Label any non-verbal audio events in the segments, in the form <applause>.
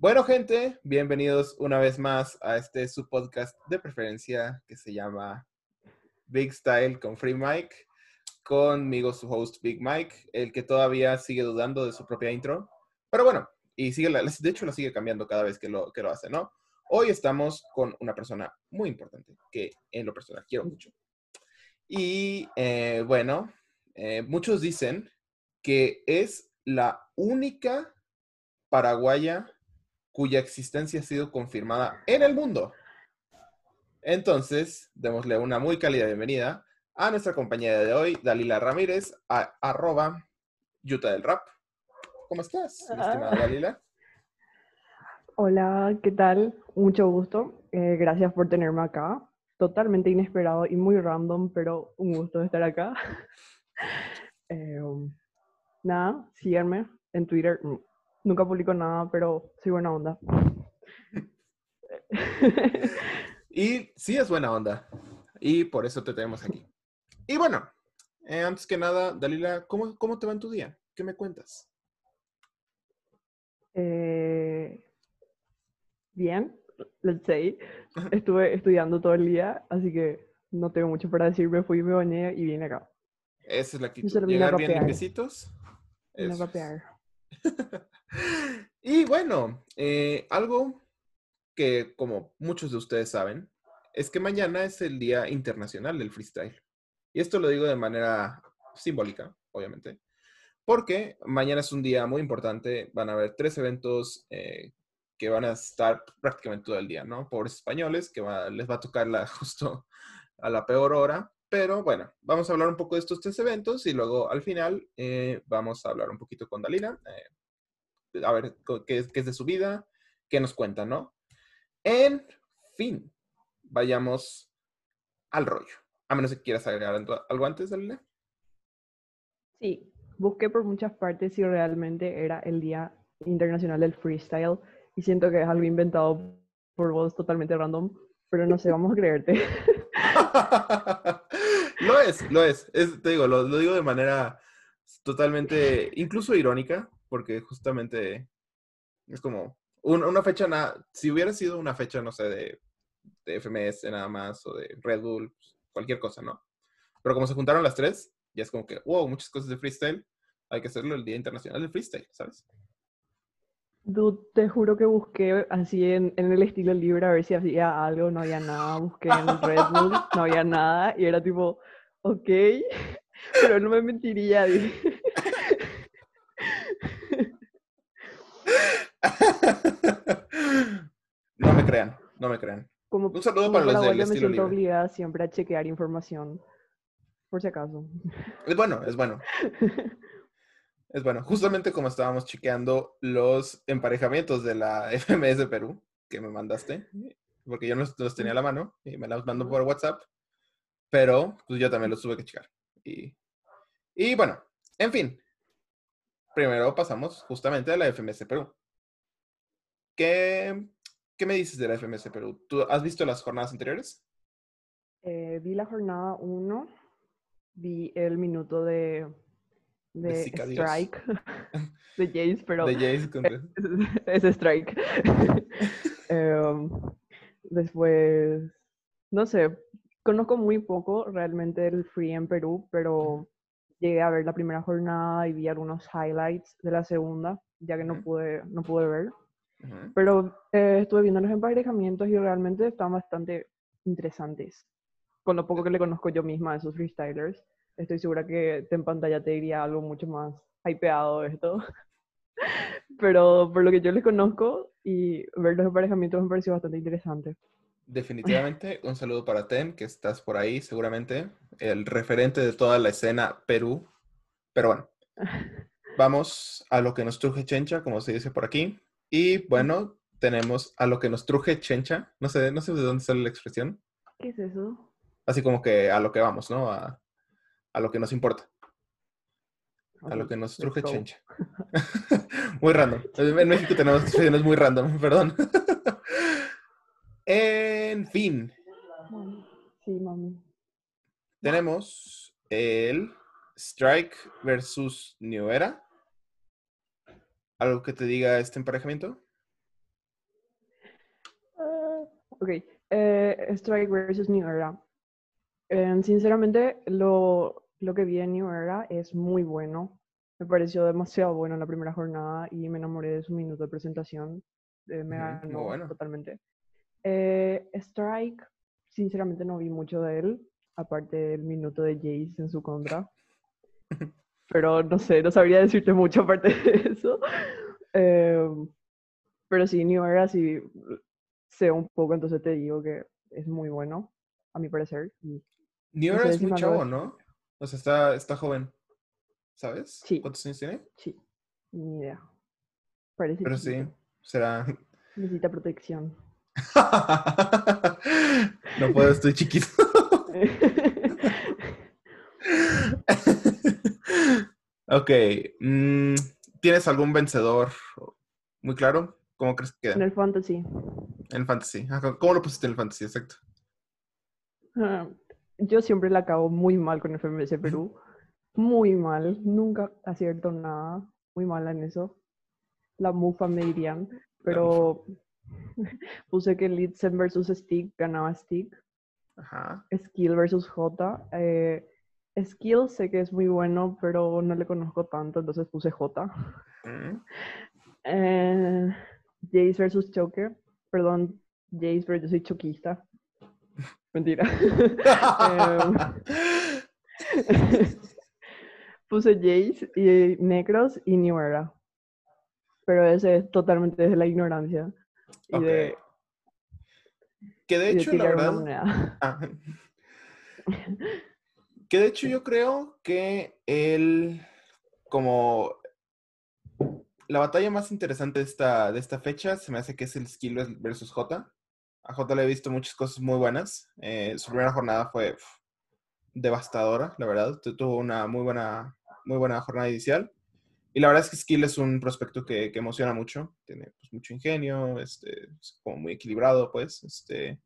Bueno, gente, bienvenidos una vez más a este su podcast de preferencia que se llama Big Style con Free Mike. Conmigo su host Big Mike, el que todavía sigue dudando de su propia intro. Pero bueno, y sigue, de hecho lo sigue cambiando cada vez que lo, que lo hace, ¿no? Hoy estamos con una persona muy importante que en lo personal quiero mucho. Y eh, bueno, eh, muchos dicen que es la única paraguaya cuya existencia ha sido confirmada en el mundo. Entonces, démosle una muy cálida bienvenida a nuestra compañera de hoy, Dalila Ramírez, a, arroba Yuta del Rap. ¿Cómo estás, estimada Dalila? Hola, ¿qué tal? Mucho gusto. Eh, gracias por tenerme acá. Totalmente inesperado y muy random, pero un gusto estar acá. <laughs> Eh, nada, síganme en Twitter. Nunca publico nada, pero soy buena onda. y sí es buena onda. Y por eso te tenemos aquí. Y bueno, eh, antes que nada, Dalila, ¿cómo, ¿cómo te va en tu día? ¿Qué me cuentas? Eh, bien, let's say. Estuve estudiando todo el día, así que no tengo mucho para decir. Me fui, me bañé y vine acá. Esa es la actitud. Llegar bien limpiecitos. <laughs> y bueno, eh, algo que como muchos de ustedes saben, es que mañana es el Día Internacional del Freestyle. Y esto lo digo de manera simbólica, obviamente, porque mañana es un día muy importante. Van a haber tres eventos eh, que van a estar prácticamente todo el día, ¿no? Pobres españoles, que les va a tocar la, <laughs> justo a la peor hora. Pero bueno, vamos a hablar un poco de estos tres eventos y luego al final eh, vamos a hablar un poquito con Dalila, eh, a ver qué, es de su vida, qué nos cuenta, ¿no? En fin, vayamos al rollo. A menos que quieras agregar algo antes, Dalila. Sí, busqué por muchas partes si realmente era el Día Internacional del Freestyle y siento que es algo inventado por vos totalmente random, pero no sé, vamos a creerte. <laughs> lo es, lo es. te digo, lo, digo de manera totalmente, incluso irónica, porque justamente es como una fecha, nada, si hubiera sido una fecha, no sé, de, de, FMS nada más o de Red Bull, pues, cualquier cosa, ¿no? Pero como se juntaron las tres, ya es como que, wow, muchas cosas de freestyle, hay que hacerlo el Día Internacional del Freestyle, ¿sabes? te juro que busqué así en, el estilo libre a ver si había algo, no había nada, busqué en <laughs> Red Bull, no había nada, y era tipo, ok, <laughs> pero no me mentiría. <laughs> No me crean, no me crean. Como, Un saludo para los del estilo me siento obligada siempre a chequear información, por si acaso. Es bueno, es bueno. <laughs> Es bueno, justamente como estábamos chequeando los emparejamientos de la <laughs> FMS de Perú que me mandaste, porque yo no los tenía a la mano y me los mando por WhatsApp, pero pues yo también los tuve que checar. Y, y bueno, en fin, primero pasamos justamente a la FMS Perú. ¿Qué, ¿Qué me dices de la FMS Perú? ¿Tú has visto las jornadas anteriores? Eh, vi la jornada 1, vi el minuto de de, Strike, <laughs> de Jace, pero de Jace <laughs> es, Strike. <laughs> Em, después, no sé, conozco muy poco realmente el Free en Perú, pero llegué a ver la primera jornada y vi algunos highlights de la segunda, ya que no pude, no pude ver. Pero eh, estuve viendo los emparejamientos y realmente estaban bastante interesantes. Con lo poco que le conozco yo misma a esos freestylers estoy segura que en pantalla te diría algo mucho más hypeado esto. <laughs> Pero por lo que yo les conozco y ver los emparejamientos me pareció bastante interesante. Definitivamente, un saludo para Tem, que estás por ahí seguramente, el referente de toda la escena Perú. Pero bueno, <laughs> vamos a lo que nos truje Chencha, como se dice por aquí. Y bueno, tenemos a lo que nos truje Chencha. No sé, no sé de dónde sale la expresión. ¿Qué es eso? Así como que a lo que vamos, ¿no? A, a lo que nos importa. A lo que nos truje chencha. <laughs> muy random. En México tenemos expresiones muy random, <laughs> perdón. en fin. Sí, mami. Tenemos el Strike versus New Era. ¿Algo que te diga este emparejamiento? Ok, eh, Strike versus New Era. Eh, sinceramente, lo, lo que vi en New Era es muy bueno. Me pareció demasiado bueno en la primera jornada y me enamoré de su minuto de presentación. Eh, me ganó bueno. totalmente. Eh, Strike, sinceramente no vi mucho de él, aparte del minuto de Jace en su contra. <laughs> Pero no sé, no sabría decirte mucho <laughs> aparte de eso. Eh, pero sí, New Era sí sé un poco, entonces te digo que es muy bueno, a mi parecer. y New No Era sé es muy chavo. ¿no? O sea, está, está joven. ¿Sabes? Sí. ¿Cuántos años tiene? Sí, ni idea. Parece Pero sí, será. Necesita protección. <laughs> no puedo, estoy chiquito. <laughs> ok. mm, ¿Tienes algún vencedor muy claro? ¿Cómo crees que en queda? el fantasy. En Fantasy. Ajá, ¿Cómo lo pusiste en el Fantasy? Exacto. Ah, Yo siempre la acabo muy mal con FMS Perú. Muy mal. Nunca acierto nada. Muy mala en eso. La mufa me dirían. Pero <laughs> puse que Litzen versus Stick ganaba Stick. Ajá. Skill versus J. Eh, Skill sé que es muy bueno, pero no le conozco tanto, entonces puse J. Mm. Eh, Jace versus Choker. Perdón, Jace, pero yo soy choquista. Mentira. <laughs> Em, <laughs> puse Jace y Necros y New Era. Pero ese es totalmente desde la ignorancia. Y de, que de hecho, la verdad. Ah. <laughs> Que de hecho yo creo que el como la batalla más interesante de esta, de esta fecha se me hace que es el Skill vers- versus J. A J le he visto muchas cosas muy buenas. Eh, su primera jornada fue devastadora, la verdad. Tu- Tuvo una muy buena, muy buena jornada inicial. Y la verdad es que Skill es un prospecto que, que emociona mucho. Tiene pues, mucho ingenio, este, es como muy equilibrado, pues. Este,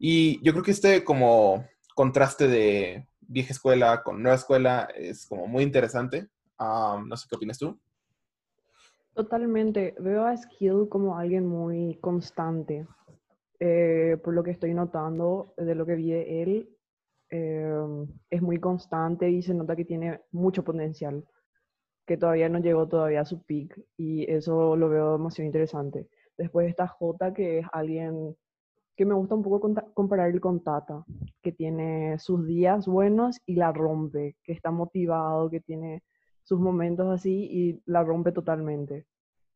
y yo creo que este como contraste de vieja escuela con nueva escuela es como muy interesante. Am, no sé qué opinas tú. Totalmente. Veo a Skill como alguien muy constante. Eh, por lo que estoy notando de lo que vi de él, eh, es muy constante y se nota que tiene mucho potencial, que todavía no llegó todavía a su peak y eso lo veo demasiado interesante. Después está J, que es alguien que me gusta un poco conta- compararlo con Tata, que tiene sus días buenos y la rompe, que está motivado, que tiene sus momentos así y la rompe totalmente.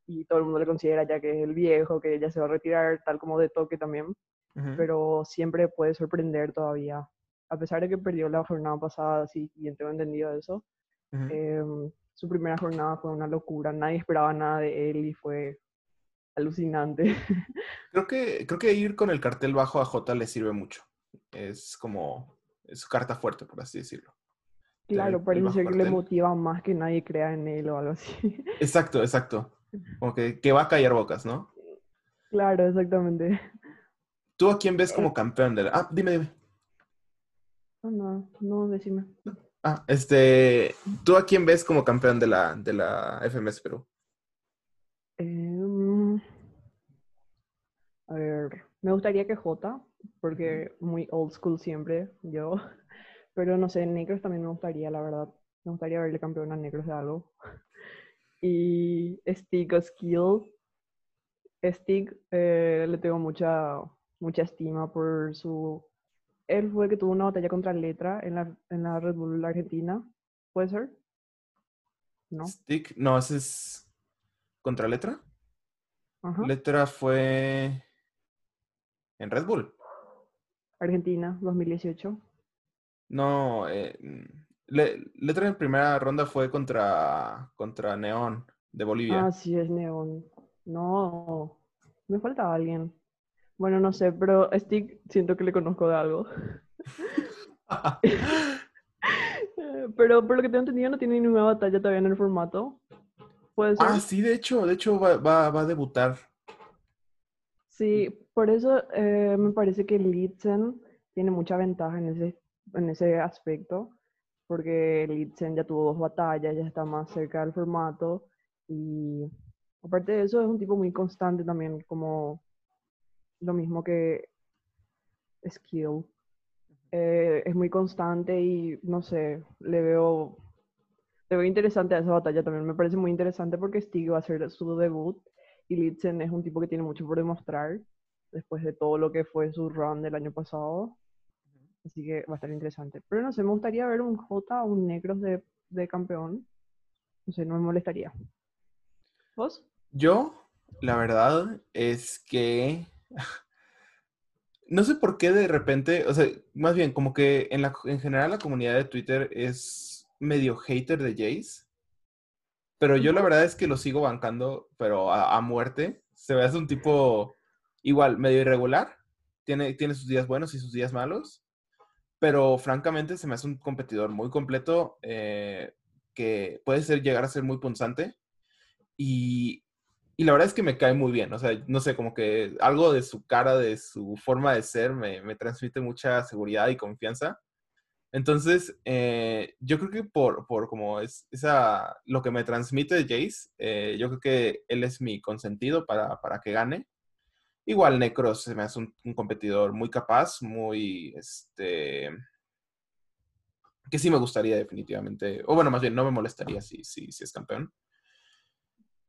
Y todo el mundo le considera ya que es el viejo, que ya se va a retirar, tal como de toque también, pero siempre puede sorprender todavía. A pesar de que perdió la jornada pasada, sí, bien tengo entendido eso, em, su primera jornada fue una locura, nadie esperaba nada de él y fue alucinante. <laughs> Creo que, creo que ir con el cartel bajo a J le sirve mucho. Es como es su carta fuerte, por así decirlo. Claro, parece que le motiva más que nadie crea en él o algo así. <laughs> Exacto, exacto. Como que, que va a callar bocas, ¿no? Claro, exactamente. ¿Tú a quién ves Eh. como campeón de la... Ah, dime, dime. No, no, no, decime. Ah, este... ¿Tú a quién ves como campeón de la, de la FMS Perú? A ver, me gustaría que J, porque muy old school siempre, yo. <laughs> Pero no sé, Necros también me gustaría, la verdad. Me gustaría verle campeón a Necros de algo. <laughs> Y Stick o Skill. Stick eh, le tengo mucha, mucha estima por su... Él fue el que tuvo una batalla contra Letra en la, en la Red Bull Argentina. ¿Puede ser? ¿No? Stick, no, ese es contra Letra. Ajá. Letra fue en Red Bull. Argentina, 2018. No, eh, Le- Letra en primera ronda fue contra, contra Neón de Bolivia. Ah, sí, es Neon. No, me falta alguien. Bueno, no sé, pero Stick siento que le conozco de algo. <laughs> Pero por lo que tengo entendido no tiene ninguna batalla todavía en el formato. ¿Puede ser? Ah, sí, de hecho, de hecho va, va- va a debutar. Sí, por eso eh, me parece que Litzen tiene mucha ventaja en ese, en ese aspecto, porque Litzen ya tuvo dos batallas, ya está más cerca del formato y aparte de eso es un tipo muy constante también, como lo mismo que Skill. Eh, es muy constante y no sé, le veo, le veo interesante a esa batalla también. Me parece muy interesante porque Stig va a ser su debut y Litzen es un tipo que tiene mucho por demostrar después de todo lo que fue su run del año pasado. Así que va a estar interesante. Pero no sé, me gustaría ver un J o un Necros de, de campeón. No sé, no me molestaría. ¿Vos? Yo, la verdad es que <laughs> no sé por qué de repente, o sea, más bien como que en, la, en general la comunidad de Twitter es medio hater de Jace. Pero yo la verdad es que lo sigo bancando, pero a, a muerte. Se ve hace un tipo igual, medio irregular. Tiene, tiene sus días buenos y sus días malos. Pero francamente se me hace un competidor muy completo eh, que puede ser, llegar a ser muy punzante. Y, y, la verdad es que me cae muy bien. O sea, no sé, como que algo de su cara, de su forma de ser, me, me transmite mucha seguridad y confianza. Entonces, eh, yo creo que por, por como es esa, lo que me transmite Jace, eh, yo creo que él es mi consentido para, para que gane. Igual Necros se me hace un, competidor muy capaz, muy, este, que sí me gustaría definitivamente, o bueno, más bien no me molestaría si, si, si es campeón.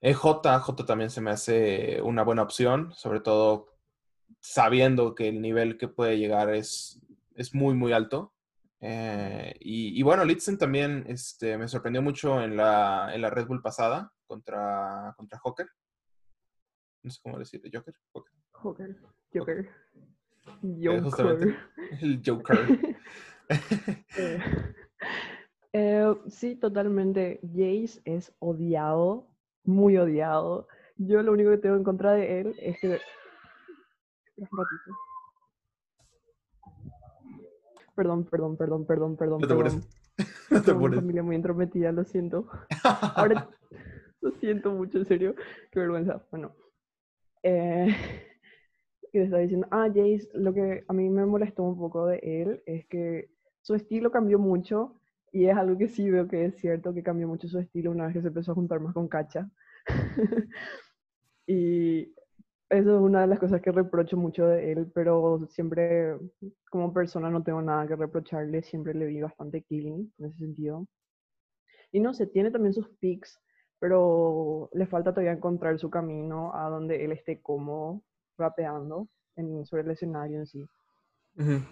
Eh, J, J también se me hace una buena opción, sobre todo sabiendo que el nivel que puede llegar es, es muy, muy alto. Eh, y, bueno, Litzen también este, me sorprendió mucho en la, en la Red Bull pasada contra, contra Joker. No sé cómo decirle, Joker. Joker. Joker. Joker. Eh, Joker. <laughs> el Joker. eh, eh, sí, totalmente. Jace es odiado, muy odiado. Yo lo único que tengo en contra de él es que... Perdón, perdón, perdón, perdón, perdón. No te perdón. <laughs> No te una familia muy entrometida, lo siento. <laughs> Ahora, lo siento mucho, en serio. Qué vergüenza. Bueno. Eh, y le estaba diciendo, ah, Jace, lo que a mí me molestó un poco de él es que su estilo cambió mucho y es algo que sí veo que es cierto, que cambió mucho su estilo una vez que se empezó a juntar más con Cacha. <laughs> y eso es una de las cosas que reprocho mucho de él, pero siempre como persona no tengo nada que reprocharle, siempre le vi bastante killing en ese sentido. Y no sé, tiene también sus pics, pero le falta todavía encontrar su camino a donde él esté cómodo rapeando en, sobre el escenario en sí. Uh -huh.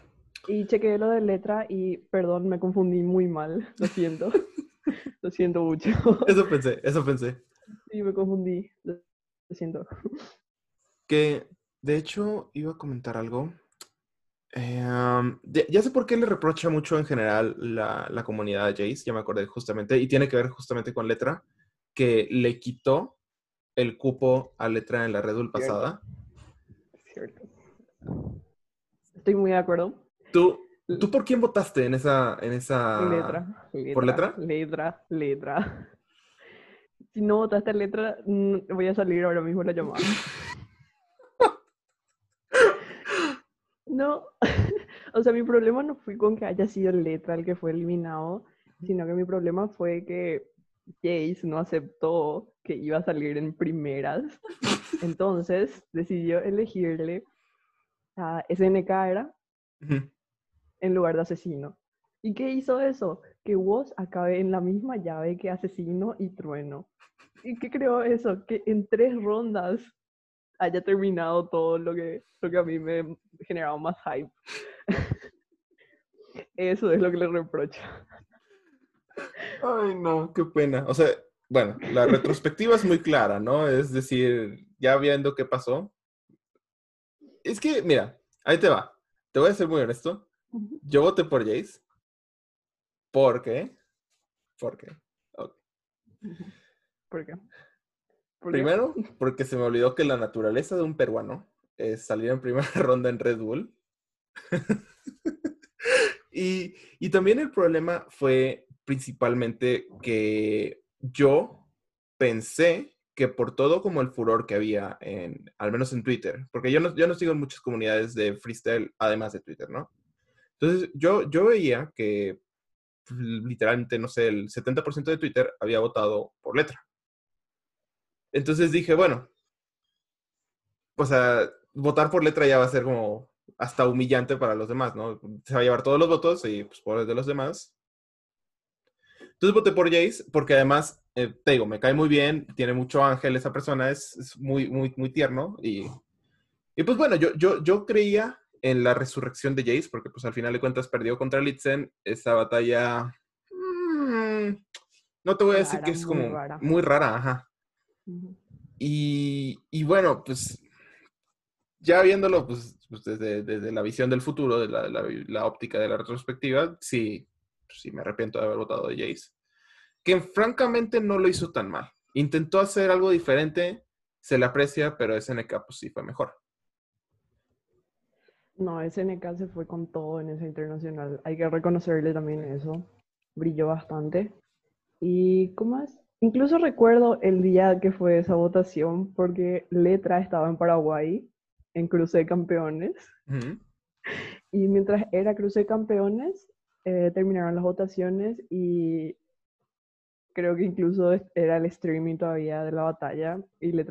Y chequeé lo de letra y, perdón, me confundí muy mal, lo siento. <laughs> lo siento mucho. Eso pensé, eso pensé. Sí, me confundí, lo siento. Que, de hecho, iba a comentar algo. Eh, um, ya, ya, sé por qué le reprocha mucho en general la, la, comunidad a Jace, ya me acordé justamente, y tiene que ver justamente con letra, que le quitó el cupo a letra en la Red Bull pasada. Cierto. Estoy muy de acuerdo. ¿Tú, ¿Tú por quién votaste en esa, en esa... Letra, letra. ¿Por letra? Letra, letra. Si no votaste letra, voy a salir ahora mismo la llamada. No, <laughs> o sea, mi problema no fue con que haya sido letra el que fue eliminado, sino que mi problema fue que Jace no aceptó que iba a salir en primeras. Entonces decidió elegirle a SNK era Uh -huh. en lugar de asesino. ¿Y qué hizo eso? Que Woz acabe en la misma llave que asesino y trueno. ¿Y qué creó eso? Que en tres rondas haya terminado todo lo que, lo que a mí me generaba más hype. <laughs> Eso es lo que le reprocho. Ay, no, qué pena. O sea, bueno, la retrospectiva es muy clara, ¿no? Es decir, ya viendo qué pasó. Es que, mira, ahí te va. Te voy a ser muy honesto. Yo voté por Jace. ¿Por qué? ¿Por qué? Okay. <laughs> ¿Por qué? ¿Por Primero, qué? porque se me olvidó que la naturaleza de un peruano es salir en primera <laughs> ronda en Red Bull. <laughs> y, y también el problema fue principalmente que yo pensé que por todo como el furor que había en, al menos en Twitter, porque yo no, yo no sigo en muchas comunidades de freestyle además de Twitter, ¿no? Entonces yo, yo veía que pues, literalmente, no sé, el 70% de Twitter había votado por letra. Entonces dije, bueno, o sea, votar por letra ya va a ser como hasta humillante para los demás, ¿no? Se va a llevar todos los votos y pues por el de los demás. Entonces voté por Jace porque además, eh, te digo, me cae muy bien, tiene mucho ángel esa persona, es, muy, muy, muy tierno y, y pues bueno, yo, yo, yo creía en la resurrección de Jace porque pues al final de cuentas perdió contra Litzen, esa batalla... Mm, no te voy a decir que es como muy rara, ajá. y, y bueno, pues ya viéndolo pues, pues desde, la visión del futuro, de la, óptica de la retrospectiva, sí, sí me arrepiento de haber votado de Jace. Que francamente no lo hizo tan mal. Intentó hacer algo diferente, se le aprecia, pero SNK pues sí fue mejor. No, SNK se fue con todo en esa internacional. Hay que reconocerle también eso. Brilló bastante. Y, ¿cómo es? Incluso recuerdo el día que fue esa votación porque Letra estaba en Paraguay en Cruce de Campeones. Y mientras era Cruce de Campeones, eh, terminaron las votaciones y creo que incluso era el streaming todavía de la batalla y le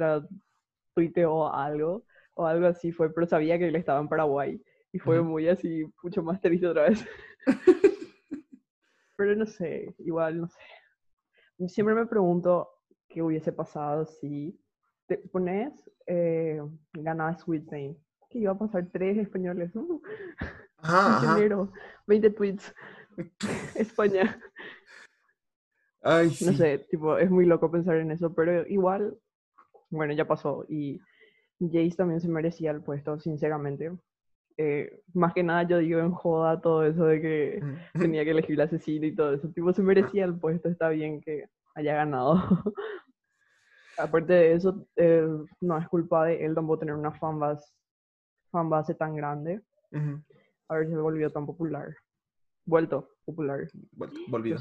tuiteó algo o algo así fue, pero sabía que él estaba en Paraguay y fue muy así, mucho más triste otra vez. <laughs> pero no sé, igual no sé. Siempre me pregunto qué hubiese pasado si te pones, eh, ganaba Sweet Pain, que iba a pasar tres españoles, ¿no? Ajá, <laughs> 20 tweets. <laughs> España. Ay, sí. No sé, tipo, es muy loco pensar en eso, pero igual, bueno, ya pasó. Y Jace también se merecía el puesto, sinceramente. Eh, más que nada yo digo en joda todo eso de que <laughs> tenía que elegir el asesino y todo eso. Tipo, se merecía el puesto, está bien que haya ganado. <laughs> aparte de eso, eh, no es culpa de él tampoco tener una fanbase, fanbase tan grande. A ver si se volvió tan popular. Vuelto popular. volvido.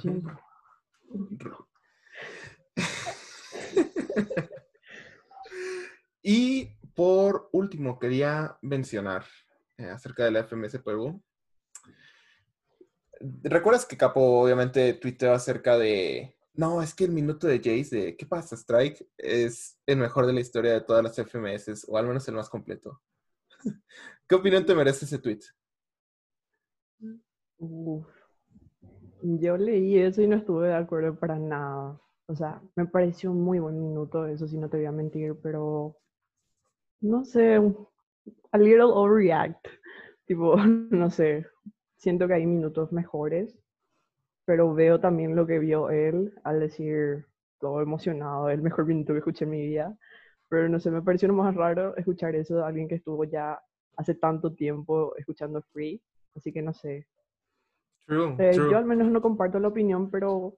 <laughs> y por último, quería mencionar eh, acerca de la FMS Perú. ¿Recuerdas que Capo obviamente tuiteó acerca de no, es que el minuto de Jace de ¿Qué pasa, Strike? es el mejor de la historia de todas las FMS, o al menos el más completo. <laughs> ¿Qué opinión te merece ese tweet? Yo leí eso y no estuve de acuerdo para nada. O sea, me pareció un muy buen minuto, eso sí no te voy a mentir, pero no sé, a little overreact. Tipo, <laughs> no sé, siento que hay minutos mejores pero veo también lo que vio él al decir todo emocionado, el mejor minuto que escuché en mi vida. Pero no sé, me pareció más raro escuchar eso de alguien que estuvo ya hace tanto tiempo escuchando Free. Así que no sé. Eh, yo al menos no comparto la opinión, pero.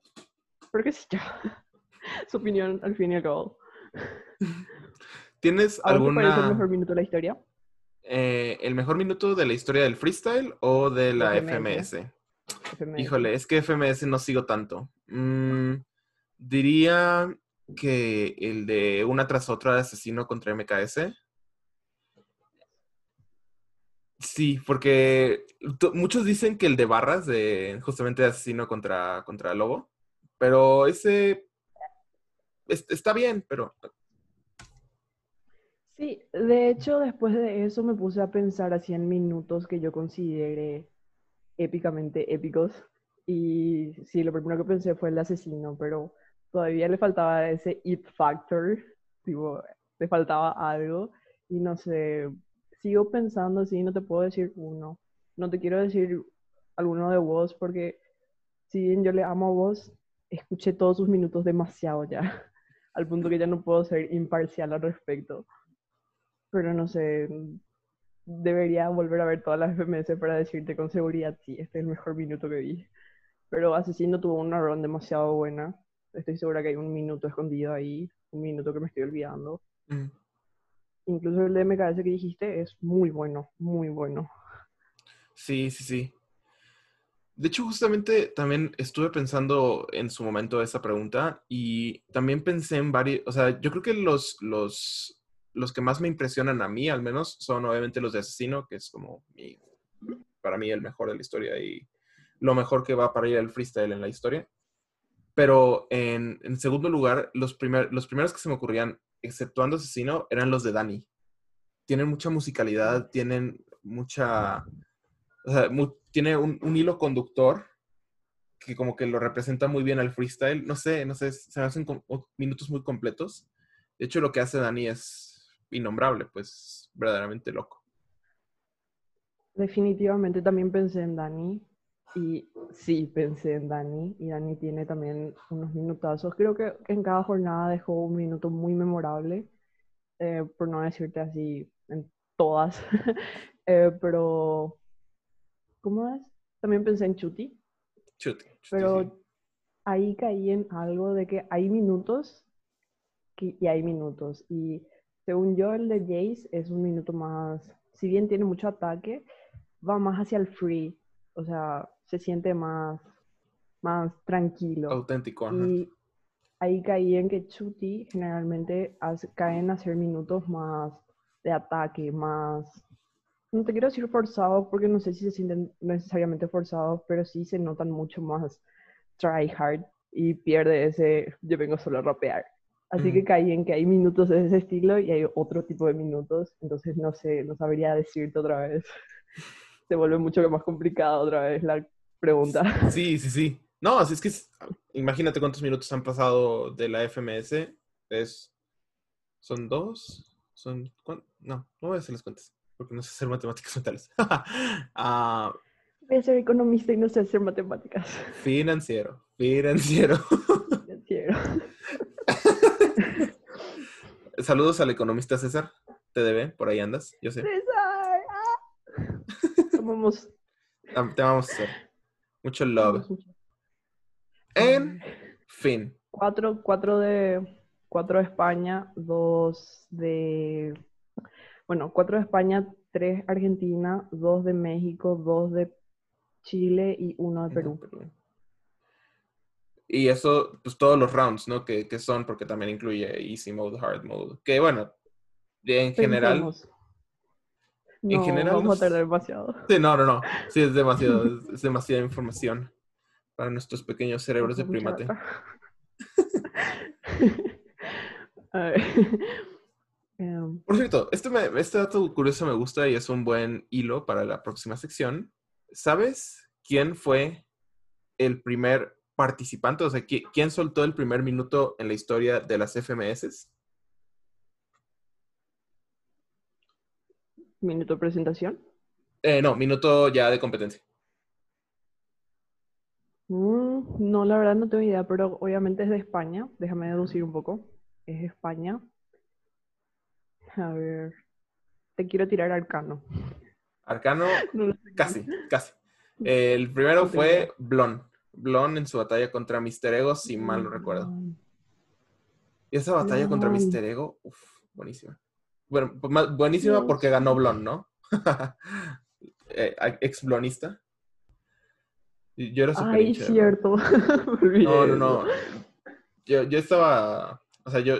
¿Por qué sé yo? <laughs> Su opinión al fin y al cabo. ¿Tienes alguna. ¿Cuál es el mejor minuto de la historia? Eh, ¿El mejor minuto de la historia del freestyle o de la FMS? Híjole, es que FMS no sigo tanto. Mm, diría que el de una tras otra de asesino contra MKS. Sí, porque muchos dicen que el de barras, de justamente asesino contra, contra lobo, pero ese está bien, pero... Sí, de hecho, después de eso me puse a pensar así en minutos que yo considere épicamente épicos. Y sí, lo primero que pensé fue el asesino, pero todavía le faltaba ese it factor, tipo, le faltaba algo. Y no sé, sigo pensando así, no te puedo decir uno. No te quiero decir alguno de vos, porque si bien yo le amo a vos, escuché todos sus minutos demasiado ya, <laughs> al punto que ya no puedo ser imparcial al respecto. Pero no sé, debería volver a ver todas las FMS para decirte con seguridad, sí, este es el mejor minuto que vi. Pero Asesino tuvo una run demasiado buena. Estoy segura que hay un minuto escondido ahí, un minuto que me estoy olvidando. Mm. Incluso el de MKS que dijiste es muy bueno, muy bueno. Sí, sí, sí. De hecho, justamente también estuve pensando en su momento esa pregunta y también pensé en varios, o sea, yo creo que los, los los que más me impresionan a mí, al menos, son obviamente los de Asesino, que es como para mí el mejor de la historia y lo mejor que va para ir al freestyle en la historia. Pero en, segundo lugar, los, los primeros que se me ocurrían, exceptuando Asesino, eran los de Dani. tienen mucha musicalidad, tienen mucha, o sea, tiene un, un, hilo conductor que como que lo representa muy bien al freestyle. No sé, no sé, se hacen minutos muy completos. De hecho, lo que hace Dani es innombrable, pues verdaderamente loco. Definitivamente también pensé en Dani. Y sí, pensé en Dani. Y Dani tiene también unos minutazos. Creo que en cada jornada dejó un minuto muy memorable. Eh, por no decirte así en todas. <laughs> Eh, pero, ¿cómo es? También pensé en Chuti. Chuti. pero ahí caí en algo de que hay minutos y hay minutos. Y según yo, el de Jace es un minuto más, si bien tiene mucho ataque, va más hacia el free. O sea, se siente más, más tranquilo. Auténtico. Y ahí caí en que Chuti generalmente caen a hacer minutos más de ataque, más... No te quiero decir forzados porque no sé si se sienten necesariamente forzados, pero sí se notan mucho más try hard y pierde ese yo vengo solo a rapear. Así que caí en que hay minutos de ese estilo y hay otro tipo de minutos, entonces no sé, no sabría decirte otra vez. <laughs> Se vuelve mucho más complicado otra vez la pregunta. Sí, sí, sí. No, así es que imagínate cuántos minutos han pasado de la FMS. Es, ¿Son dos? ¿Son No, no voy a hacer las cuentas, porque no sé hacer matemáticas mentales. <laughs> Ah, voy a ser economista y no sé hacer matemáticas. Financiero, financiero. <laughs> Financiero. Saludos al economista César. TDB, por ahí andas, yo sé. César. Ah. Te amamos, César. Mucho love. En fin. Cuatro, cuatro de cuatro de España, dos de bueno, cuatro de España, tres Argentina, dos de México, dos de Chile y uno de Perú. Y eso, pues todos los rounds, ¿no? Que, que son, porque también incluye Easy Mode, Hard Mode. Que bueno, en general. No, en general. Vamos a tardar demasiado. Sí, no, no, no. Sí, es demasiado, es demasiada información para nuestros pequeños cerebros de primate. <laughs> <laughs> Em. Por cierto, este, este dato curioso me gusta y es un buen hilo para la próxima sección. ¿Sabes quién fue el primer participante? O sea, ¿quién soltó el primer minuto en la historia de las FMS? ¿Minuto de presentación? Eh, no, minuto ya de competencia. Mm, no, la verdad no tengo idea, pero obviamente es de España. Déjame deducir un poco. Es España. A ver. Te quiero tirar Arcano. Arcano, <laughs> casi, casi. El primero fue Blon. Blon en su batalla contra Mister Ego, si mal no recuerdo. Y esa batalla contra Mister Ego, uff, buenísima. Bueno, pues buenísima porque ganó Blon, ¿no? <laughs> Eh, ex blonista. Yo era súper Ay, cierto. <laughs> no, no, no. Yo, yo estaba, o sea, yo,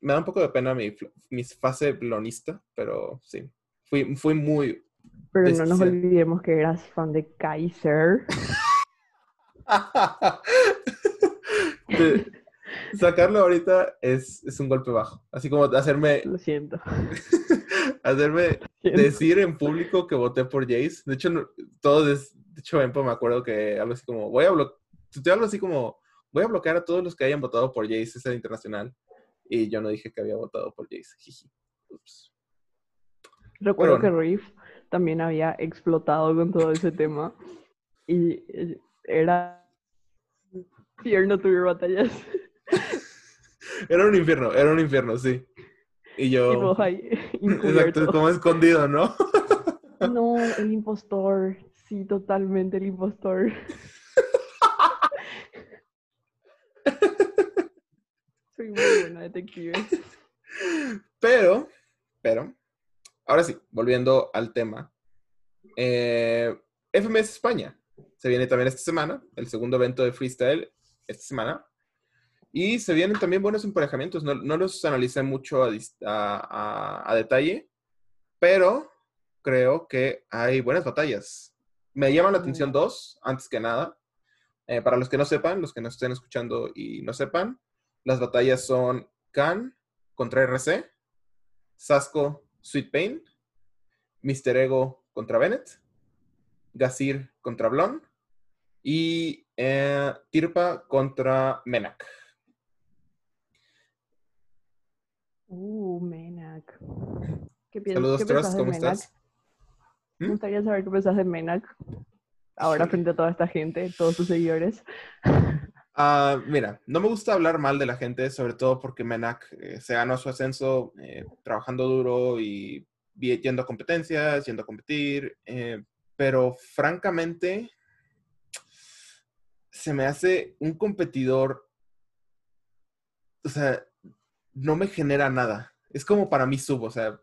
me da un poco de pena mi, mi fase blonista, pero sí, fui, fui muy... Pero no nos olvidemos que eras fan de Kaiser. <laughs> sacarlo ahorita es, es, un golpe bajo. Así como hacerme... Lo siento. <laughs> hacerme decir en público que voté por Jace. De hecho, todos de hecho, me acuerdo que algo así como, voy a bloquear, te hablo así como, voy a bloquear a todos los que hayan votado por Jace, ese internacional. Y yo no dije que había votado por Jace. Recuerdo que Riff también había explotado con todo ese tema. Y era infierno tuve batallas. <laughs> <laughs> Era un infierno, era un infierno, sí. Y yo. <laughs> exacto, como escondido, ¿no? <laughs> no, el impostor. Sí, totalmente el impostor. Soy muy buena detective. Pero, pero, ahora sí, volviendo al tema. Eh, FMS España. Se viene también esta semana, el segundo evento de freestyle esta semana. Y se vienen también buenos emparejamientos. No, los analicé mucho a, a detalle, pero creo que hay buenas batallas. Me llaman la atención dos, antes que nada. Eh, para los que no sepan, los que nos estén escuchando y no sepan, las batallas son Khan contra RC Sasco, Sweet Pain, Mr. Ego contra Bennett, Gazir contra Blon y eh, Tirpa contra Menak. Uh, Menak. ¿Qué piensas? Saludos, ¿qué Trost, ¿cómo estás? Me ¿Mm? gustaría saber qué pensás de Menak. Ahora frente a toda esta gente, todos sus seguidores. Uh, <laughs> mira, no me gusta hablar mal de la gente, sobre todo porque Menak eh, se ganó su ascenso eh, trabajando duro y yendo a competencias, yendo a competir, eh, pero francamente se me hace un competidor, o sea, no me genera nada. Es como para mí sub, o sea,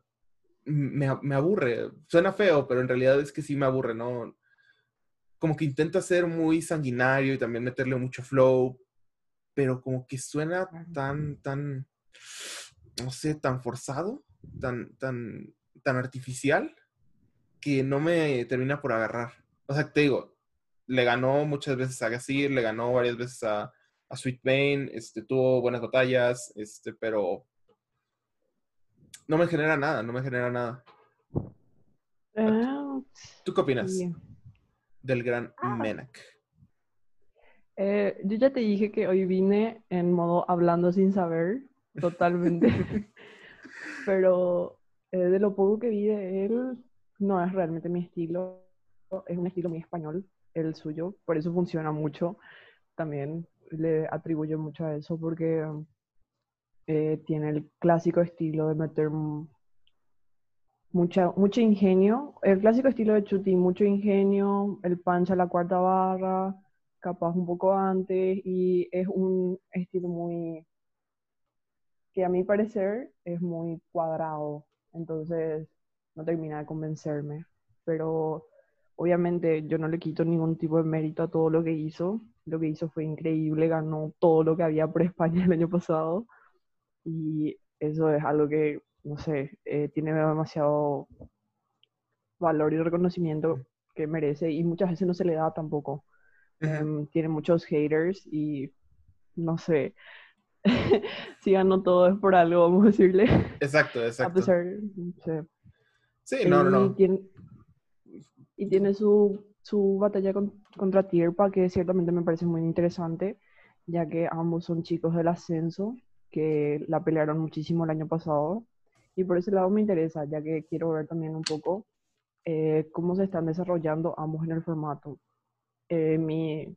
me, me aburre. Suena feo, pero en realidad es que sí me aburre, ¿no? como que intenta ser muy sanguinario y también meterle mucho flow, pero como que suena tan, tan, no sé, tan forzado, tan, tan, tan artificial, que no me termina por agarrar. O sea, te digo, le ganó muchas veces a Gazir, le ganó varias veces a, a Sweet Bane, este, tuvo buenas batallas, este, pero no me genera nada, no me genera nada. Ah, ¿Tú qué opinas? del gran ah. Menak? Eh, yo ya te dije que hoy vine en modo hablando sin saber, totalmente. <laughs> Pero eh, de lo poco que vi de él, no es realmente mi estilo. Es un estilo muy español, el suyo. Por eso funciona mucho. También le atribuyo mucho a eso porque eh, tiene el clásico estilo de meter mucha, mucho ingenio. El clásico estilo de Chuti, mucho ingenio, el pancha a la cuarta barra, capaz un poco antes, y es un estilo muy, que a mi parecer es muy cuadrado, entonces no termina de convencerme. Pero obviamente yo no le quito ningún tipo de mérito a todo lo que hizo. Lo que hizo fue increíble, ganó todo lo que había por <laughs> España el año pasado. Y eso es algo que no sé, eh, tiene demasiado valor y reconocimiento que merece y muchas veces no se le da tampoco. Em, tiene muchos haters y no sé, <laughs> si ganó todo es por algo, vamos a decirle. Exacto, <laughs> exacto. A pesar, Sí, no, no, no. Tiene, y tiene su, su batalla contra Tierpa, que ciertamente me parece muy interesante, ya que ambos son chicos del ascenso, que la pelearon muchísimo el año pasado y por ese lado me interesa, ya que quiero ver también un poco eh, cómo se están desarrollando ambos en el formato. Eh, mi,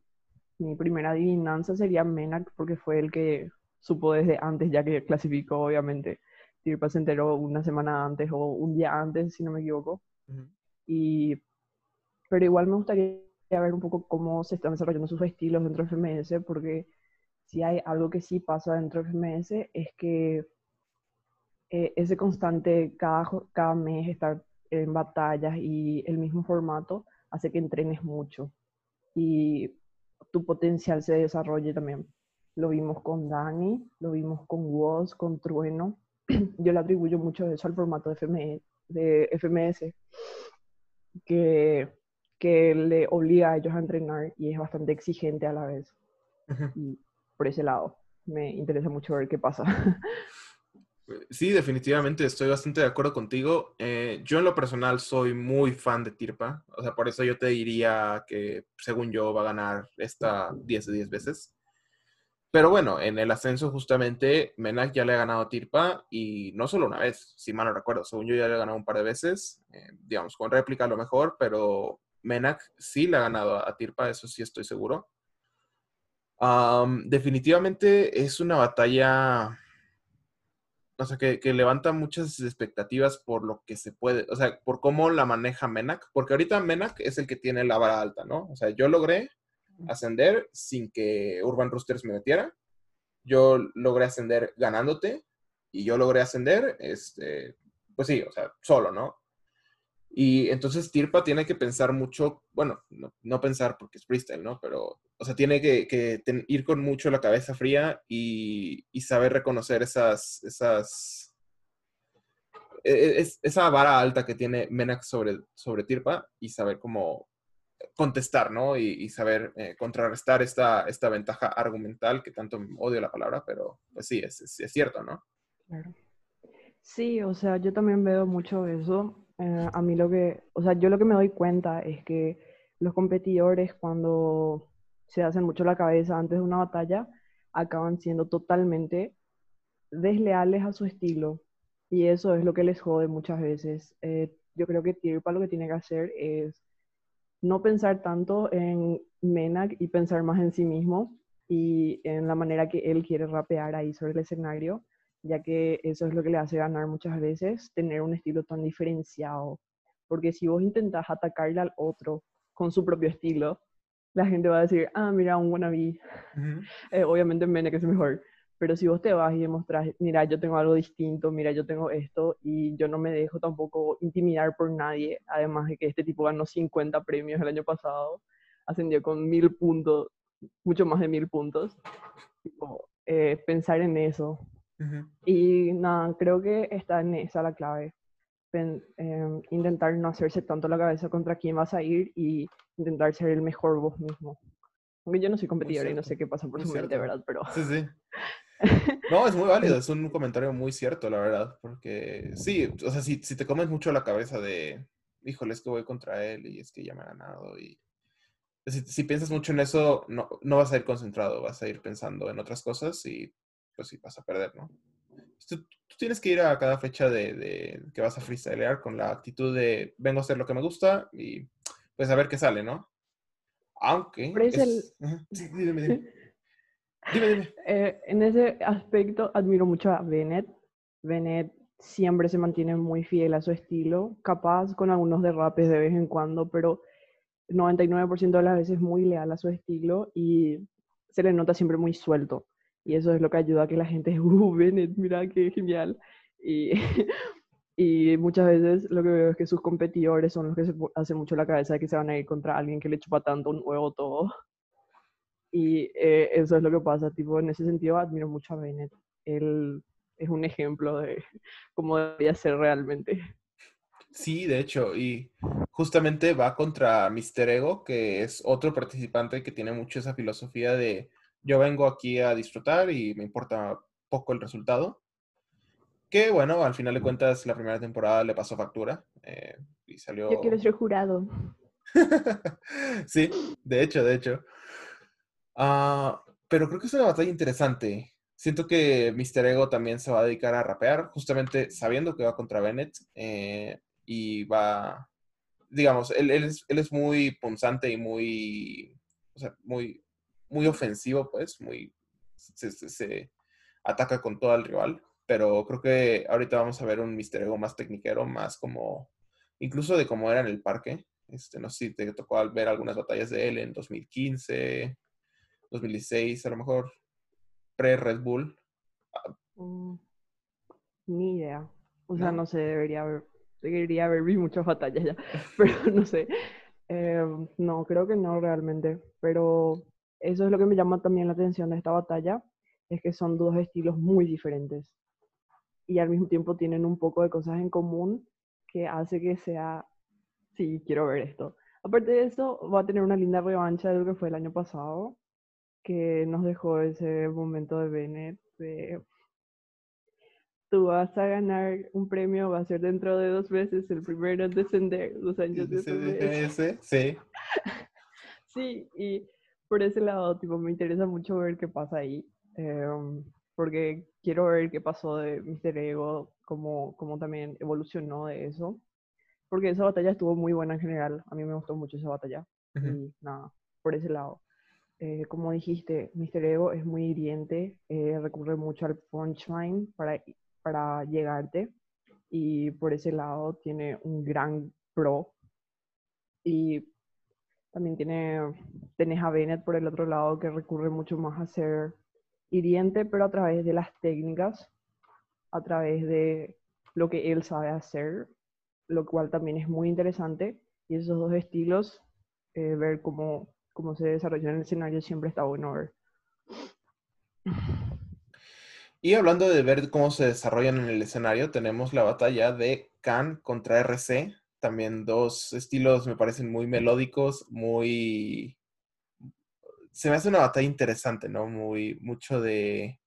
mi, primera adivinanza sería Menak, porque fue el que supo desde antes, ya que clasificó, obviamente. Tirpa se enteró una semana antes o un día antes, si no me equivoco. y, pero igual me gustaría ver un poco cómo se están desarrollando sus estilos dentro de FMS, porque si hay algo que sí pasa dentro de FMS es que eh, ese constante cada, cada mes estar en batallas y el mismo formato hace que entrenes mucho y tu potencial se desarrolle también. Lo vimos con Dani, lo vimos con Woz, con Trueno. <clears throat> Yo le atribuyo mucho eso al formato de, de FMS que, que le obliga a ellos a entrenar y es bastante exigente a la vez. Y por ese lado, me interesa mucho ver qué pasa. <laughs> Sí, definitivamente estoy bastante de acuerdo contigo. Eh, yo en lo personal soy muy fan de Tirpa, o sea, por eso yo te diría que según yo va a ganar esta 10 de 10 veces. Pero bueno, en el ascenso justamente Menak ya le ha ganado a Tirpa y no solo una vez, si mal no recuerdo, según yo ya le ha ganado un par de veces, eh, digamos, con réplica a lo mejor, pero Menak sí le ha ganado a, Tirpa, eso sí estoy seguro. definitivamente es una batalla o sea, que, levanta muchas expectativas por lo que se puede, o sea, por cómo la maneja Menak, porque ahorita Menak es el que tiene la vara alta, ¿no? O sea, yo logré ascender sin que Urban Roosters me metiera, yo logré ascender ganándote y yo logré ascender, este, pues sí, o sea, solo, ¿no? Y entonces Tirpa tiene que pensar mucho, bueno, no, pensar porque es freestyle, ¿no? Pero, o sea, tiene que, ir con mucho la cabeza fría y, saber reconocer esas, esas, e, e, esa vara alta que tiene Menak sobre, sobre Tirpa y saber cómo contestar, ¿no? Y, saber eh, contrarrestar esta, esta ventaja argumental, que tanto odio la palabra, pero pues sí, es, es, cierto, ¿no? Claro. Sí, o sea, yo también veo mucho eso. Eh, a mí lo que, o sea, yo lo que me doy cuenta es que los competidores cuando se hacen mucho la cabeza antes de una batalla, acaban siendo totalmente desleales a su estilo. Y eso es lo que les jode muchas veces. Eh, yo creo que Tirpa lo que tiene que hacer es no pensar tanto en Menak y pensar más en sí mismo y en la manera que él quiere rapear ahí sobre el escenario, ya que eso es lo que le hace ganar muchas veces, tener un estilo tan diferenciado. Porque si vos intentás atacarle al otro con su propio estilo, la gente va a decir, ah, mira, un wannabe. <laughs> eh, obviamente Menek es mejor. Pero si vos te vas y demostrás, mira, yo tengo algo distinto, mira, yo tengo esto, y yo no me dejo tampoco intimidar por nadie, además de que este tipo ganó 50 premios el año pasado, ascendió con mil puntos, mucho más de mil puntos. Eh, pensar en eso. Y nada, creo que está en esa la clave. Em, intentar no hacerse tanto la cabeza contra quién vas a ir y intentar ser el mejor vos mismo. Aunque yo no soy competidora y no sé qué pasa por su mente, ¿verdad? Pero... Sí, sí. <laughs> No, es muy válido, es un comentario muy cierto, la verdad, porque sí, o sea, si, si te comes mucho la cabeza de, híjole, es que voy contra él y es que ya me ha ganado y si, si piensas mucho en eso, no, no, vas a ir concentrado, vas a ir pensando en otras cosas y pues sí, vas a perder, ¿no? Tú, tú tienes que ir a cada fecha de, de, que vas a freestylear con la actitud de vengo a hacer lo que me gusta y pues a ver qué sale, ¿no? Aunque... Es... El... Sí, <laughs> dime, dime. Eh, en ese aspecto admiro mucho a Bennett. Bennett siempre se mantiene muy fiel a su estilo, capaz con algunos derrapes de vez en cuando, pero 99% de las veces muy leal a su estilo y se le nota siempre muy suelto. Y eso es lo que ayuda a que la gente, <laughs> uh, Bennett, mira qué genial. Y, <laughs> y muchas veces lo que veo es que sus competidores son los que se hacen mucho la cabeza de que se van a ir contra alguien que le chupa tanto un huevo todo. <laughs> Y eh, eso es lo que pasa, tipo, en ese sentido admiro mucho a Bennett. Él es un ejemplo de cómo debería ser realmente. Sí, de hecho, y justamente va contra Mister Ego, que es otro participante que tiene mucho esa filosofía de yo vengo aquí a disfrutar y me importa poco el resultado. Que bueno, al final de cuentas, la primera temporada le pasó factura eh, y salió. Yo quiero ser jurado. <laughs> sí, de hecho, de hecho. Uh, pero creo que es una batalla interesante. Siento que Mister Ego también se va a dedicar a rapear, justamente sabiendo que va contra Bennett. Eh, y va, digamos, él, él, es, él, es, muy punzante y muy, o sea, muy, muy ofensivo, pues, muy, se, se, se, ataca con todo el rival. Pero creo que ahorita vamos a ver un Mister Ego más tecniquero, más como, incluso de cómo era en el parque. Este, no sé si te tocó ver algunas batallas de él en 2015, 2016, a lo mejor pre-Red Bull. Mm, ni idea. O sea, no, no sé, debería haber, debería haber visto muchas batallas ya, <laughs> pero no sé. Eh, no, creo que no realmente, pero eso es lo que me llama también la atención de esta batalla, es que son dos estilos muy diferentes y al mismo tiempo tienen un poco de cosas en común que hace que sea, sí, quiero ver esto. Aparte de eso, va a tener una linda revancha de lo que fue el año pasado, que nos dejó ese momento de Bennett de tú vas a ganar un premio, va a ser dentro de dos veces el primero en descender dos años después. Sí. <laughs> sí, y por ese lado, tipo, me interesa mucho ver qué pasa ahí, em, porque quiero ver qué pasó de Mr. Ego, cómo, cómo también evolucionó de eso, porque esa batalla estuvo muy buena en general, a mí me gustó mucho esa batalla, y nada, por ese lado. Eh, como dijiste, Mr. Ego es muy hiriente, eh, recurre mucho al punchline para, para llegarte y por ese lado tiene un gran pro. Y también tiene, tenés a Bennett por el otro lado que recurre mucho más a ser hiriente, pero a través de las técnicas, a través de lo que él sabe hacer, lo cual también es muy interesante. Y esos dos estilos, eh, ver cómo cómo se desarrolla en el escenario siempre está bueno. Y hablando de ver cómo se desarrollan en el escenario, tenemos la batalla de Khan contra RC. También dos estilos me parecen muy melódicos, muy... Se me hace una batalla interesante, ¿no? Muy, mucho de,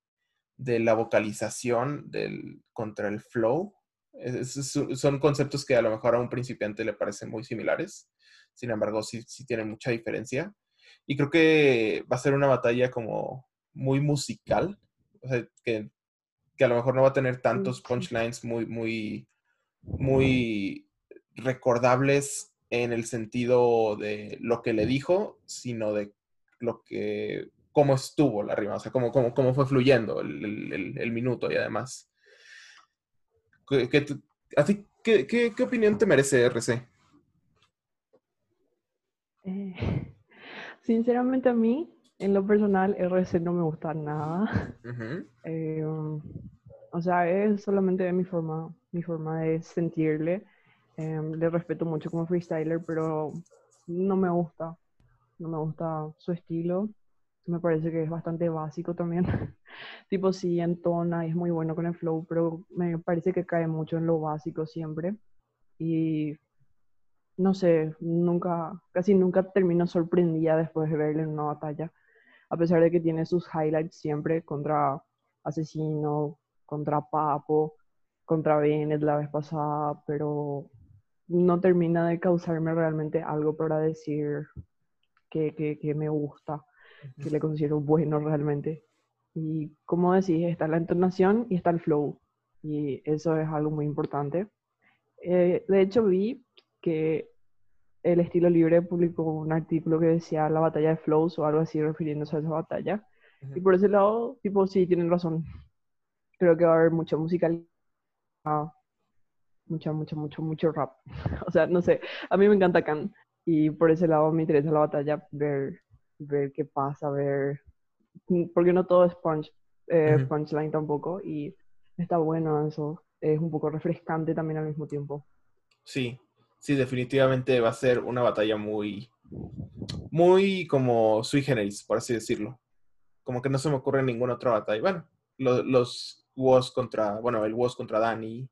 de la vocalización del, contra el flow. son conceptos que a lo mejor a un principiante le parecen muy similares. Sin embargo, sí, sí tienen mucha diferencia. Y creo que va a ser una batalla como muy musical. O sea, que, que a lo mejor no va a tener tantos punchlines muy, muy, muy recordables en el sentido de lo que le dijo, sino de lo que, cómo estuvo la rima, o sea, cómo, cómo, cómo fue fluyendo el, el, minuto y además. ¿Qué, qué, qué, qué, opinión te merece RC? Eh, <laughs> sinceramente a mí, en lo personal, RC no me gusta nada. <laughs> Eh, o sea, es solamente mi forma, mi forma de sentirle. Em, le respeto mucho como freestyler, pero no me gusta. No me gusta su estilo. Me parece que es bastante básico también. <laughs> tipo, sí, entona y es muy bueno con el flow, pero me parece que cae mucho en lo básico siempre. Y no sé, nunca, casi nunca termino sorprendida después de verle en una batalla. A pesar de que tiene sus highlights siempre contra Asesino, contra Papo, contra Bennett la vez pasada, pero no termina de causarme realmente algo para decir que, que, me gusta, que le considero bueno realmente. Y como decís, está la entonación y está el flow. Y eso es algo muy importante. Eh, de hecho, vi que el estilo libre publicó un artículo que decía la batalla de flows o algo así refiriéndose a esa batalla. Y por ese lado, tipo, sí, tienen razón. Creo que va a haber mucha musical mucho, mucho, mucho, mucho rap. <laughs> o sea, no sé, a mí me encanta Khan y por ese lado me interesa la batalla, ver, ver qué pasa, ver, porque no todo es punch, eh, punchline tampoco y está bueno eso, es un poco refrescante también al mismo tiempo. Sí, sí, definitivamente va a ser una batalla muy, muy como sui generis, por así decirlo. Como que no se me ocurre ninguna otra batalla. Bueno, los, los contra, bueno, el WOS contra Dani,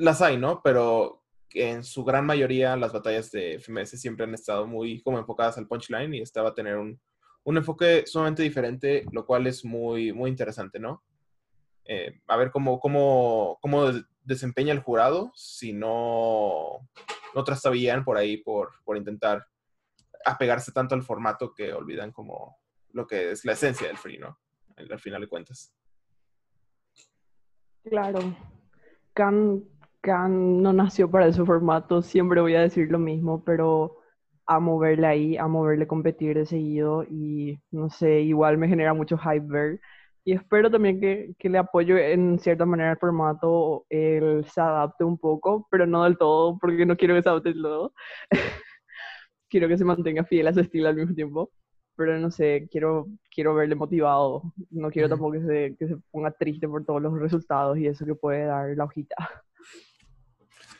las hay, ¿no? Pero en su gran mayoría las batallas de FMS siempre han estado muy como enfocadas al punchline y esta va a tener un, enfoque sumamente diferente, lo cual es muy, muy interesante, ¿no? Eh, a ver cómo, cómo, cómo desempeña el jurado si no, no trastabillan por ahí por, por intentar apegarse tanto al formato que olvidan como lo que es la esencia del free, ¿no? Al, final de cuentas. Claro. Can Khan no nació para ese formato, siempre voy a decir lo mismo, pero amo verle ahí, amo verle competir de seguido y no sé, igual me genera mucho hype ver. Y espero también que, que le apoye en cierta manera al formato, él se adapte un poco, pero no del todo, porque no quiero que se adapte todo. <laughs> quiero que se mantenga fiel a su estilo al mismo tiempo pero no sé, quiero, quiero verle motivado. No quiero tampoco que se, que se ponga triste por todos los resultados y eso que puede dar la hojita. <laughs>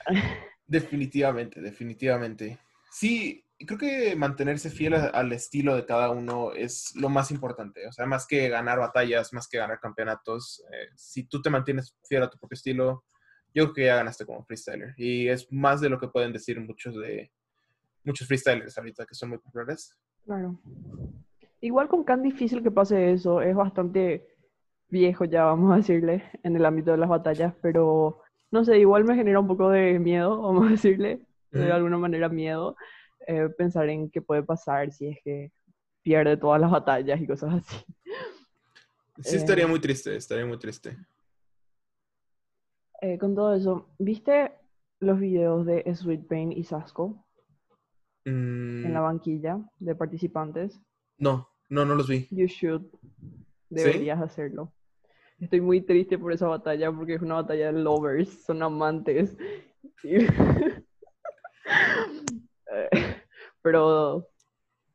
<laughs> Definitivamente, definitivamente. Sí, creo que mantenerse fiel al estilo de cada uno es lo más importante. O sea, más que ganar batallas, más que ganar campeonatos, eh, si tú te mantienes fiel a tu propio estilo, yo creo que ya ganaste como freestyler. Y es más de lo que pueden decir muchos de muchos freestylers ahorita que son muy populares. Claro. Igual con Khan difícil que pase eso, es bastante viejo ya, vamos a decirle, en el ámbito de las batallas, pero no sé, igual me genera un poco de miedo, <laughs> vamos a decirle, de alguna manera miedo, eh, pensar en qué puede pasar si es que pierde todas las batallas y cosas así. <laughs> Sí, estaría eh, muy triste, estaría muy triste. Eh, con todo eso, ¿viste los videos de Sweet Pain y Sasco? En la mm. banquilla de participantes. No, no, no los vi. You should. Deberías hacerlo. Estoy muy triste por esa batalla porque es una batalla de lovers, son amantes. <laughs> <laughs> Pero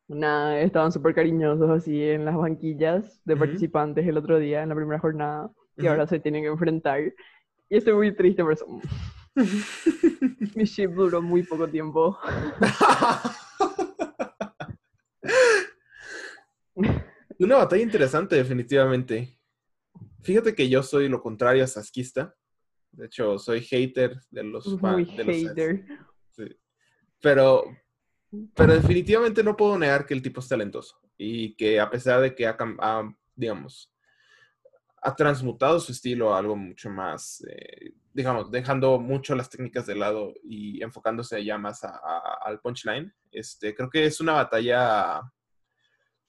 nada, estaban súper cariñosos así en las banquillas de participantes el otro día, en la primera jornada, y ahora se tienen que enfrentar. Y estoy muy triste por eso. <laughs> Mi ship duró muy poco tiempo. Una batalla interesante, definitivamente. Fíjate que yo soy lo contrario a Sasquista. De hecho, soy hater de los fans. hater. Pero, pero definitivamente no puedo negar que el tipo es talentoso. Y que a pesar de que ha, digamos, ha transmutado su estilo a algo mucho más, eh, digamos, dejando mucho las técnicas de lado y enfocándose ya más al punchline. Este, creo que es una batalla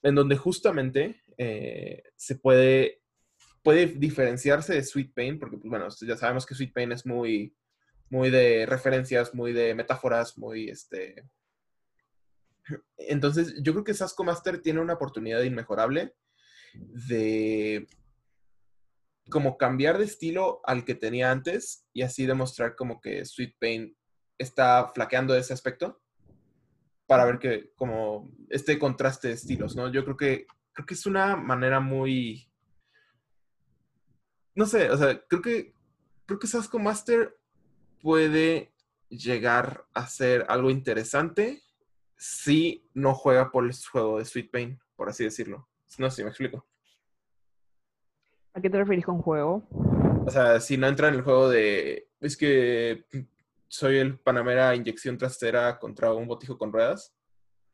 en donde justamente eh, se puede, puede diferenciarse de Sweet Pain, porque pues, bueno, ya sabemos que Sweet Pain es muy, muy de referencias, muy de metáforas, muy este. Entonces, yo creo que Sasco Master tiene una oportunidad inmejorable de como cambiar de estilo al que tenía antes y así demostrar como que Sweet Pain está flaqueando ese aspecto para ver que como este contraste de estilos, ¿no? Yo creo que creo que es una manera muy no sé, o sea, creo que creo que Sasco Master puede llegar a ser algo interesante si no juega por el juego de Sweet Pain, por así decirlo. No sé si me explico. ¿A qué te referís con juego? O sea, si no entra en el juego de. Es que soy el Panamera inyección trasera contra un botijo con ruedas,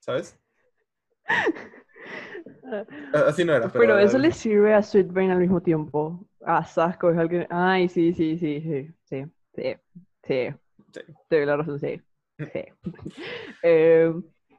¿sabes? <laughs> Así no era. Pero, pero eso le sirve a Sweet Pain al mismo tiempo. A Sasco es alguien. Ay, sí, sí, sí, sí, sí, sí, sí. sí. Te la razón, sí. sí. <laughs> eh,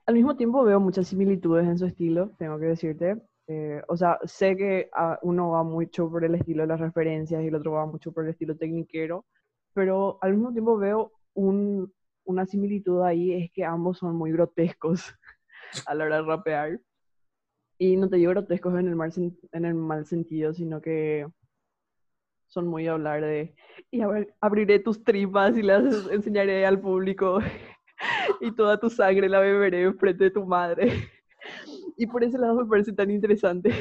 al mismo tiempo veo muchas similitudes en su estilo, tengo que decirte. Eh, o sea, sé que ah, uno va mucho por el estilo de las referencias y el otro va mucho por el estilo tecniquero, pero al mismo tiempo veo un, una similitud ahí, es que ambos son muy grotescos <laughs> a la hora de rapear. Y no te digo grotescos en el mal, en el mal sentido, sino que son muy a hablar de, y abriré tus tripas y las <laughs> enseñaré al público <laughs> y toda tu sangre la beberé frente de tu madre. <laughs> Y por ese lado me parece tan interesante.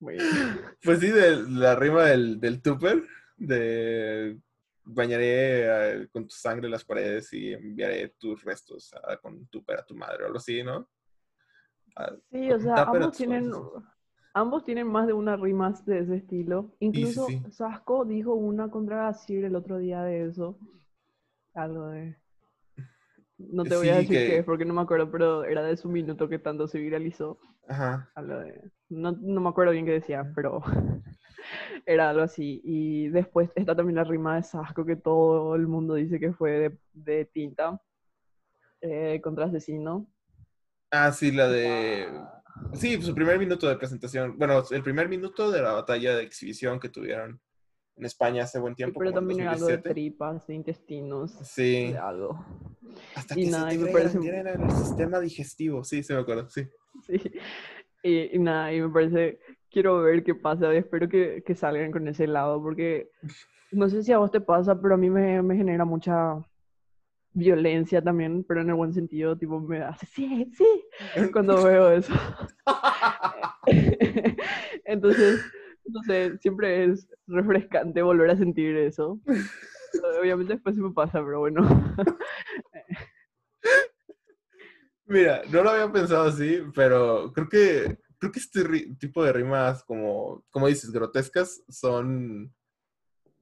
Pues sí, de la rima del, del tupper, de bañaré eh, con tu sangre las paredes y enviaré tus restos con tupper a tu madre o algo así, ¿no? sí, o sea, ambos tienen, ambos tienen más de una rima de ese estilo. Incluso Sasco dijo una contra Gasir el otro día de eso. Algo de... No te voy a decir qué es porque no me acuerdo, pero era de su minuto que tanto se viralizó. Ajá. No, me acuerdo bien qué decía, pero era algo así. Y después está también la rima de Sasco que todo el mundo dice que fue de, tinta eh, contra asesino. Ah, sí, la de... Sí, su primer minuto de presentación. Bueno, el primer minuto de la batalla de exhibición que tuvieron en España hace buen tiempo. pero también era algo de tripas, de intestinos. Sí. De algo. Hasta que nada, se me parece... el sistema digestivo. Sí, se me acuerdo, sí. <laughs> Sí. Y, nada, y me parece, quiero ver qué pasa, espero que, que, salgan con ese lado, porque no sé si a vos te pasa, pero a mí me, me genera mucha violencia también, pero en el buen sentido, tipo, me hace, sí, sí, <laughs> cuando veo eso. <laughs> Entonces, no sé, siempre es refrescante volver a sentir eso. Obviamente después se me pasa, pero bueno. <laughs> Mira, no lo había pensado así, pero creo que creo que este tipo de rimas como como dices grotescas son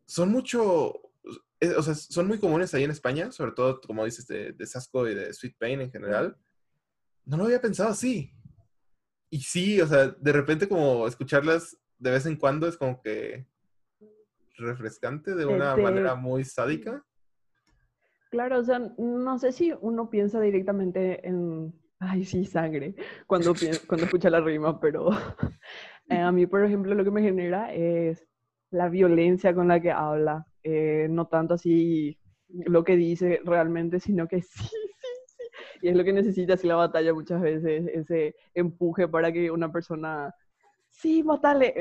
son mucho eh, o sea, son muy comunes ahí en España, sobre todo como dices de, de Sasco y de Sweet Pain en general. No lo había pensado así. Y sí, o sea, de repente como escucharlas de vez en cuando es como que refrescante de una este manera muy sádica. Claro, o sea, no sé si uno piensa directamente en, ay, sí, sangre, cuando, <laughs> cuando escucha la rima, pero <laughs> eh, a mí, por ejemplo, lo que me genera es la violencia con la que habla, eh, no tanto así lo que dice realmente, sino que <laughs> sí, sí, sí. Y es lo que necesita así la batalla muchas veces, ese empuje para que una persona sí, matale.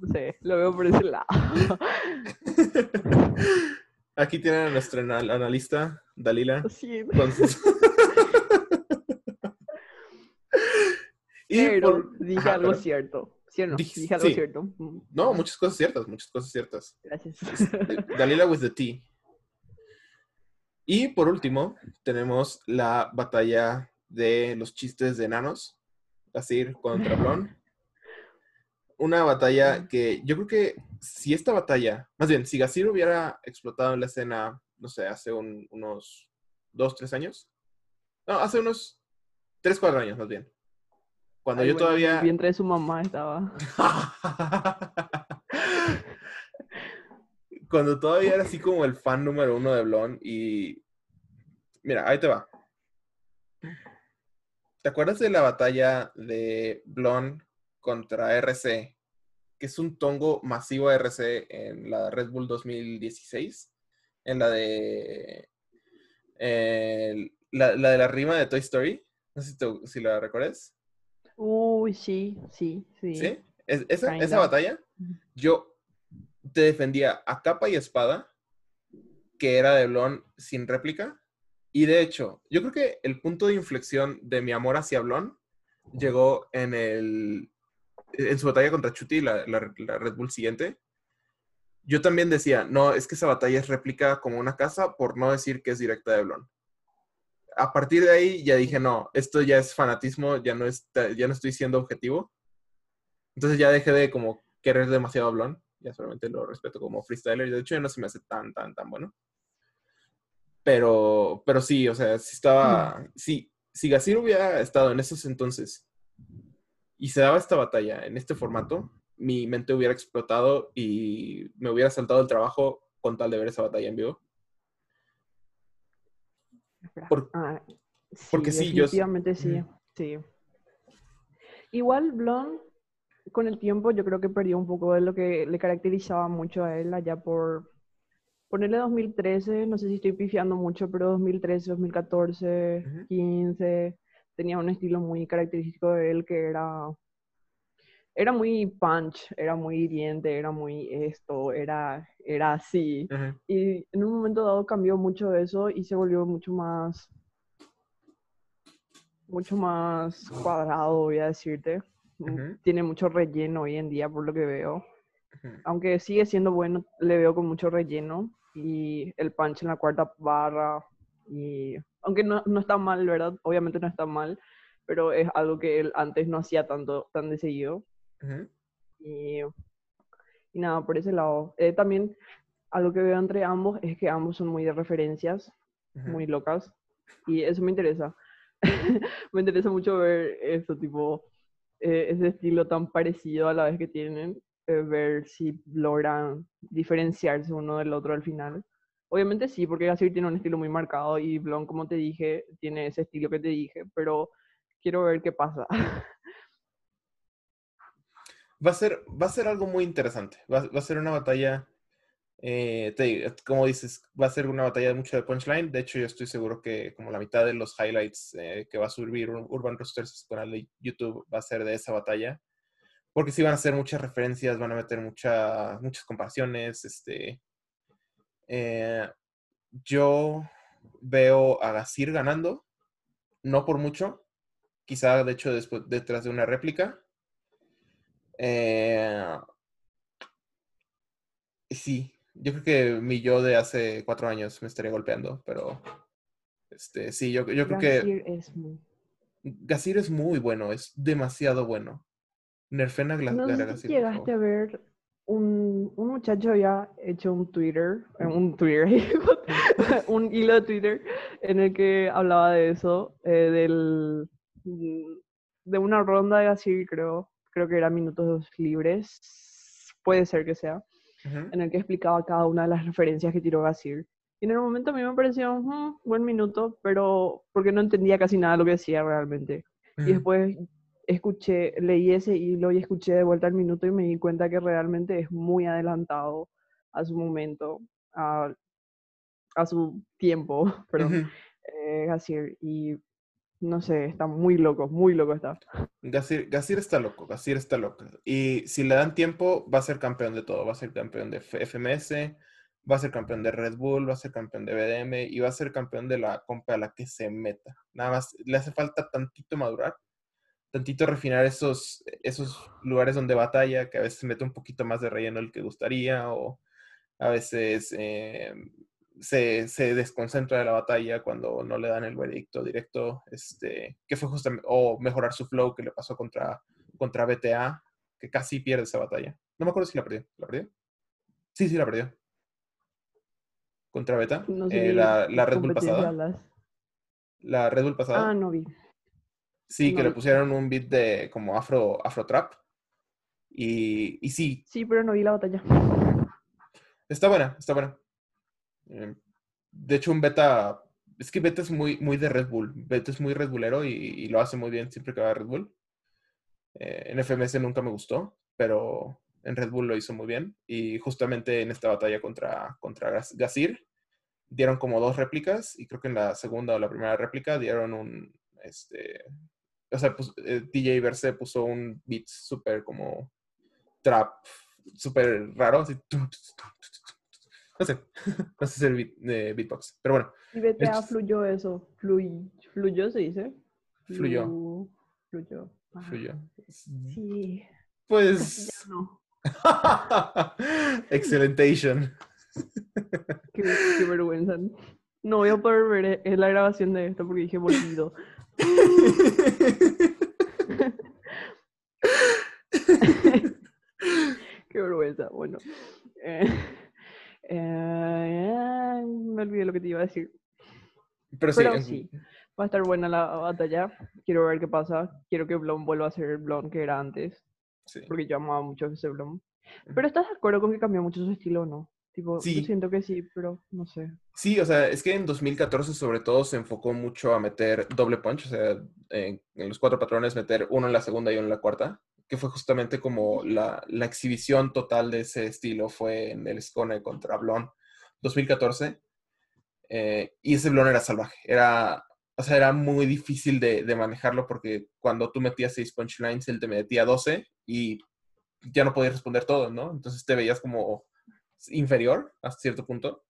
no sé, lo veo por ese lado. Aquí tienen a nuestra analista, Dalila. Sí. <laughs> y Pero dije algo cierto. ¿Sí o no? Dije, algo cierto. Mm. No, muchas cosas ciertas, muchas cosas ciertas. Gracias. Dalila with the T. Y por último, tenemos la batalla de los chistes de enanos. Asir contra Blon. Una batalla que yo creo que si esta batalla, más bien, si Gasir hubiera explotado en la escena, no sé, hace unos dos, tres años. No, hace unos 3, 4 años más bien. Cuando Ay, yo bueno, en el todavía... vientre de su mamá estaba. <laughs> Cuando todavía era así como el fan número uno de Blon y... Mira, ahí te va. ¿Te acuerdas de la batalla de Blon contra RC? Que es un tongo masivo a RC en la Red Bull 2016. En la de... eh, la, la de la rima de Toy Story. No sé si, te- si la recuerdas. Uy, sí, sí, sí. ¿Sí? Es- esa, esa batalla, yo te defendía a capa y espada, que era de Blon sin réplica. Y de hecho, yo creo que el punto de inflexión de mi amor hacia Blon llegó en el en su batalla contra Chuti, la, la- la Red Bull siguiente. Yo también decía, no, es que esa batalla es réplica como una casa, por no decir que es directa de Blon. A partir de ahí ya dije, no, esto ya es fanatismo, ya no, es, ya no estoy siendo objetivo. Entonces ya dejé de como querer demasiado a Blon. Ya solamente lo respeto como freestyler. De hecho, ya no se me hace tan, tan, tan bueno. Pero, pero sí, o sea, si estaba. Si, si Gasir hubiera estado en esos entonces y se daba esta batalla en este formato, mi mente hubiera explotado y me hubiera saltado el trabajo con tal de ver esa batalla en vivo. Por- Ah, porque sí, yo- sí, sí. Igual Blon, con el tiempo, yo creo que perdió un poco de lo que le caracterizaba mucho a él allá por ponerle 2013, no sé si estoy pifiando mucho, pero 2013, 2014, Ujú. 15, tenía un estilo muy característico de él que era era muy punch, era muy hiriente, era muy esto, era era así. Ujú, Y en un momento dado cambió mucho eso y se volvió mucho más, mucho más cuadrado, voy a decirte. Mm, Ujú. Tiene mucho relleno hoy en día, por lo que veo. Aunque sigue siendo bueno, le veo con mucho relleno. Y el punch en la cuarta barra. Y aunque no, no está mal, ¿verdad? Obviamente no está mal. Pero es algo que él antes no hacía tanto, tan de seguido. Y, y nada, por ese lado. Eh, también algo que veo entre ambos es que ambos son muy de referencias, muy locas. Y eso me interesa. <laughs> me interesa mucho ver eso, tipo, eh, ese estilo tan parecido a la vez que tienen. eh, ver si logran diferenciarse uno del otro al final. Obviamente sí, porque Gasir tiene un estilo muy marcado y Blon, como te dije, tiene ese estilo que te dije, pero quiero ver qué pasa. <laughs> Va a ser, va a ser algo muy interesante. Va, a ser una batalla, eh, como dices, va a ser una batalla mucho de punchline. De hecho, yo estoy seguro que como la mitad de los highlights eh, que va a subir Ur- Urban Roosters a su canal YouTube va a ser de esa batalla. Porque sí van a hacer muchas referencias, van a meter mucha- muchas comparaciones. Este, eh, yo veo a Gasir ganando, no por mucho, quizá de hecho después, detrás de una réplica. Eh, sí, yo creo que mi yo de hace cuatro años me estaría golpeando, pero este, sí, yo, yo creo que Gasir es muy... Gasir es muy bueno, es demasiado bueno. Nerfena No sé si Gasir, por llegaste favor. a ver un, un muchacho había hecho un Twitter, eh, un Twitter, <laughs> un hilo de Twitter en el que hablaba de eso, eh, del, mm, de una ronda de así, creo, creo que era minutos libres, puede ser que sea, en el que explicaba cada una de las referencias que tiró Gasir. Y en el momento a mí me pareció un buen minuto, pero porque no entendía casi nada de lo que decía realmente. Y después escuché, leí ese hilo y escuché de vuelta el minuto y me di cuenta que realmente es muy adelantado a su momento, a, a su tiempo, <laughs> perdón, Ujú. eh, Gasir. Y no sé, está muy loco, muy loco está. Gasir, Gasir está loco, Gasir está loco. Y si le dan tiempo, va a ser campeón de todo. Va a ser campeón de FMS, va a ser campeón de Red Bull, va a ser campeón de BDM y va a ser campeón de la compa a la que se meta. Nada más, le hace falta tantito madurar, tantito refinar esos, esos lugares donde batalla, que a veces mete un poquito más de relleno del que gustaría, o a veces eh, se, se desconcentra de la batalla cuando no le dan el veredicto directo, este, que fue justamente, o mejorar su flow que le pasó contra, contra BTA, que casi pierde esa batalla. No me acuerdo si la perdió. ¿La perdió? Sí, sí, la perdió. Contra Beta, No sé eh, la, la Red Bull pasada. La Red Bull pasada. Ah, no vi. Sí, que le pusieron un beat de como afro, afro trap. Y, y sí, Sí, pero no vi la batalla. está buena, está buena. Eh, De hecho, un beta, es que beta es muy, muy de Red Bull. Beta es muy Red Bullero y, y lo hace muy bien siempre que va a Red Bull. Eh, en FMS nunca me gustó, pero en Red Bull lo hizo muy bien. Y justamente en esta batalla contra, contra Gas- Gazir, dieron como dos réplicas y creo que en la segunda o la primera réplica dieron un, este, o sea, pues, eh, DJ Verse puso un beat súper como trap, súper raro, así. No sé, <laughs> no sé hacer beat, eh, beatbox, pero bueno, Y BTA Es- fluyó eso. Fluy, fluyó, se dice. Fluyó. Flu- Fluyó. Ajá. fluyó. Sí. Pues, <laughs> no. <laughs> excelentation. Qué, qué vergüenza. No voy a poder ver eh, la grabación de esto porque dije volvido. <laughs> Qué vergüenza. Bueno. Eh, <laughs> eh, me olvidé lo que te iba a decir. Pero sí, Pero en- sí. Va a estar buena la batalla. Quiero ver qué pasa. Quiero que Blon vuelva a ser el Blon que era antes. sí. Porque yo amaba mucho ese Blon. Pero ¿estás de acuerdo con que cambió mucho su estilo o no? Tipo, Sí. yo siento que sí, pero no sé. Sí, o sea, es que en 2014 sobre todo se enfocó mucho a meter doble punch, o sea, en, en los cuatro patrones meter uno en la segunda y uno en la cuarta, que fue justamente como la, la exhibición total de ese estilo fue en el Skone contra Blon 2014. eh, y ese Blon era salvaje, era, o sea, era muy difícil de, de manejarlo porque cuando tú metías seis punchlines, él te metía 12 y ya no podías responder todo, ¿no? Entonces te veías como inferior hasta cierto punto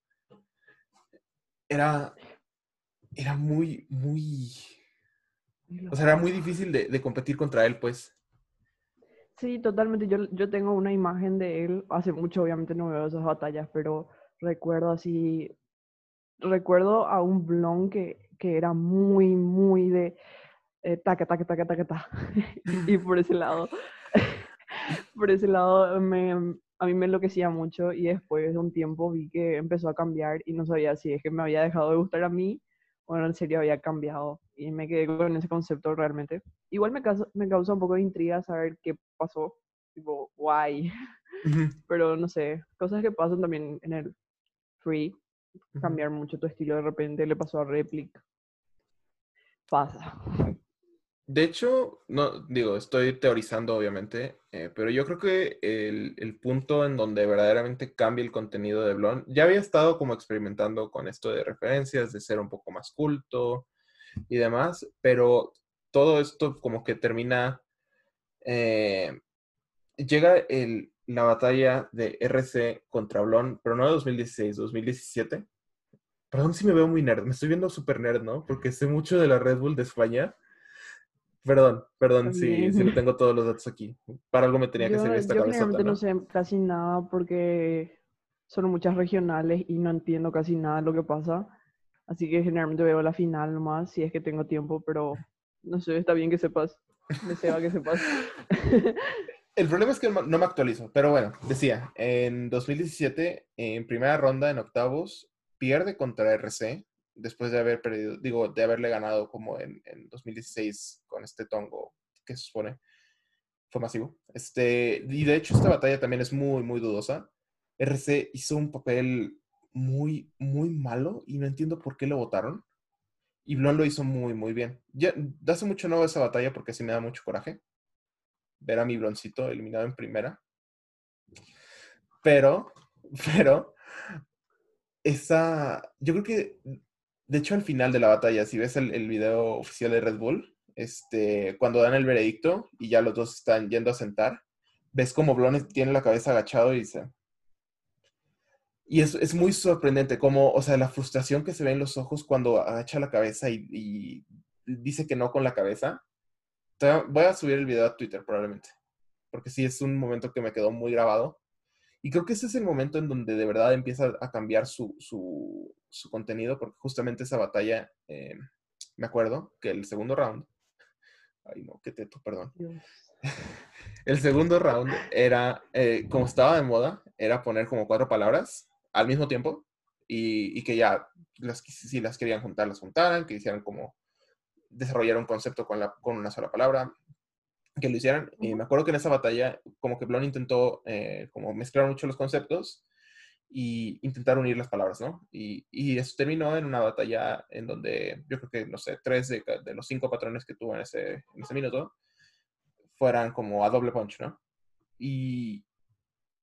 era, era muy, muy, o sea, era muy difícil de, de competir contra él, pues. Sí, totalmente. Yo, yo tengo una imagen de él. Hace mucho, obviamente, no veo esas batallas, pero recuerdo así. Recuerdo a un blon que, que era muy, muy de eh, taca, taca, taca, taca, ta. <laughs> y por ese lado, <laughs> por ese lado, me, a mí me enloquecía mucho. Y después de un tiempo vi que empezó a cambiar y no sabía si es que me había dejado de gustar a mí o en serio había cambiado. Y me quedé con ese concepto realmente. Igual me causa, me causa un poco de intriga saber qué pasó, tipo, why, <laughs> pero no sé, cosas que pasan también en el free, cambiar mucho tu estilo de repente, le pasó a Replic, pasa. De hecho, no, digo, estoy teorizando, obviamente, eh, pero yo creo que el, el punto en donde verdaderamente cambia el contenido de Blon, ya había estado como experimentando con esto de referencias, de ser un poco más culto y demás, pero todo esto como que termina, eh, llega el, la batalla de RC contra Blon, pero no de 2016, 2017. Perdón si me veo muy nerd, me estoy viendo súper nerd, ¿no? Porque sé mucho de la Red Bull de España. Perdón, perdón, si, También. si no tengo todos los datos aquí. Para algo me tenía que Yo, servir esta yo cabezota, ¿no? no sé casi nada porque son muchas regionales y no entiendo casi nada de lo que pasa, así que generalmente veo la final nomás si es que tengo tiempo, pero no sé, está bien que sepas, deseo que sepas. <laughs> El problema es que no me actualizo, pero bueno, decía, en 2017, en primera ronda, en octavos, pierde contra RC, después de haber perdido, digo, de haberle ganado como en, en 2016 con este tongo que se supone fue masivo. Este, y de hecho esta batalla también es muy, muy dudosa. RC hizo un papel muy, muy malo y no entiendo por qué lo votaron. Y Blon lo hizo muy, muy bien. Ya, hace mucho no esa batalla porque sí me da mucho coraje ver a mi broncito eliminado en primera. Pero, <laughs> pero, esa, yo creo que, de hecho, al final de la batalla, si ves el, video oficial de Red Bull, este, cuando dan el veredicto y ya los dos están yendo a sentar, ves como Blon tiene la cabeza agachado y dice... Y es, es muy sorprendente como, o sea, la frustración que se ve en los ojos cuando agacha la cabeza y, y dice que no con la cabeza. Voy a subir el video a Twitter probablemente, porque sí es un momento que me quedó muy grabado. Y creo que ese es el momento en donde de verdad empieza a cambiar su, su, su contenido, porque justamente esa batalla, eh, me acuerdo que el segundo round, ay no, qué teto, perdón. Dios. <laughs> El segundo round era, eh, como estaba de moda, era poner como cuatro palabras al mismo tiempo y, y que ya, las, si las querían juntar, las juntaran, que hicieran como desarrollar un concepto con, la, con una sola palabra, que lo hicieran. Y me acuerdo que en esa batalla, como que Blon intentó eh, como mezclar mucho los conceptos y intentar unir las palabras, ¿no? Y, y, eso terminó en una batalla en donde yo creo que, no sé, tres de, de los cinco patrones que tuvo en ese, en ese minuto fueran como a doble punch, ¿no? Y,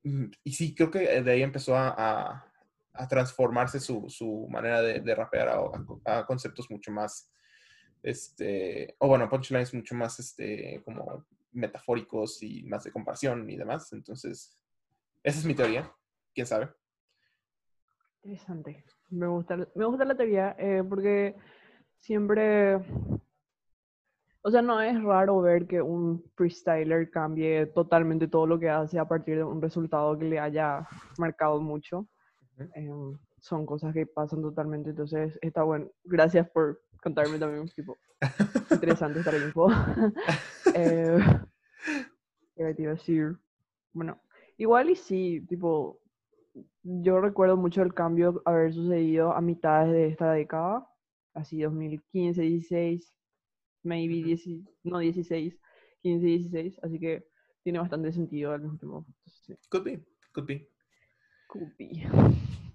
y sí, creo que de ahí empezó a, a, transformarse su, su, manera de, de rapear a, a, conceptos mucho más, este, o bueno, punchlines mucho más, este, como metafóricos y más de comparación y demás. Entonces, esa es mi teoría. ¿Quién sabe? Interesante. Me gusta, me gusta la teoría eh, porque siempre o sea, no es raro ver que un freestyler cambie totalmente todo lo que hace a partir de un resultado que le haya marcado mucho. Em, son cosas que pasan totalmente, entonces está bueno. Gracias por contarme también, tipo, interesante esta info. <laughs> eh, ¿Qué te iba a decir? Bueno, igual y sí, tipo, yo recuerdo mucho el cambio haber sucedido a mitad de esta década, así 2015, 16, maybe 10, no 16, 15, 16, así que tiene bastante sentido al mismo tiempo. Sí. Could be, could be. Could be.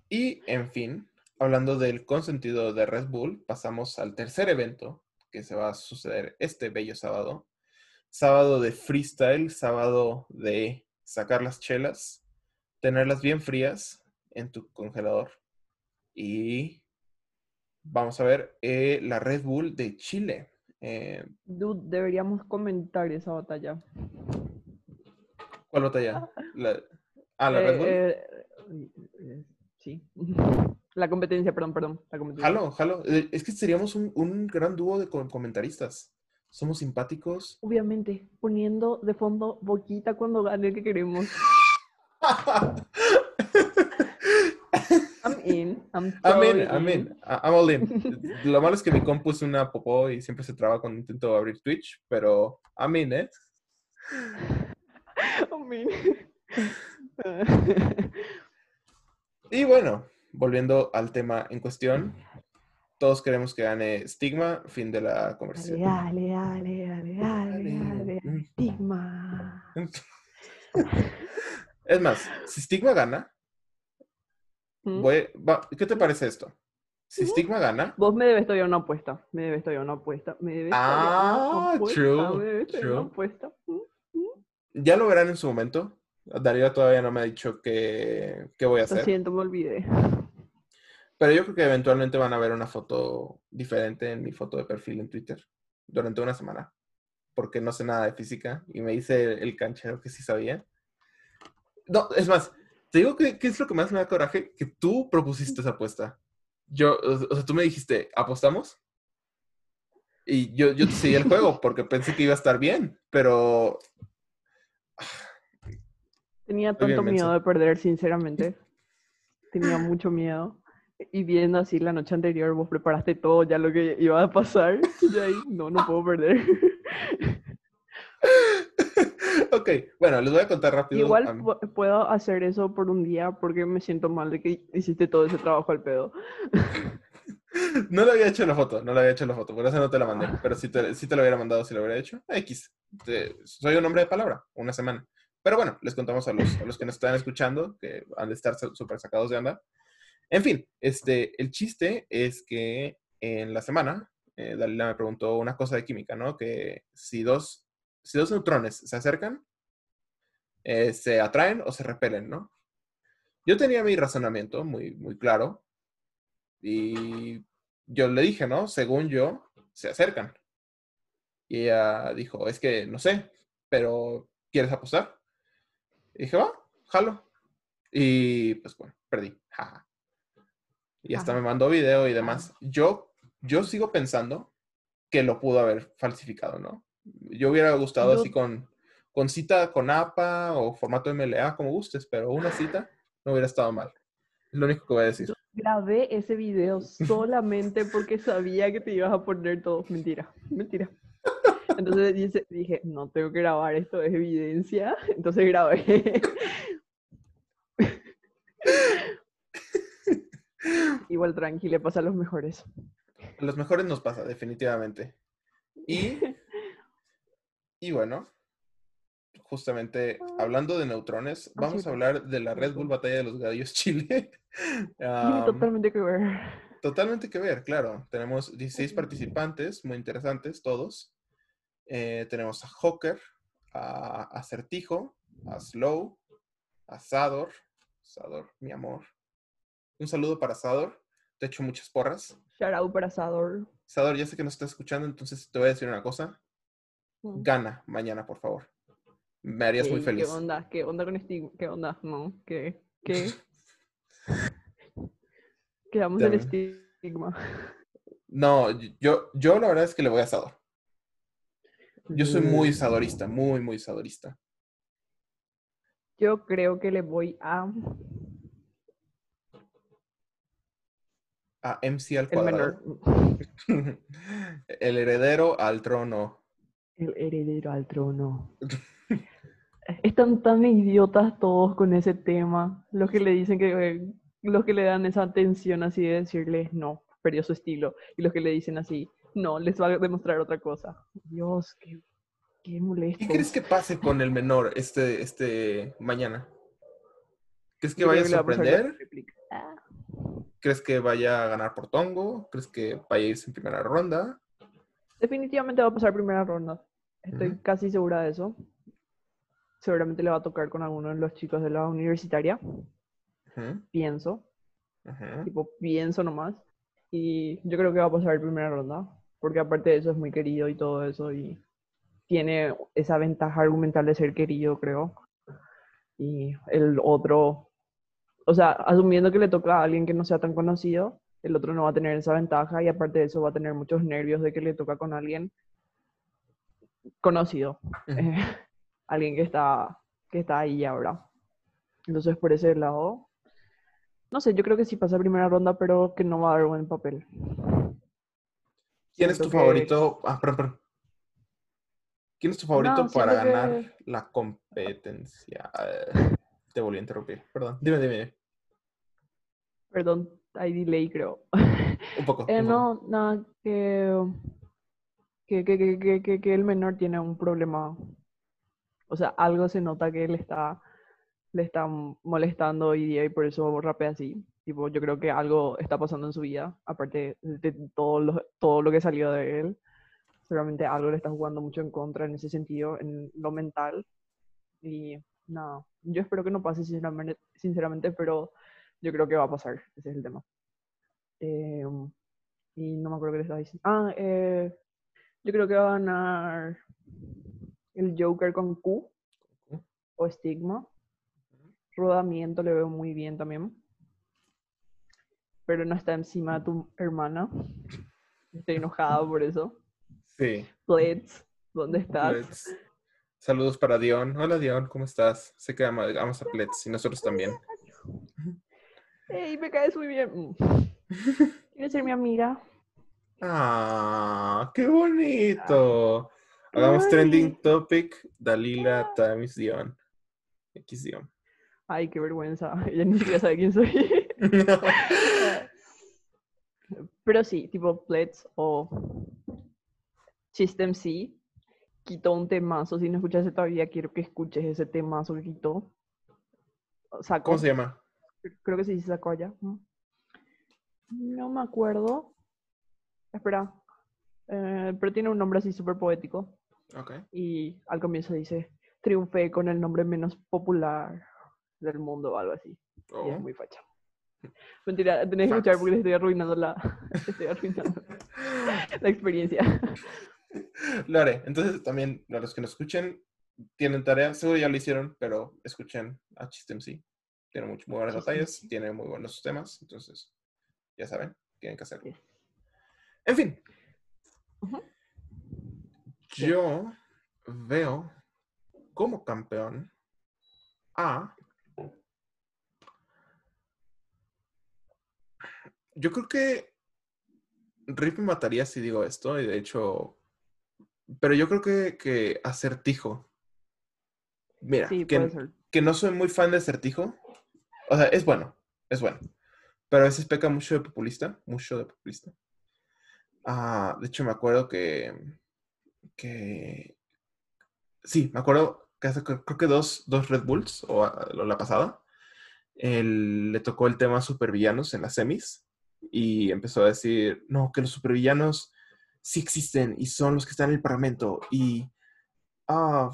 Y, en fin, hablando del consentido de Red Bull, pasamos al tercer evento que se va a suceder este bello sábado. Sábado de freestyle, sábado de sacar las chelas, tenerlas bien frías en tu congelador. Y vamos a ver eh, la Red Bull de Chile. Eh, Dude, deberíamos comentar esa batalla. ¿Cuál batalla? <laughs> La, ah, la Red Bull. Eh, eh, sí. <laughs> La competencia, perdón, perdón. La competencia. Jalo, jalo. Es que seríamos un, un gran dúo de comentaristas. Somos simpáticos. Obviamente, poniendo de fondo boquita cuando gane el que queremos. <laughs> I'm in. I'm, I'm in. I'm all in. Lo malo es que mi compu es una popó y siempre se traba cuando intento abrir Twitch, pero I'm in, ¿eh? I'm in. y bueno, volviendo al tema en cuestión, todos queremos que gane Stigma, fin de la conversación. Dale, dale, dale, dale, dale, Stigma. Es más, si Stigma gana, ¿Qué te parece esto? Si Stigma gana. Vos me debes todavía una apuesta. Me debes todavía una apuesta. Me debes ah, una apuesta. true. true. Una apuesta. Ya lo verán en su momento. Darío todavía no me ha dicho qué, qué voy a hacer. Lo siento, me olvidé. Pero yo creo que eventualmente van a ver una foto diferente en mi foto de perfil en Twitter durante una semana. Porque no sé nada de física y me dice el canchero que sí sabía. No, es más, te digo que, ¿qué es lo que más me da coraje? Que tú propusiste esa apuesta. Yo, o sea, tú me dijiste, ¿apostamos? Y yo, yo te seguí el <laughs> juego porque pensé que iba a estar bien, pero... Tenía tanto miedo de perder, sinceramente. Tenía mucho miedo. Y viendo así la noche anterior, vos preparaste todo ya lo que iba a pasar. Y ahí, no, no puedo perder. <laughs> <laughs> ok, bueno, les voy a contar rápido. Igual puedo hacer eso por un día porque me siento mal de que hiciste todo ese trabajo al pedo. <laughs> no le había hecho la foto, no le había hecho la foto, por eso no te la mandé. Pero si te, si te lo hubiera mandado, si lo hubiera hecho, X. soy un hombre de palabra, una semana. Pero bueno, les contamos a los, a los que nos están escuchando, que han de estar súper sacados de onda. En fin, este, el chiste es que en la semana, eh, Dalila me preguntó una cosa de química, ¿no? Que si dos si dos neutrones se acercan, eh, se atraen o se repelen, ¿no? Yo tenía mi razonamiento muy, muy claro y yo le dije, ¿no? Según yo, se acercan. Y ella dijo, es que no sé, pero ¿quieres apostar? Y dije, va, jalo. Y pues bueno, perdí. Y hasta me mandó video y demás. Yo, yo sigo pensando que lo pudo haber falsificado, ¿no? Yo hubiera gustado así con, con cita con APA o formato MLA, como gustes, pero una cita no hubiera estado mal. Es lo único que voy a decir. grabé ese video <laughs> solamente porque sabía que te ibas a poner todo. Mentira, mentira. Entonces dije, no tengo que grabar, esto es evidencia. <laughs> Entonces grabé. <laughs> Igual tranquilo, pasa a los mejores. A los mejores nos pasa, definitivamente. Y, y bueno, justamente hablando de neutrones, Ah, vamos a hablar de la Red Bull. Batalla de los Gallos <laughs> Chile. <laughs> Tiene Am, totalmente que ver. totalmente que ver, claro. Tenemos 16 participantes, muy interesantes todos. Eh, tenemos a Hawker, a Acertijo, a Slow, a Sador. Sador, mi amor. Un saludo para Sador. Te echo muchas porras. Shout out para Sador. Sador, ya sé que nos estás escuchando, entonces te voy a decir una cosa. Gana mañana, por favor. Me harías muy feliz. ¿Qué onda? ¿Qué onda con Stigma? ¿Qué onda? No, ¿qué? ¿Qué? <laughs> Quedamos en También. estigma. No, yo, yo la verdad es que le voy a Sador. Yo soy muy Mm, sadorista, muy, muy sadorista. Yo creo que le voy a A MC al el cuadrado. <laughs> El heredero al trono. El heredero al trono. Están tan idiotas todos con ese tema. Los que le dicen que eh, los que le dan esa atención así de decirles no, perdió su estilo. Y los que le dicen así, no, les va a demostrar otra cosa. Dios, qué, qué molesto. ¿Qué crees que pase con el menor este, este mañana? ¿Crees que Yo vaya a sorprender? ¿Crees que vaya a ganar por tongo? ¿Crees que vaya a irse en primera ronda? Definitivamente va a pasar primera ronda. Estoy Ujú. casi segura de eso. Seguramente le va a tocar con alguno de los chicos de la universitaria. Ujú, Pienso. ujú. Tipo, pienso nomás. Y yo creo que va a pasar primera ronda. Porque aparte de eso es muy querido y todo eso. Y tiene esa ventaja argumental de ser querido, creo. Y el otro, o sea, asumiendo que le toca a alguien que no sea tan conocido, el otro no va a tener esa ventaja. Y aparte de eso va a tener muchos nervios de que le toca con alguien conocido. Eh, <laughs> alguien que está, que está ahí ahora. Entonces, por ese lado, no sé, yo creo que sí pasa primera ronda, pero que no va a dar buen papel. ¿Quién es tu que- favorito? Ah, perdón, perdón. ¿Quién es tu favorito No, para ganar que- la competencia? <laughs> Te volví a interrumpir. Perdón. Dime, dime. Perdón, hay delay, creo. Un poco. <laughs> Eh, un no, nada, que, que, que, que, que, que- el menor tiene un problema. O sea, algo se nota que él está, le está molestando hoy día y por eso rapea así. Tipo, yo creo que algo está pasando en su vida, aparte de todo lo, todo lo que salió de él. Seguramente algo le está jugando mucho en contra en ese sentido, en lo mental. Y nada, yo espero que no pase sinceramente, sinceramente pero yo creo que va a pasar, ese es el tema. Eh, y no me acuerdo qué le estaba diciendo. Ah, eh, yo creo que va a ganar el Joker con Q o Stigma. Rodamiento le veo muy bien también. Pero no está encima de tu hermana. Estoy enojada por eso. Sí. Blitz, ¿dónde estás? Plets. Saludos para Dion. Hola Dion, ¿cómo estás? Sé que ama- amas a Plets y nosotros también. ¡Ey, me caes muy bien! <laughs> ¿Quieres ser mi amiga? Ah, qué bonito. Hagamos Ay. trending topic Dalila times Dion. X Dion. Ay, qué vergüenza. <laughs> Ella ni siquiera sabe quién soy. <laughs> <laughs> Pero sí, tipo Blitz o System C quitó un temazo. Si no escuchaste todavía, quiero que escuches ese temazo que quitó. Sacó. ¿Cómo se llama? Creo que sí se sacó allá. No me acuerdo. Espera. Eh, pero tiene un nombre así súper poético. Ok. Y al comienzo dice, triunfé con el nombre menos popular del mundo o algo así. Y Oh. es muy facha. Mentira, tenés que escuchar porque le estoy arruinando la, <laughs> estoy arruinando <laughs> la experiencia. Lo haré. Entonces también a los que nos escuchen tienen tarea, seguro ya lo hicieron, pero escuchen a Chistem sí. Tiene muy buenas Chistem batallas, Sí. tiene muy buenos temas, entonces ya saben, tienen que hacerlo. En fin, yo veo como campeón a. Yo creo que Rip me mataría si digo esto, y de hecho. Pero yo creo que, que Acertijo. Mira, Sí, que, que no soy muy fan de Acertijo. O sea, es bueno, es bueno. Pero a veces peca mucho de populista, mucho de populista. Ah, de hecho, me acuerdo que que... Sí, me acuerdo que hace creo que dos, dos Red Bulls, o la pasada, le tocó el tema supervillanos en las semis y empezó a decir, no, que los supervillanos sí existen y son los que están en el Parlamento y ah,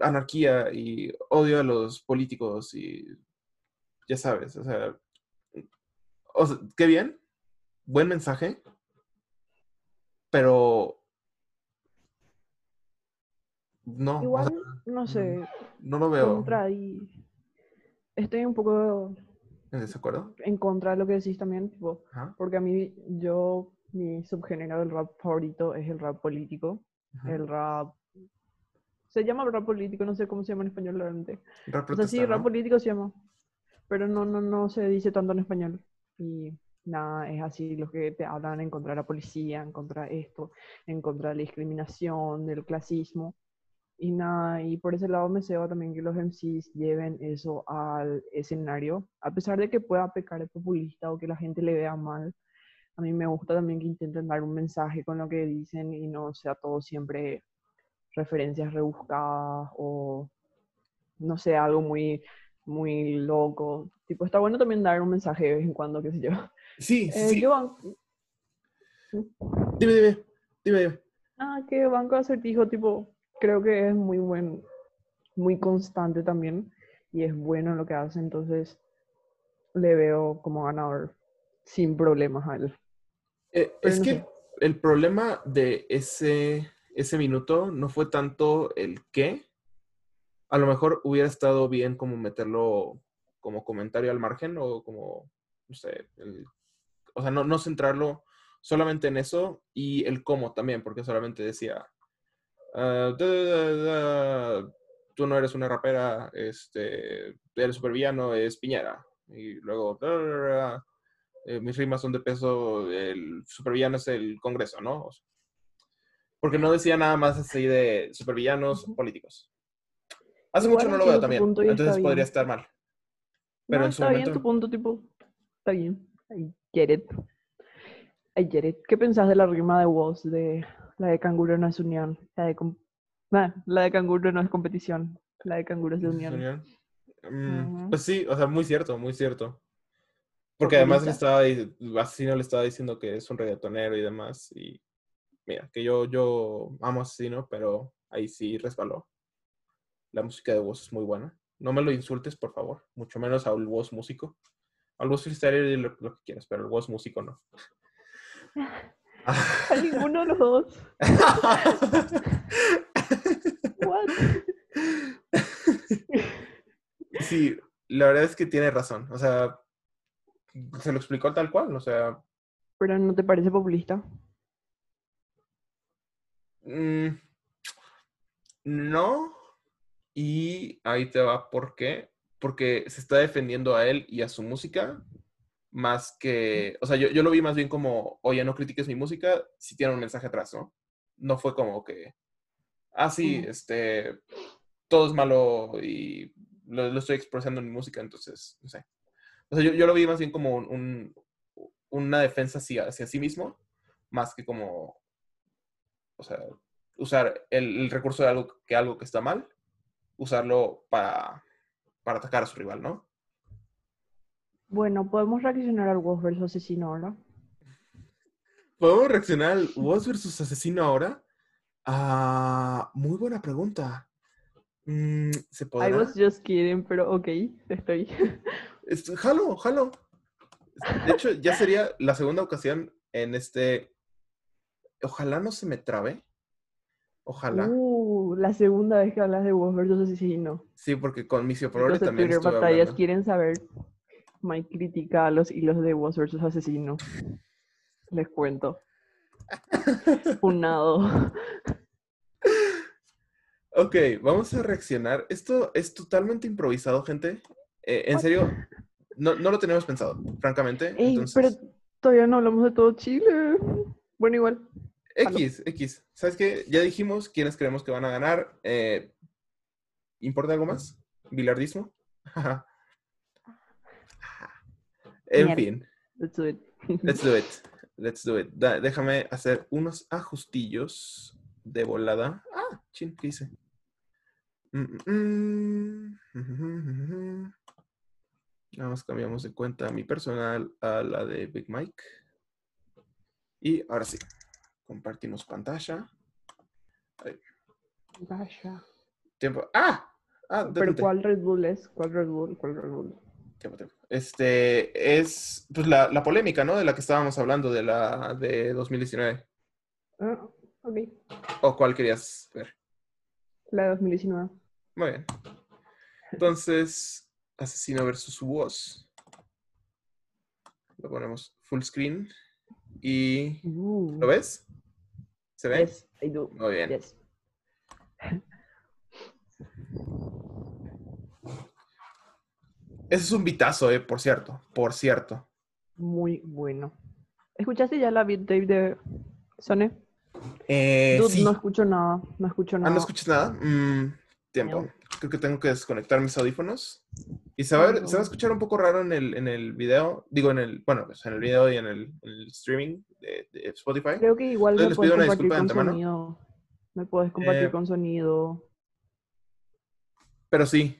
anarquía y odio a los políticos y ya sabes, o sea, qué bien, buen mensaje, pero no. Igual, no sé. No lo veo. Contra y estoy un poco ¿En desacuerdo? En contra de lo que decís también, tipo, porque a mí, yo, mi subgénero del rap favorito es el rap político. El rap. Se llama rap político, no sé cómo se llama en español realmente. Rap o sea, sí, rap político se llama. Pero no, no, no se dice tanto en español. Y nada, es así, los que te hablan en contra de la policía, en contra de esto, en contra de la discriminación, del clasismo. Y nada, y por ese lado me deseo también que los MCs lleven eso al escenario, a pesar de que pueda pecar de populista o que la gente le vea mal. A mí me gusta también que intenten dar un mensaje con lo que dicen y no sea todo siempre referencias rebuscadas o no sé, algo muy, muy loco. Tipo, está bueno también dar un mensaje de vez en cuando, qué sé yo. Sí, eh, sí. Dime, dime, dime, dime. Ah, que Banco Acertijo, tipo, creo que es muy buen, muy constante también y es bueno en lo que hace, entonces le veo como ganador sin problemas a él. Eh, es que el problema de ese, ese minuto no fue tanto el qué. A lo mejor hubiera estado bien como meterlo como comentario al margen o como, no sé, o sea, no, no centrarlo solamente en eso y el cómo también, porque solamente decía, uh, tú no eres una rapera, este, eres supervillano, es Piñera. Y luego, eh, mis rimas son de peso, el supervillano es el Congreso, ¿no? porque no decía nada más así de supervillanos políticos. Hace mucho no lo veo también, entonces podría estar mal. Pero en su está momento... bien tu punto, tipo, está bien. I get it. I get it. ¿Qué pensás de la rima de Woz de la de canguro no es unión. La de, la de canguro no es competición. La de canguro es de unión. Mm, pues sí, o sea, muy cierto, muy cierto. Porque además le estaba, Asesino le estaba diciendo que es un reggaetonero y demás. Y mira, que yo, yo amo Asesino, pero ahí sí resbaló. La música de voz es muy buena. No me lo insultes, por favor. Mucho menos a un voz músico. Al voz freestyle lo, lo que quieras, pero el voz músico no. A ninguno de los dos. <laughs> What? Sí, la verdad es que tiene razón. O sea, se lo explicó tal cual, o sea. ¿Pero no te parece populista? Mm, no. Y ahí te va por qué. Porque se está defendiendo a él y a su música más que, o sea, yo, yo, lo vi más bien como, oye, no critiques mi música si tiene un mensaje atrás, ¿no? No fue como que, ah, sí, este, todo es malo y lo, estoy expresando en mi música, entonces, no sé. O sea, yo, yo lo vi más bien como un, una defensa hacia, hacia, sí mismo, más que como, o sea, usar el, el, recurso de algo que algo que está mal, usarlo para, para atacar a su rival, ¿no? Bueno, podemos reaccionar al Woz versus Asesino ahora. ¿Podemos reaccionar al Woz versus Asesino ahora? Ah, muy buena pregunta. Mm, ¿Se podrá? I was just kidding, pero ok, estoy. jalo, jalo. De hecho, ya sería la segunda ocasión en este. Ojalá no se me trabe. Ojalá. Uh, la segunda vez que hablas de Woz versus Asesino. Sí, porque con Misio Flores también. Twitter batallas quieren saber My crítica a los hilos de Woz versus Asesino. Les cuento. <laughs> Punado. Ok, vamos a reaccionar. Esto es totalmente improvisado, gente. Eh, en serio, no, lo teníamos pensado, francamente. Pero todavía no hablamos de todo Chile. Bueno, igual. X, X. ¿Sabes qué? Ya dijimos quiénes creemos que van a ganar. Eh, ¿Importa algo más? ¿Bilardismo? <laughs> En fin. Let's do it. Let's do it. <laughs> Let's do it. déjame hacer unos ajustillos de volada. Ah, chin, ¿qué hice? Mm, mm, mm. Nada más cambiamos de cuenta mi personal a la de Big Mike. Y ahora sí, compartimos pantalla. Ahí. Vaya. Tiempo. ¡Ah! ah Pero. ¿cuál Red Bull es? ¿Cuál Red Bull? ¿Cuál Red Bull? Tiempo, tiempo. Este es pues, la, la polémica, ¿no? De la que estábamos hablando, de la de 2019. Ah, ok. ¿O cuál querías ver? La de 2019. Muy bien. Entonces, Asesino versus Woz. Lo ponemos full screen. ¿Y Uh, lo ves? ¿Se ve? Yes, I do. Muy bien. Yes. Ese es un bitazo, eh, por cierto. Por cierto. Muy bueno. ¿Escuchaste ya la beat tape de Sone? Eh, Dude, sí. no escucho nada. No escucho Ah, nada. ¿no escuchas nada? Mm, tiempo. Creo que tengo que desconectar mis audífonos. Y se va, a ver- No. se va a escuchar un poco raro en el, en el video. Digo, en el, bueno, pues en el video y en el, en el streaming de, de Spotify. Creo que igual Entonces, me les pido una disculpa de antemano. sonido. Me puedes compartir Eh, con sonido. Pero sí.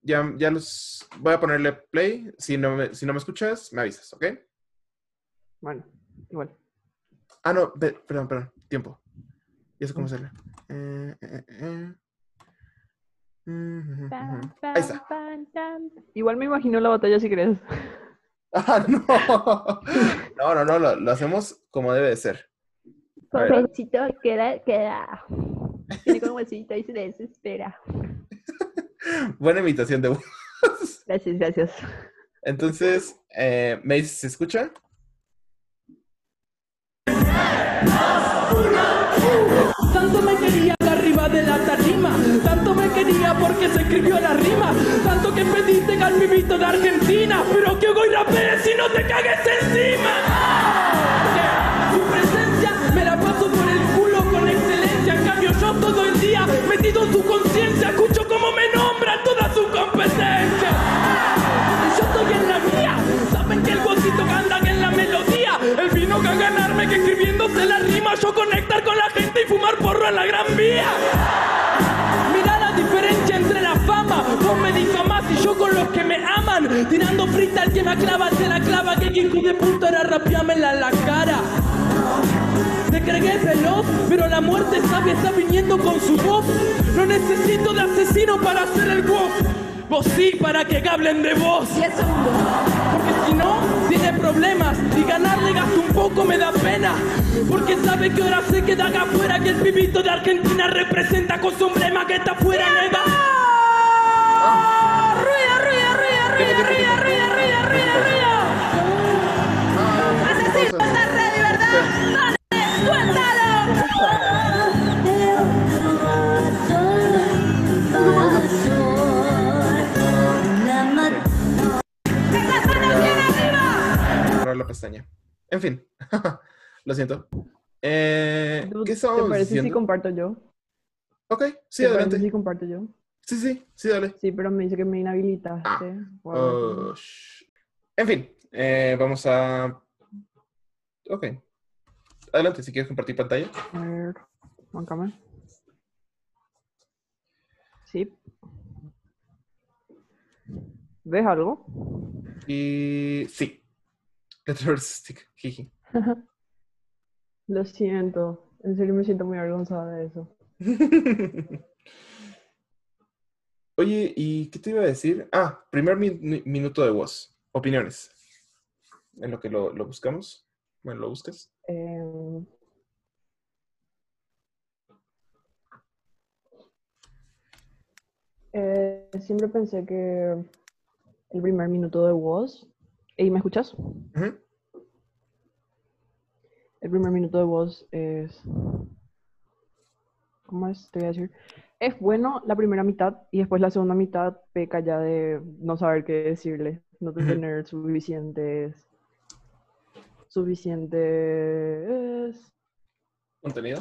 Ya, ya los voy a ponerle play. Si no, me, si no me escuchas, me avisas, ¿ok? Bueno, igual. Ah, no, perdón, perdón. Tiempo. Ya sé cómo hacerle. Eh, eh, Ahí está. Igual me imagino la batalla si querés. <laughs> Ah, no. No, no, no, lo, lo hacemos como debe de ser. Ver. Pobrecito, queda, queda. Tiene como huesito y se desespera. <laughs> Buena imitación de voz. Gracias, gracias. Entonces, eh, ¿me dices, se escucha? Tarima, tanto me quería porque se escribió la rima, tanto que pediste al pibito de Argentina, pero que hoy rapees y no te cagues encima. Que Su presencia me la paso por el culo con excelencia, en cambio yo todo el día metido en su conciencia, escucho cómo me nombran toda su competencia. Yo estoy en la mía, saben que el bolsito anda en la melodía, él vino a ganarme que escribiéndose la rima, yo conectar con la gente y fumar porro en la gran vía. Me aman, tirando frita al que me clava, se la clava, que hijo de puta era rapeármela en la cara. Te cregué veloz, pero la muerte sabia está viniendo con su voz. No necesito de asesino para hacer el voz. Vos sí, para que hablen de vos. Porque si no, tiene problemas. Y ganarle gasto un poco me da pena. Porque sabe que ahora se queda acá afuera. Que el pibito de Argentina representa con su emblema que está afuera, nega. Pestaña. En fin. <laughs> Lo siento. Eh, ¿Qué ¿Te estábamos parece si diciendo? comparto yo? Ok, sí, ¿Te adelante. si comparto yo? Sí, sí, sí, dale. Sí, pero me dice que me inhabilitaste. Wow. Oh, en fin, eh, vamos a... Ok. Adelante, si quieres compartir pantalla. A ver, bancame. Sí. ¿Ves algo? Y sí. Stick. Jiji. Lo siento. En serio me siento muy avergonzada de eso. <laughs> Oye, ¿y qué te iba a decir? Ah, primer mi- mi- minuto de voz. Opiniones. En lo que lo, lo buscamos. Bueno, lo buscas. Em, eh, siempre pensé que el primer minuto de voz. ¿Y me escuchas? El primer minuto de voz es. ¿Cómo es? Te voy a decir. Es bueno la primera mitad y después la segunda mitad peca ya de no saber qué decirle, no tener suficientes. suficientes. Contenido.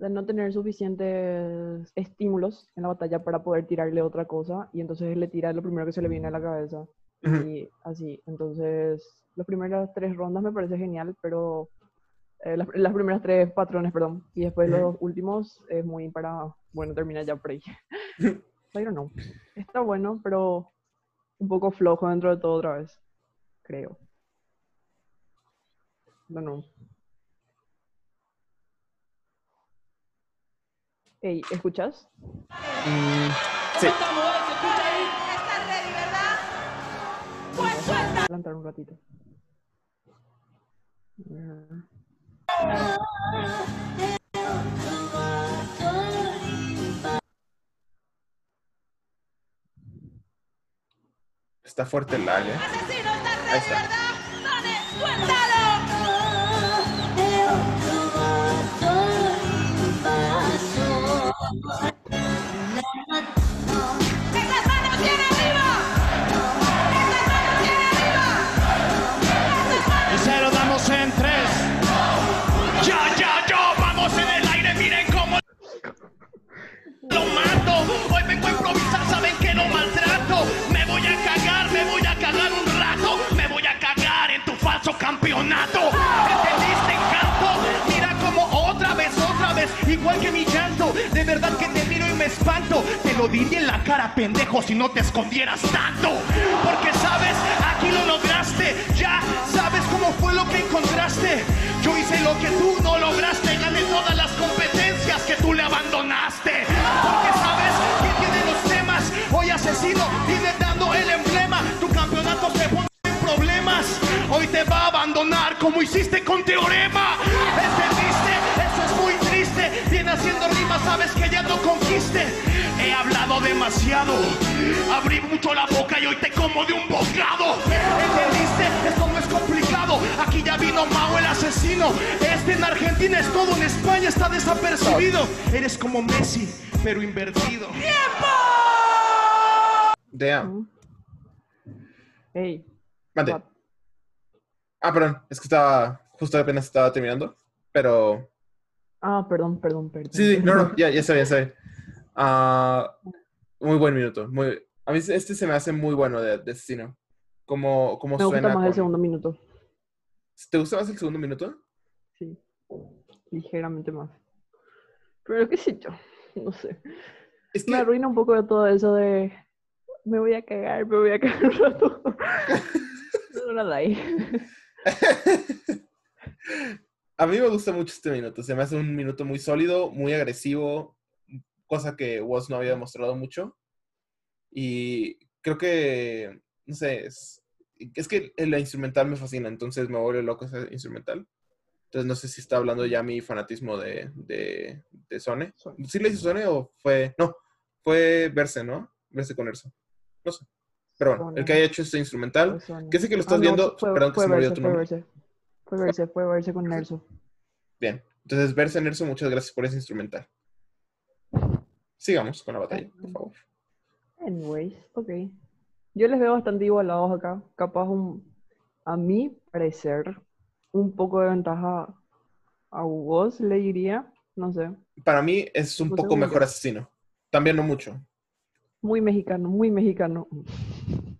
de no tener suficientes estímulos en la batalla para poder tirarle otra cosa y entonces le tira lo primero que se le viene a la cabeza Y así. Entonces, las primeras tres rondas me parece genial, pero eh, las, las primeras tres patrones, perdón. Y después los dos últimos es muy para, bueno, termina ya por ahí. <laughs> Pero no. Está bueno, pero un poco flojo dentro de todo otra vez. Creo. No, no. Ey, ¿escuchas? Mm, sí. Plantar un ratito. Está fuerte el lag, ¿eh? Asesino, ¿estás Ahí ready, está. Campeonato. ¿Entendiste, encanto? Mira como otra vez, otra vez, igual que mi llanto. De verdad que te miro y me espanto. Te lo diría en la cara, pendejo, si no te escondieras tanto. Porque sabes, aquí lo lograste. Ya sabes cómo fue lo que encontraste. Yo hice lo que tú no lograste. Gané abandonar como hiciste con Teorema. ¿Entendiste? Eso es muy triste. Viene haciendo rimas, sabes que ya no conquiste. He hablado demasiado. Abrí mucho la boca y hoy te como de un bocado. ¿Entendiste? Esto no es complicado. Aquí ya vino Mao el asesino. Este en Argentina es todo, en España está desapercibido. Eres como Messi, pero invertido. Damn. Ey, Mande. Ah, perdón. Es que estaba. Justo apenas estaba terminando. Pero. Ah, perdón, perdón, perdón. Sí, sí, no, no, ya, ya sabía, ya sabía. Ah, muy buen minuto. Muy, a mí este se me hace muy bueno de, de asesino. Como, como Me gusta suena. más el segundo minuto. ¿Te gusta más el segundo minuto? Sí. Ligeramente más. Pero qué sé yo. No sé. Es que Me arruina un poco de todo eso de. Me voy a cagar, me voy a cagar un rato. <laughs> No, nada ahí. <laughs> a mí me gusta mucho este minuto. Se me hace un minuto muy sólido, muy agresivo, cosa que Woz no había mostrado mucho. Y creo que, no sé, es, es que la instrumental me fascina, entonces me vuelve loco esa instrumental. Entonces no sé si está hablando ya mi fanatismo de, de, de. Sone. ¿Sí le hizo Sone o fue...? No, fue Verse, ¿no? Verse con Erso. No sé. Pero bueno, el que haya hecho este instrumental, que sé que lo Ah, estás no, viendo, fue- perdón que se me olvidó tu nombre. verse. Fue verse, fue verse con Nerso. Bien. Entonces, Verse Nerso, muchas gracias por ese instrumental. Sigamos con la batalla, por favor. Anyways, ok. Yo les veo bastante igualados acá. Capaz un, a mi parecer, un poco de ventaja a vos, le diría. No sé. Para mí es un No poco mejor asesino. También no mucho. Muy mexicano, muy mexicano.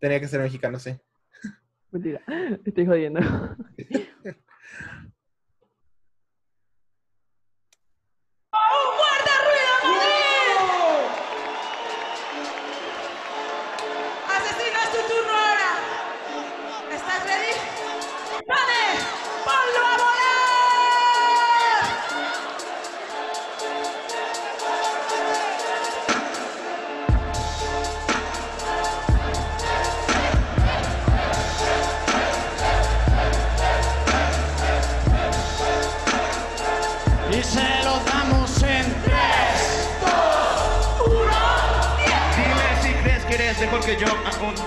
Tenía que ser mexicano, sí. Mentira, estoy jodiendo. <laughs>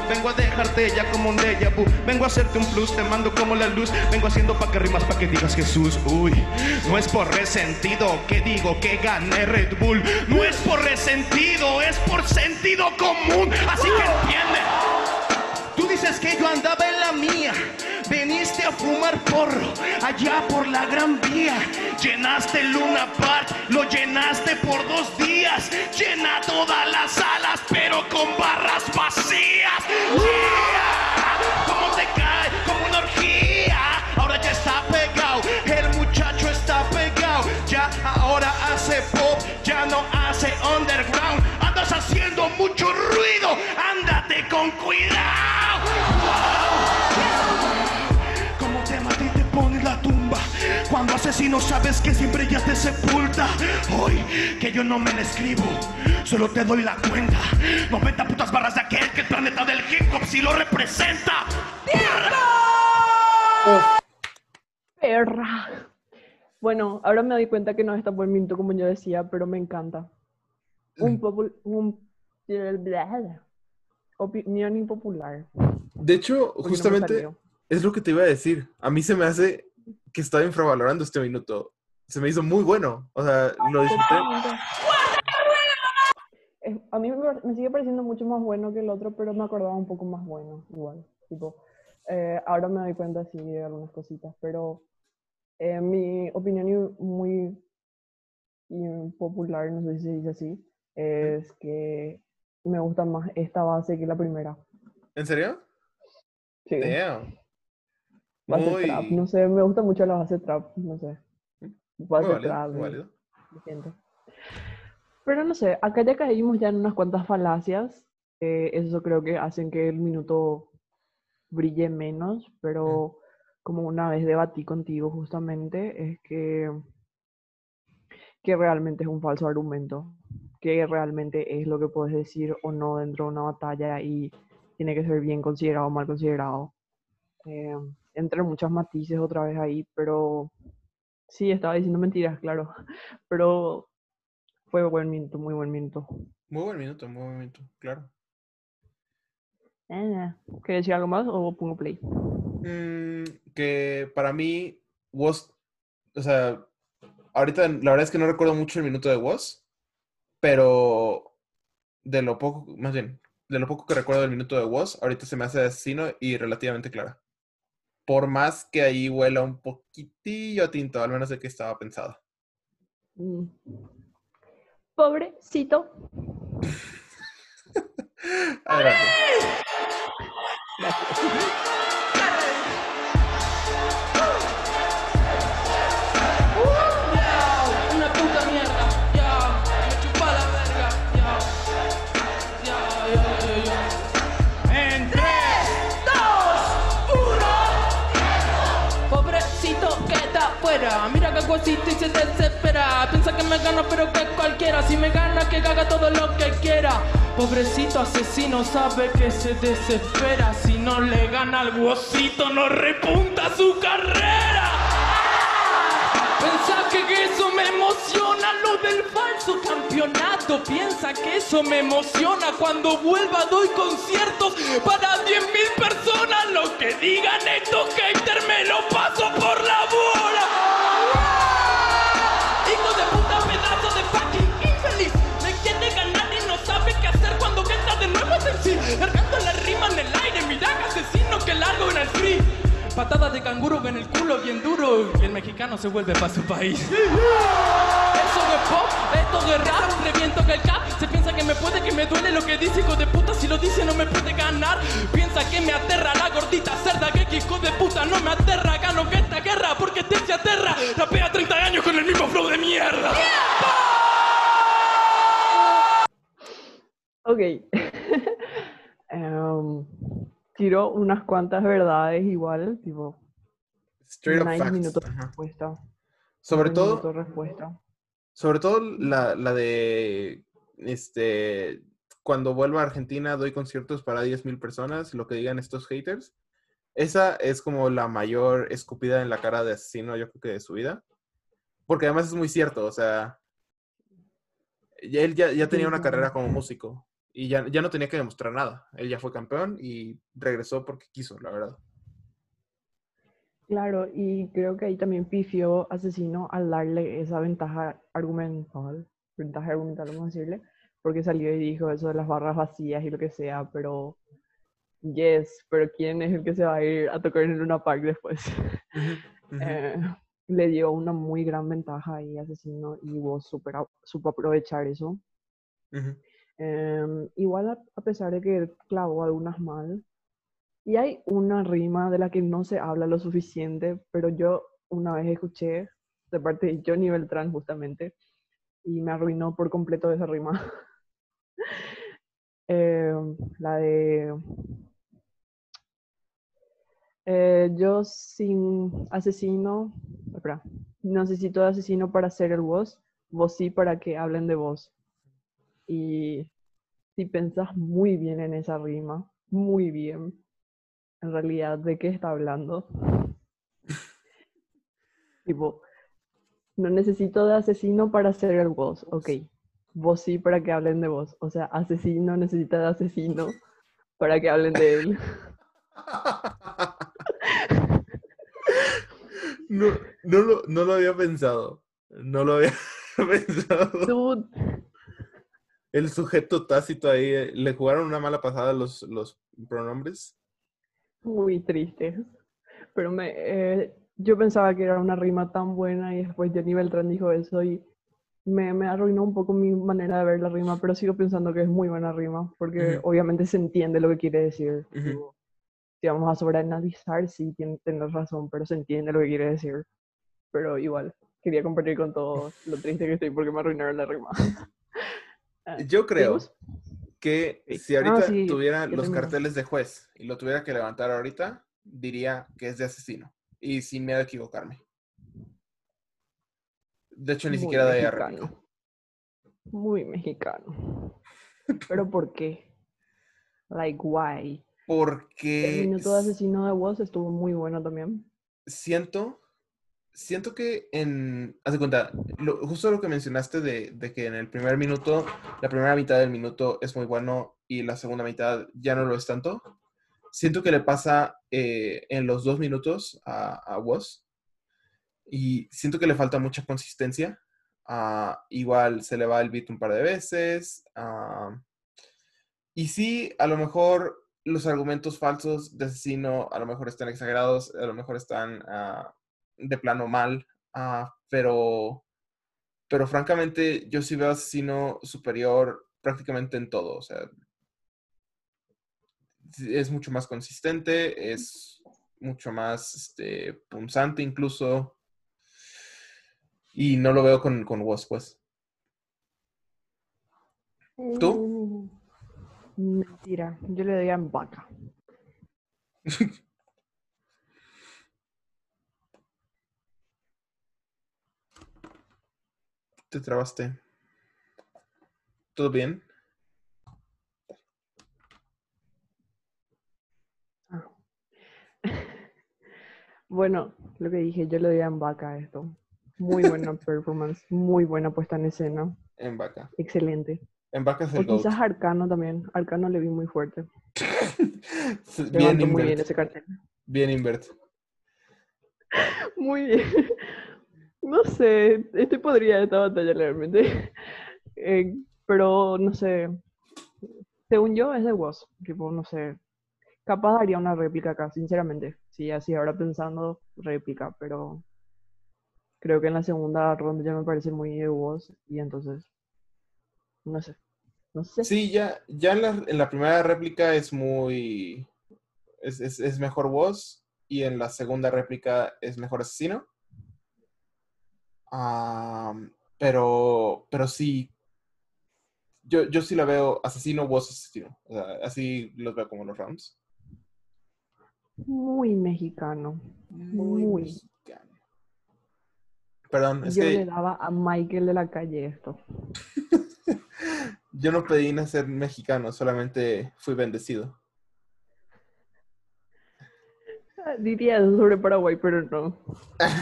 Vengo a dejarte ya como un déjà vu. Vengo a hacerte un plus, te mando como la luz. Vengo haciendo pa' que rimas, pa' que digas Jesús. Uy, no es por resentido que digo que gané Red Bull. No es por resentido, es por sentido común. Así que entiende. Tú dices que yo andaba en la mía. Veniste a fumar porro allá por la gran vía. Llenaste Luna Park, lo llenaste por dos días. Llena todas las salas, pero con barras vacías. Yeah. ¿Cómo te cae? Como una orgía. Ahora ya está pegado, el muchacho está pegado. Ya ahora hace pop, ya no hace underground. Andas haciendo mucho ruido, ándate con cuidado. Cuando asesino sabes que siempre ya te sepulta. Hoy que yo no me la escribo, solo te doy la cuenta. 90 putas barras de aquel que el planeta del hip hop sí lo representa. Perra. Bueno, ahora me doy cuenta que no está buen minuto como yo decía, pero me encanta. Un, popul- un opinión impopular. De hecho, no justamente es lo que te iba a decir. A mí se me hace que estaba infravalorando este minuto. Se me hizo muy bueno. O sea, lo disfruté. Es- a mí me, sigue pareciendo mucho más bueno que el otro, pero me acordaba un poco más bueno, igual. Tipo, eh, ahora me doy cuenta sí de algunas cositas, pero eh, mi opinión muy impopular, no sé si se dice así, es que me gusta más esta base que la primera. ¿En serio? Sí, Damn. Base Muy, trap, no sé, me gusta mucho la base trap, no sé. muy Base válido, trap, eh, válido. lo. Pero no sé, acá ya caímos ya en unas cuantas falacias. eh, eso creo que hacen que el minuto brille menos, pero como una vez debatí contigo justamente, es que, que realmente es un falso argumento, que realmente es lo que puedes decir o no dentro de una batalla y tiene que ser bien considerado o mal considerado. Eh, entre muchos matices otra vez ahí, pero sí, estaba diciendo mentiras, claro, <laughs> pero fue buen minuto, muy buen minuto. Muy buen minuto, muy buen minuto, claro. Eh, ¿Quieres decir algo más o pongo play? Mm, que para mí, Was, o sea, ahorita la verdad es que no recuerdo mucho el minuto de Was, pero de lo poco, más bien, de lo poco que recuerdo del minuto de Was, ahorita se me hace asesino y relativamente clara. Por más que ahí huela un poquitillo a tinto, al menos de que estaba pensado. Mm, Pobrecito. <laughs> Adelante. <laughs> afuera, mira que cosito y se desespera. Piensa que me gana, pero que cualquiera. Si me gana, que haga todo lo que quiera. Pobrecito asesino sabe que se desespera. Si no le gana al huesito, no repunta su carrera. Piensa que eso me emociona lo del falso campeonato. Piensa que eso me emociona. Cuando vuelva doy conciertos para 10 mil personas. Lo que digan estos haters me lo paso por la bola. Hijo de puta pedazo de fucking infeliz. Me quiere ganar y no sabe qué hacer cuando entra de nuevo es en sí. Cargando la rima en el aire. Mira que asesino que largo en el free. Patada de canguro en el culo bien duro. Y el mexicano se vuelve para su país. <laughs> Eso de pop, esto de rap, reviento que el cap. Se piensa que me puede, que me duele lo que dice hijo de puta. Si lo dice no me puede ganar. Piensa que me aterra la gordita cerda Que hijo de puta no me aterra. Gano que esta guerra porque te se aterra. Rapea 30 años con el mismo flow de mierda. Ok. <laughs> Em, tiro unas cuantas verdades igual, tipo, Straight up facts. minuto de ajá. respuesta. Sobre todo, respuesta. sobre todo la, la de este cuando vuelva a Argentina doy conciertos para 10.000 personas, lo que digan estos haters. Esa es como la mayor escupida en la cara de asesino, yo creo que de su vida. Porque además es muy cierto, o sea, él ya, ya tenía una carrera como músico y ya, ya no tenía que demostrar nada. Él ya fue campeón y regresó porque quiso, la verdad. Claro, y creo que ahí también pifió Asesino al darle esa ventaja argumental, ventaja argumental, vamos a decirle, porque salió y dijo eso de las barras vacías y lo que sea, pero yes, pero ¿quién es el que se va a ir a tocar en Luna Park después? <laughs> Ujú. Eh, le dio una muy gran ventaja ahí Asesino y vos supo aprovechar eso. Ujú. Em, igual a, a pesar de que clavó algunas mal, y hay una rima de la que no se habla lo suficiente, pero yo una vez escuché de parte de Johnny Beltrán justamente, y me arruinó por completo esa rima. <laughs> Eh, la de eh, yo sin asesino, espera, necesito de asesino para ser el vos, vos sí para que hablen de vos. Y si pensás muy bien en esa rima, muy bien, en realidad, ¿de qué está hablando? <laughs> tipo, no necesito de asesino para ser el vos, ok. Vos sí para que hablen de vos. O sea, asesino necesita de asesino para que hablen de él. <laughs> No, no, lo, no lo había pensado. No lo había <laughs> pensado. Dude, El sujeto tácito ahí, eh, le jugaron una mala pasada los, los pronombres. muy triste. Pero me, eh, yo pensaba que era una rima tan buena y después Jenny Beltrán dijo eso y me, me arruinó un poco mi manera de ver la rima, pero sigo pensando que es muy buena rima porque obviamente se entiende lo que quiere decir. Si vamos a sobreanalizar, sí, tien- tienes razón, pero se entiende lo que quiere decir. Pero igual, quería compartir con todos lo triste que estoy porque me arruinaron la rima. <laughs> Ah, Yo creo que si Ah, ahorita sí, tuviera los tengo. carteles de juez y lo tuviera que levantar ahorita, diría que es de asesino. Y sin miedo a equivocarme. De hecho, ni Muy siquiera de mexicano. Muy mexicano. <laughs> ¿Pero por qué? Like, why? El Porque minuto de asesino de voz estuvo muy bueno también. siento, siento que en, haz de cuenta, lo- justo lo que mencionaste de, de que en el primer minuto, la primera mitad del minuto es muy bueno y la segunda mitad ya no lo es tanto. Siento que le pasa eh, en los dos minutos a, a Woz y siento que le falta mucha consistencia. Ah, igual se le va el beat un par de veces. ah, y sí, a lo mejor los argumentos falsos de asesino a lo mejor están exagerados, a lo mejor están ah, de plano mal, ah, pero, pero francamente yo sí veo asesino superior prácticamente en todo. O sea, es mucho más consistente, es mucho más este, punzante incluso. Y no lo veo con, con Woz, pues. ¿Tú? Mm, Mentira, yo le doy a vaca. <laughs> Te trabaste. ¿Todo bien? Ah. <laughs> Bueno, lo que dije, yo le doy a vaca a esto. Muy buena <laughs> performance, muy buena puesta en escena. En vaca. Excelente. En vaca es O el GOAT. quizás Arcano también. Arcano le vi muy fuerte. <laughs> bien muy bien ese cartel. Bien invert. Muy bien. No sé, estoy podrida de esta batalla realmente. <laughs> Eh, pero no sé. Según yo es de Woz. No sé. Capaz haría una réplica acá, sinceramente. Sí, así ahora pensando, réplica, pero creo que en la segunda ronda ya me parece muy de Woz y entonces. No sé. No sé. Sí, ya, ya en, la, en la primera réplica es muy. Es, es- es mejor voz. Y en la segunda réplica es mejor asesino. Am, pero, pero sí. Yo, yo sí la veo asesino, voz, asesino. O sea, así los veo como los rounds. Muy mexicano. Muy, Muy. mexicano. Perdón, es Yo que le daba a Michael de la calle esto. <laughs> yo no pedí nacer mexicano, solamente fui bendecido. Diría eso sobre Paraguay, pero no.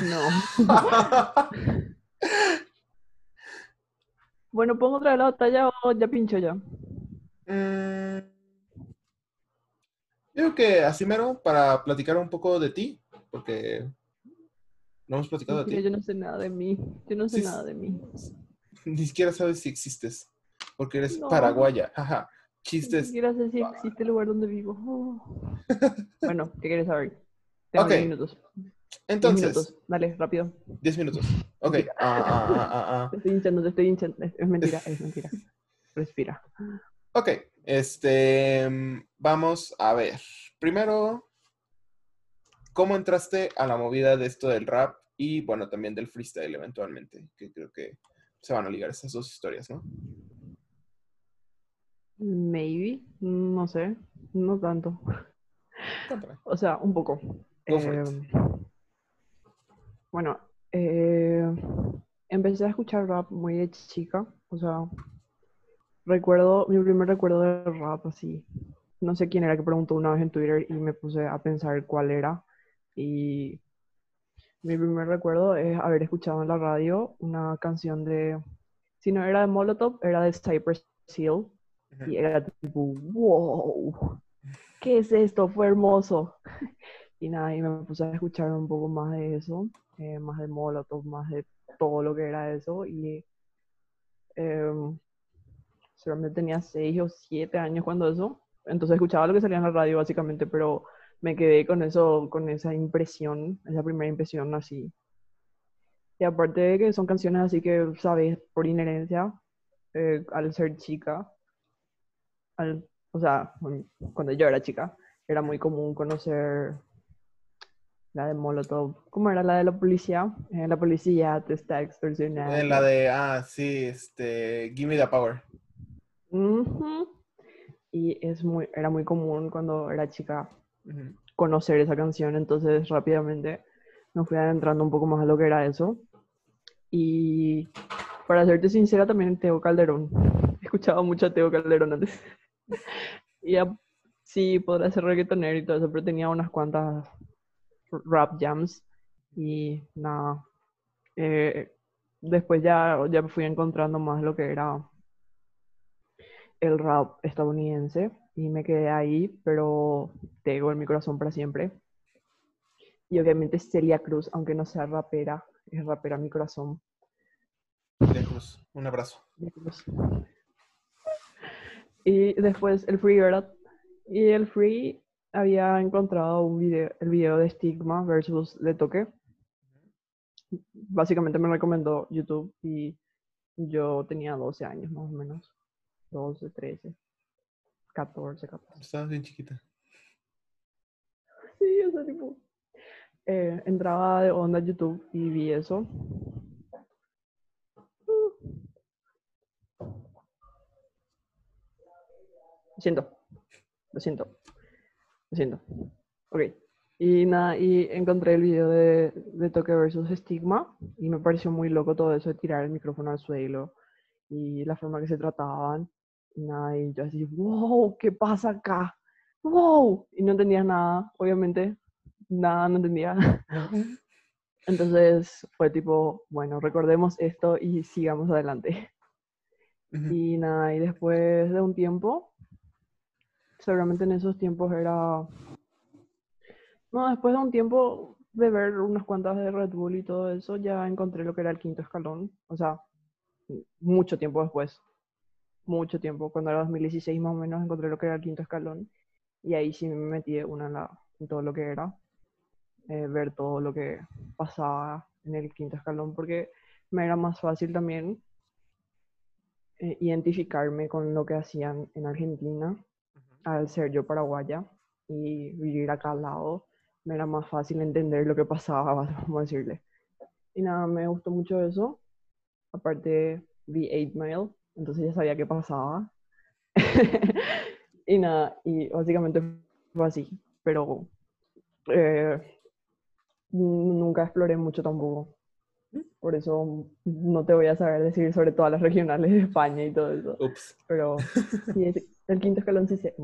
No. <laughs> Bueno, ¿pongo otra vez la batalla o ya pincho ya? Mm, Creo que así mero para platicar un poco de ti, porque no hemos platicado de ti. yo no sé nada de mí. Yo no sé Sí, nada de mí. <laughs> Ni siquiera sabes si existes, porque eres No. paraguaya. Jaja. Ni Chistes. siquiera sé si existe el lugar donde vivo. Oh. <laughs> Bueno, ¿qué quieres saber? Tengo Ok, 10 minutos. 10 Entonces, minutos. Dale, rápido. 10 minutos. Ok. Ah, ah, ah, ah. Te <laughs> estoy hinchando, te estoy hinchando. Es, es mentira, es mentira. Respira. Ok. Este. mm, Vamos a ver. Primero, ¿cómo entraste a la movida de esto del rap y, bueno, también del freestyle eventualmente? Que creo que se van a ligar esas dos historias, ¿no? Maybe, no sé, no tanto. O sea, un poco. Em, bueno, eh, empecé a escuchar rap muy de chica. O sea, recuerdo, mi primer recuerdo de rap así. No sé quién era que preguntó una vez en Twitter y me puse a pensar cuál era. Y mi primer recuerdo es haber escuchado en la radio una canción de, si no era de Molotov, era de Cypress Hill. Y era tipo, wow, ¿qué es esto? Fue hermoso. Y nada, y me puse a escuchar un poco más de eso, eh, más de Molotov, más de todo lo que era eso. Y em, seguramente tenía 6 o 7 años cuando eso. Entonces escuchaba lo que salía en la radio básicamente, pero me quedé con eso, con esa impresión, esa primera impresión así. Y aparte de que son canciones así que, sabes, por inherencia, eh, al ser chica, al, o sea, cuando yo era chica, era muy común conocer la de Molotov. ¿Cómo era la de la policía? Eh, la policía te está extorsionando. Eh, la de, ah, sí, este, Give Me the Power. Ujú. Y es muy, era muy común cuando era chica Ujú. conocer esa canción, entonces rápidamente me fui adentrando un poco más a lo que era eso. Y para serte sincera, también Teo Calderón. Escuchaba mucho a Teo Calderón antes. <laughs> y ya, sí, podrá ser reggaetonero y todo eso, pero tenía unas cuantas rap jams y nada. Eh, después ya, ya me fui encontrando más lo que era el rap estadounidense y me quedé ahí, pero tengo en mi corazón para siempre. Y obviamente Celia Cruz, aunque no sea rapera, es rapera en mi corazón. Celia Cruz, un abrazo. Cruz. Y después el Free, ¿verdad? Y el Free había encontrado un video, el video de Stigma versus Le Toque. Básicamente me recomendó YouTube y yo tenía 12 años más o menos. 12, 13, 14, 14. Estabas bien chiquita. Sí, o sea, tipo. eh, entraba de onda a YouTube y vi eso. Lo siento. Lo siento. Lo siento. Ok. Y nada, y encontré el video de, de Toque versus Stigma y me pareció muy loco todo eso de tirar el micrófono al suelo y la forma que se trataban. Y nada, y yo así, wow, ¿qué pasa acá? ¡Wow! Y no entendía nada, obviamente. Nada, no entendía. <laughs> Entonces fue tipo, bueno, recordemos esto y sigamos adelante. Ujú. Y nada, y después de un tiempo, seguramente en esos tiempos era... No, después de un tiempo de ver unas cuantas de Red Bull y todo eso, ya encontré lo que era el quinto escalón. O sea, mucho tiempo después. Mucho tiempo. Cuando era 2016 más o menos encontré lo que era el quinto escalón. Y ahí sí me metí una en, la- en todo lo que era. eh, ver todo lo que pasaba en el quinto escalón. Porque me era más fácil también eh, identificarme con lo que hacían en Argentina al ser yo paraguaya y vivir acá al lado, me era más fácil entender lo que pasaba, <laughs> vamos a decirle. Y nada, me gustó mucho eso. Aparte, vi 8 Mile, entonces ya sabía qué pasaba. <laughs> y nada, y básicamente fue así, pero eh, nunca exploré mucho tampoco. Por eso no te voy a saber decir sobre todas las regionales de España y todo eso. Ups. Pero sí, el quinto escalón sí sé.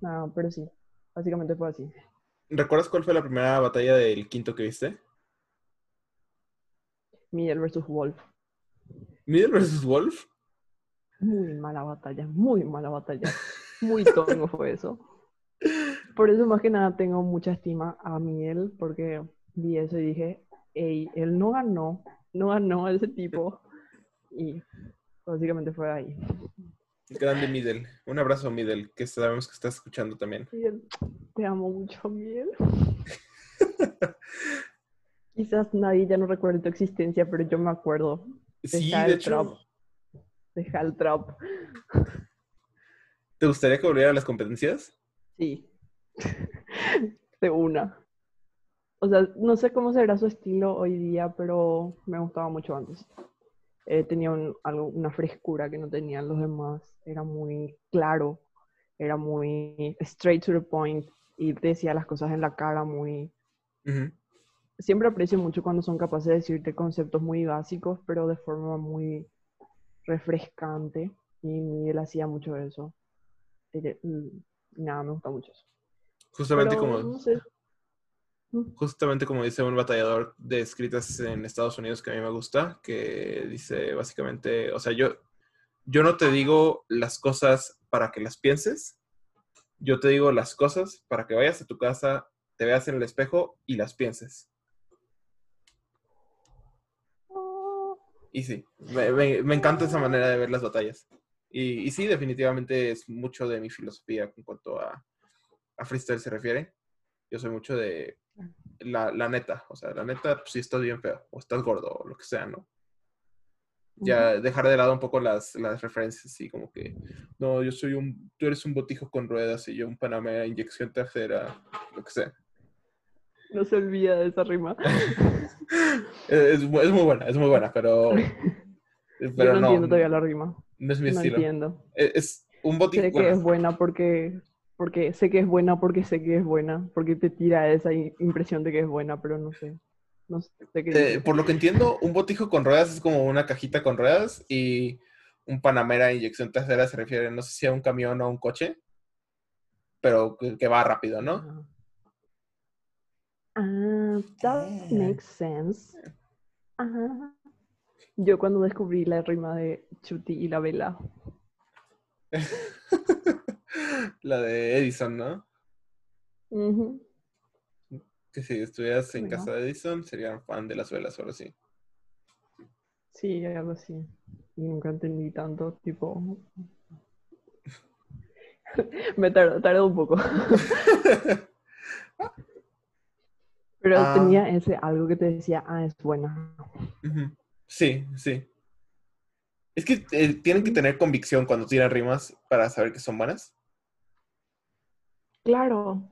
No, pero sí, básicamente fue así. ¿Recuerdas cuál fue la primera batalla del quinto que viste? Miguel versus Wolf. ¿Middle vs. Wolf? Muy mala batalla, muy mala batalla. <laughs> Muy tongo fue eso. Por eso más que nada tengo mucha estima a Miguel, porque vi eso y dije, hey, él no ganó, no ganó a ese tipo. Y básicamente fue ahí. Grande Middle. Un abrazo, Middle, que sabemos que estás escuchando también. Miguel, te amo mucho, Miguel. <laughs> Quizás nadie ya no recuerde tu existencia, pero yo me acuerdo. Sí, Deja de el trap. hecho. Deja el trap. <laughs> ¿Te gustaría que volviera a las competencias? Sí. De una. O sea, no sé cómo será su estilo hoy día, pero me gustaba mucho antes. Eh, tenía un- algo, una frescura que no tenían los demás. Era muy claro, era muy straight to the point y decía las cosas en la cara muy... Siempre aprecio mucho cuando son capaces de decirte conceptos muy básicos, pero de forma muy refrescante. Y Miguel hacía mucho eso. Mm, Nada, me gusta mucho eso. Justamente Pero, como... no sé, Justamente como dice un batallador de escritas en Estados Unidos que a mí me gusta, que dice básicamente, o sea, yo, yo no te digo las cosas para que las pienses, yo te digo las cosas para que vayas a tu casa, te veas en el espejo y las pienses. Y sí, me, me- encanta esa manera de ver las batallas. Y, y sí, definitivamente es mucho de mi filosofía en cuanto a, a freestyle se refiere. Yo soy mucho de la, la neta, o sea, la neta, pues, si estás bien feo, o estás gordo, o lo que sea, ¿no? Ya dejar de lado un poco las, las referencias y como que, no, yo soy un, tú eres un botijo con ruedas y yo un Panamera inyección tercera, lo que sea. no se olvida de esa rima. <laughs> Es, es muy buena, es muy buena, pero, <laughs> Yo pero no, no, entiendo todavía la rima. no es mi No estilo. entiendo. Es, es un botijo, Sé que es buena porque, porque sé que es buena porque sé que es buena, porque te tira esa impresión de que es buena, pero no sé. No sé qué eh, dice. por lo que entiendo, un botijo con ruedas es como una cajita con ruedas y un Panamera inyección tercera se refiere, no sé si a un camión o a un coche, pero que, va rápido, ¿no? Ah, that makes sense. Ajá. Yo cuando descubrí la rima de Chuti y la vela, <laughs> La de Edison, ¿no? Que si estuvieras en Bueno. casa de Edison, serían fan de las velas o algo así. sí, algo así. Y nunca entendí tanto, tipo... <laughs> Me tardó, tardó un poco. <laughs> Pero Ah. tenía ese algo que te decía, ah, es buena. Sí, sí. Es que eh, tienen que tener convicción cuando tiran rimas para saber que son buenas. Claro,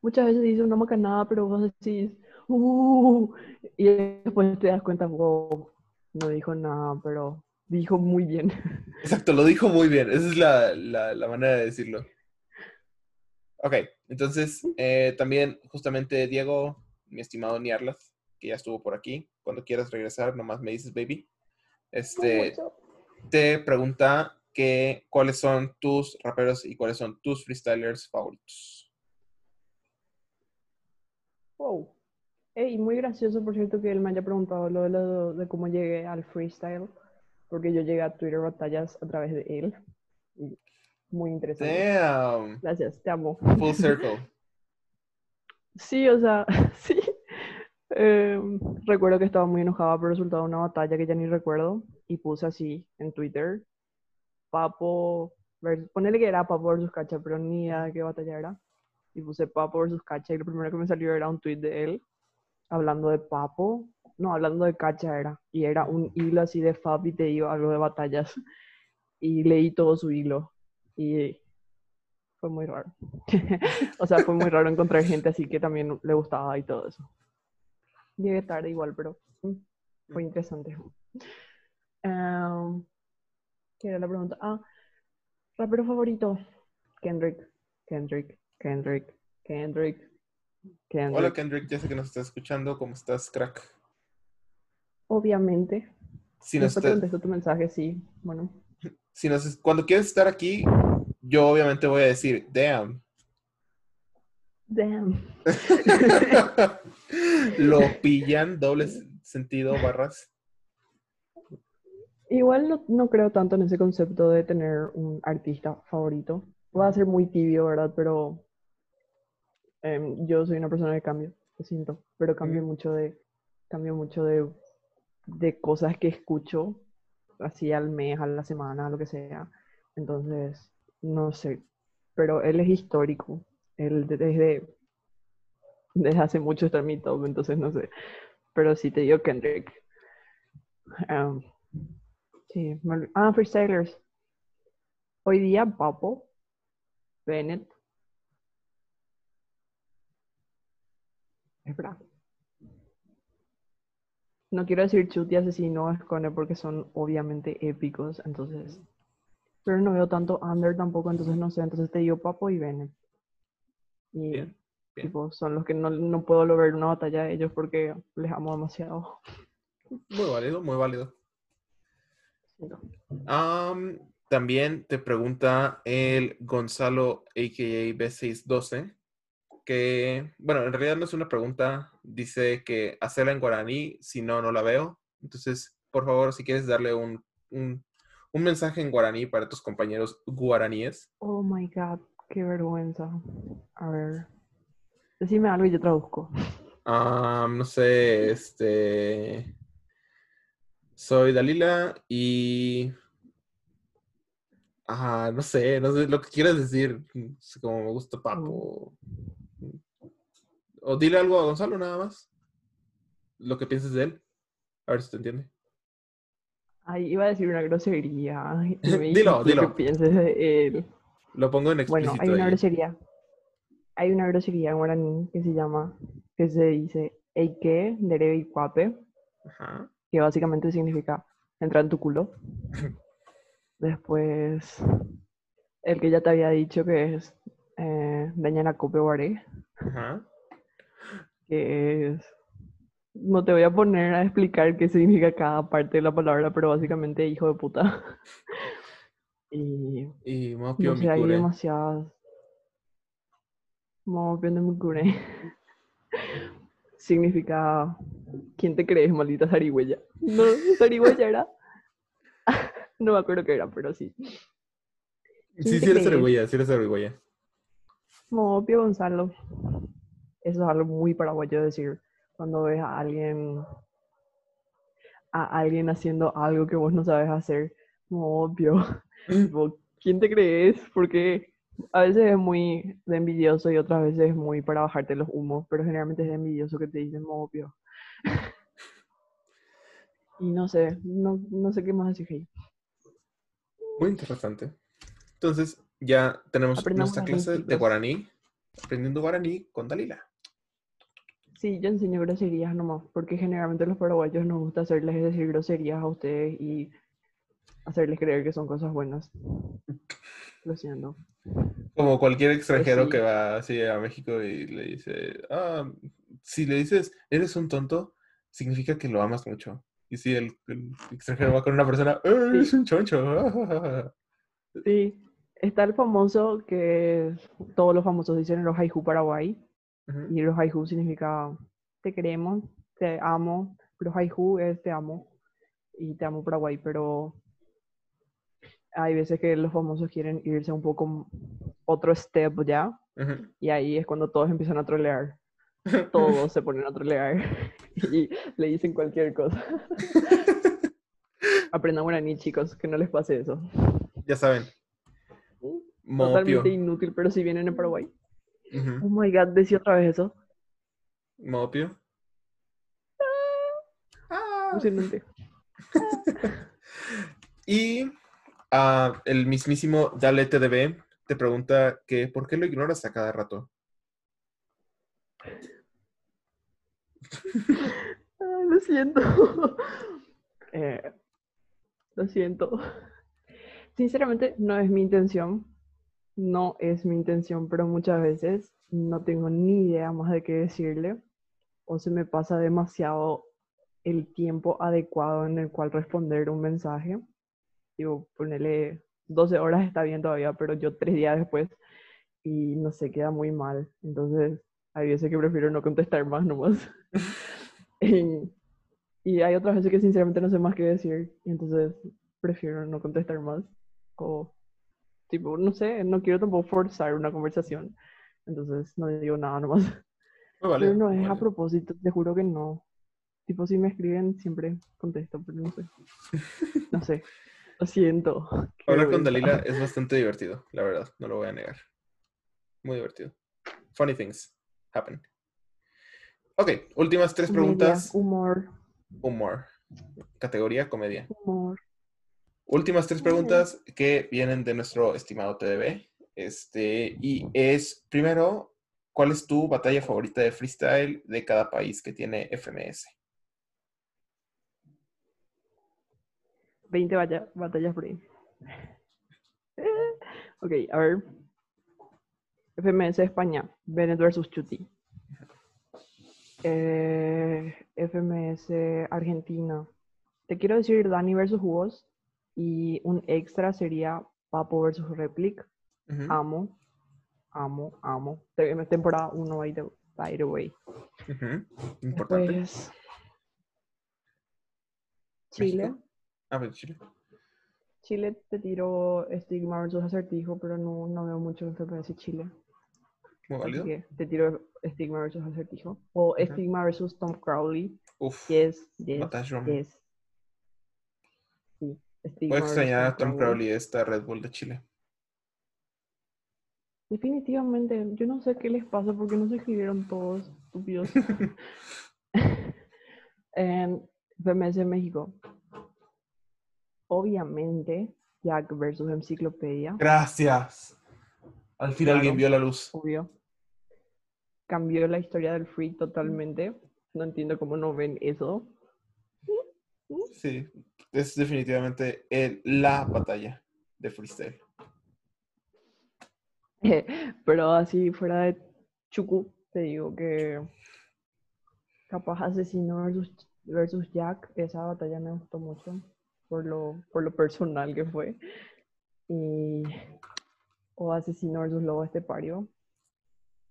muchas veces dice una macanada, pero vos decís, uh, y después te das cuenta, wow, no dijo nada, pero dijo muy bien. <laughs> Exacto, lo dijo muy bien. Esa es la, la- la manera de decirlo. Ok, entonces eh, también justamente Diego, mi estimado Niarlas, que ya estuvo por aquí, cuando quieras regresar, nomás me dices, baby. Este, te pregunta que cuáles son tus raperos y cuáles son tus freestylers favoritos. Wow. Ey, muy gracioso, por cierto, que él me haya preguntado lo de, lo de cómo llegué al freestyle, porque yo llegué a Twitter Batallas a través de él. Y Muy interesante. Damn, Gracias, te amo. full circle. <laughs> Sí, o sea, <laughs> sí. Em, recuerdo que estaba muy enojada por el resultado de una batalla que ya ni recuerdo y puse así en Twitter, Papo, vers- ponele que era Papo versus Cacha, pero ni idea de qué batalla era. Y puse Papo versus Cacha y lo primero que me salió era un tweet de él hablando de Papo, no, hablando de Cacha era, y era un hilo así de Fab y te digo algo de batallas. <laughs> Y leí todo su hilo y fue muy raro. <laughs> o sea, fue muy raro encontrar gente así que también le gustaba y todo eso. Llegué tarde igual, pero mm, fue interesante. ¿Qué era la pregunta? Ah, rapero favorito. Kendrick, Kendrick, Kendrick, Kendrick, Kendrick. Hola Kendrick, ya sé que nos estás escuchando. ¿Cómo estás, crack? Obviamente. Si nos te tu mensaje, sí. Bueno. si nos, cuando quieres estar aquí, yo obviamente voy a decir, damn. Damn. <laughs> Lo <laughs> pillan, doble sentido, barras. Igual no, no creo tanto en ese concepto de tener un artista favorito. Va a ser muy tibio, ¿verdad? Pero em, yo soy una persona de cambio, lo siento. Pero cambio mucho de, cambio mucho de, de cosas que escucho, así al mes, a la semana, lo que sea. Entonces, no sé. Pero él es histórico. Él de- desde, desde hace mucho está en mi top, entonces no sé. Pero sí te digo Kendrick. Em, Sí, ah, freestylers. Hoy día Papo, Bennett. Espera. no quiero decir Chut y Asesino Escone porque son obviamente épicos, entonces. Pero no veo tanto Under tampoco, entonces no sé. Entonces te digo Papo y Bennett. Y Bien, bien. tipo, son los que no, no puedo lograr una batalla de ellos porque les amo demasiado. Muy válido, muy válido. También te pregunta el Gonzalo, a.k.a. B612, que, bueno, en realidad no es una pregunta, dice que hacerla en guaraní, si no, no la veo. Entonces, por favor, si quieres darle un, un, un mensaje en guaraní para tus compañeros guaraníes. Oh my god, qué vergüenza. A ver. Decime algo y yo traduzco. No sé, este... Soy Dalila y... Ajá, no sé, no sé lo que quieras decir. Como me gusta Papo. O dile algo a Gonzalo nada más. Lo que pienses de él. A ver si te entiende. Ay, iba a decir una grosería. me <laughs> Dilo, dilo. que pienses de él. Lo pongo en Bueno, explícito hay una ahí. grosería. Hay una grosería en guaraní que se llama, que se dice Eike Nerebe y Cuape, Ajá. Que básicamente significa entrar en tu culo. <clears throat> Después, el que ya te había dicho que es eh, Dañana Cope Guaré, Ajá. que es. No te voy a poner a explicar qué significa cada parte de la palabra, pero básicamente hijo de puta. <laughs> Y Y no sé, hay demasiadas. No Mikure. <laughs> Significa ¿Quién te crees, maldita zarigüeya? No, zarigüeya era. <laughs> No me acuerdo qué era, pero sí. Sí, sí eres crees? Arigüeya, sí eres Arigüeya. Mopio Gonzalo. Eso es algo muy paraguayo decir. Cuando ves a alguien. A alguien haciendo algo que vos no sabes hacer. Mopio. <clears throat> Tipo, ¿quién te crees? Porque a veces es muy de envidioso y otras veces es muy para bajarte los humos, pero generalmente es de envidioso que te dicen mopio. <laughs> y no sé, no, no sé qué más decir ahí. Muy interesante. Entonces, ya tenemos Aprendamos nuestra clase de chicos. guaraní. Aprendiendo guaraní con Dalila. Sí, yo enseño groserías nomás, porque generalmente los paraguayos nos gusta hacerles decir groserías a ustedes y hacerles creer que son cosas buenas. Lo siento. Como cualquier extranjero sí. que va así a México y le dice, ah, si le dices, eres un tonto, significa que lo amas mucho. Y si el, el extranjero va con una persona, "Eh, eres un choncho. <laughs> Sí, está el famoso que todos los famosos dicen en los haiku Paraguay. Y los haiku significa te queremos, te amo, pero haiku es te amo y te amo Paraguay, pero hay veces que los famosos quieren irse un poco otro step ya Ujú. y ahí es cuando todos empiezan a trolear. <laughs> Todos se ponen a trolear <laughs> y le dicen cualquier cosa. <laughs> Aprendan guaraní, chicos, que no les pase eso. Ya saben. Mopio. Totalmente inútil, pero si vienen en Paraguay. Oh my god, decía otra vez eso. Mopio. Ah. Emocionante. Y ah, el mismísimo Dale TDB te pregunta que ¿por qué lo ignoras a cada rato? <laughs> Lo siento. <laughs> Eh, lo siento. Sinceramente, no es mi intención. No es mi intención, pero muchas veces no tengo ni idea más de qué decirle. O se me pasa demasiado el tiempo adecuado en el cual responder un mensaje. Digo, ponerle 12 horas está bien todavía, pero yo tres días después y no sé, queda muy mal. Entonces, hay veces que prefiero no contestar más nomás. <laughs> Y- y hay otras veces que sinceramente no sé más qué decir. Y entonces prefiero no contestar más. O, tipo, no sé, no quiero tampoco forzar una conversación. Entonces no digo nada nomás. Muy Pero válido, no es a válido. propósito, te juro que no. Tipo, si me escriben, siempre contesto, pero no sé. <laughs> No sé. Lo siento. <laughs> Hablar con. Dalila es <laughs> bastante divertido, la verdad, no lo voy a negar. Muy divertido. Funny things happen. Ok, últimas tres Comedia, preguntas. humor, Humor. Categoría comedia. humor. Últimas tres preguntas que vienen de nuestro estimado TDB. Este, y es, primero, ¿cuál es tu batalla favorita de freestyle de cada país que tiene FMS? 20 bata- batallas por ahí. <laughs> ok, a ver. FMS España, Bennett versus Chuti. Eh, FMS Argentina. Te quiero decir Dani versus vos. Y un extra sería Papo versus Replic. Ujú. Amo. Amo, amo. Te- Temporada 1, by the, by the way. Importante. Después, Chile. México. Ah, pues Chile. Chile te tiro Stigma versus Acertijo, pero no, no veo mucho en FPS Chile. Muy Así válido. que te tiro Stigma versus Acertijo. O. Stigma versus Tom Crowley. Uf. Yes, yes, yes. Sí, Voy a extrañar a Tom Crowley esta Red Bull de Chile. Definitivamente, yo no sé qué les pasa porque no se escribieron todos estúpidos. <laughs> <laughs> en FMS México. Obviamente, Jack versus Enciclopedia, Gracias. Al fin alguien Claro. vio la luz. obvio. Cambió la historia del Free totalmente. No entiendo cómo no ven eso. Sí, es definitivamente el- la batalla de freestyle. <laughs> Pero así fuera de Chuku, te digo que capaz Asesino versus, versus Jack, esa batalla me gustó mucho por lo, por lo personal que fue. Y o Asesino versus Lobo Estepario.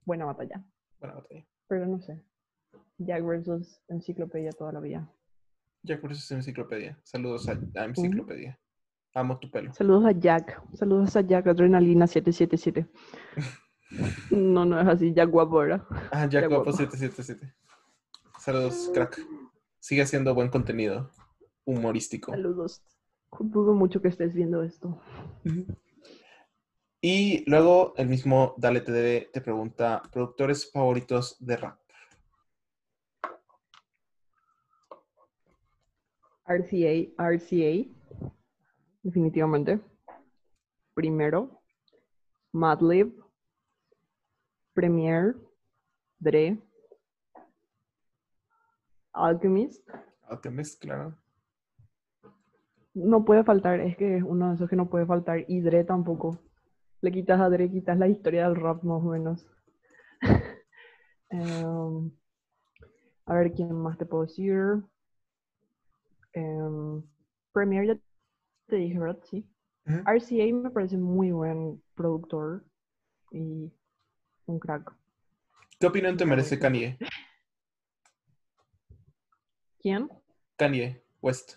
Buena batalla. Buena batalla. Pero no sé. Jack versus Enciclopedia toda la vida. Jack versus Enciclopedia. Saludos a, a Enciclopedia. Amo tu pelo. Saludos a Jack. Saludos a Jack Adrenalina 777. <laughs> No, no es así, Jack guapo, ¿verdad? Ah, Jack Jack Guapo Guapo. 777. Saludos, crack. Sigue haciendo buen contenido humorístico. Saludos. Dudo mucho que estés viendo esto. Y luego el mismo Dale TDB te pregunta productores favoritos de rap. RCA, RCA. Definitivamente. Primero. Madlib. Premiere. Dre. Alchemist. Alchemist, claro. No puede faltar, es que es uno de esos que no puede faltar. Y Dre tampoco. Le quitas a Dre, quitas la historia del rap más o menos. <laughs> Em, a ver, ¿quién más te puedo decir? Em, Premiere ya te dije, ¿verdad? Sí. RCA me parece muy buen productor y un crack. ¿Qué opinión te merece Kanye? ¿Quién? Kanye West.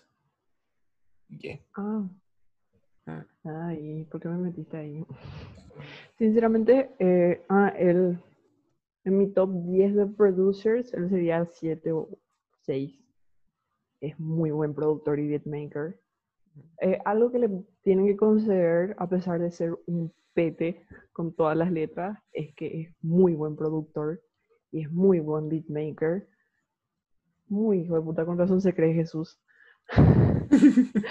Yeah. Ah. Ah. Ay, ¿por qué me metiste ahí? <laughs> Sinceramente, eh, ah, él, en mi top 10 de producers, él sería 7 o 6. Es muy buen productor y beatmaker. Eh, algo que le tienen que conceder, a pesar de ser un pete con todas las letras, es que es muy buen productor y es muy buen beatmaker. Muy hijo de puta, con razón se cree Jesús. <laughs> <laughs>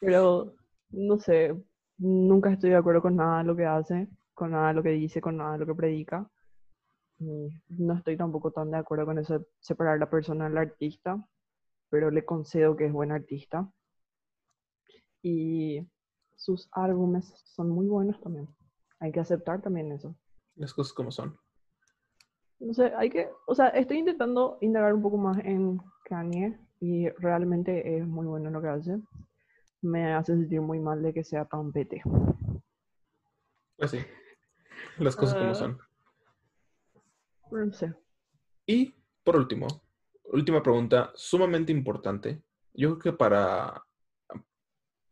Pero, no sé, nunca estoy de acuerdo con nada de lo que hace, con nada de lo que dice, con nada de lo que predica. Y no estoy tampoco tan de acuerdo con eso de separar la persona del artista, pero le concedo que es buen artista. Y sus álbumes son muy buenos también. Hay que aceptar también eso. Las cosas como son. No sé, hay que, o sea, estoy intentando indagar un poco más en Kanye y realmente es muy bueno lo que hace. Me hace sentir muy mal de que sea tan pete. Pues sí. Las cosas como Ah. son. No sé. Y por último, última pregunta, sumamente importante. Yo creo que para,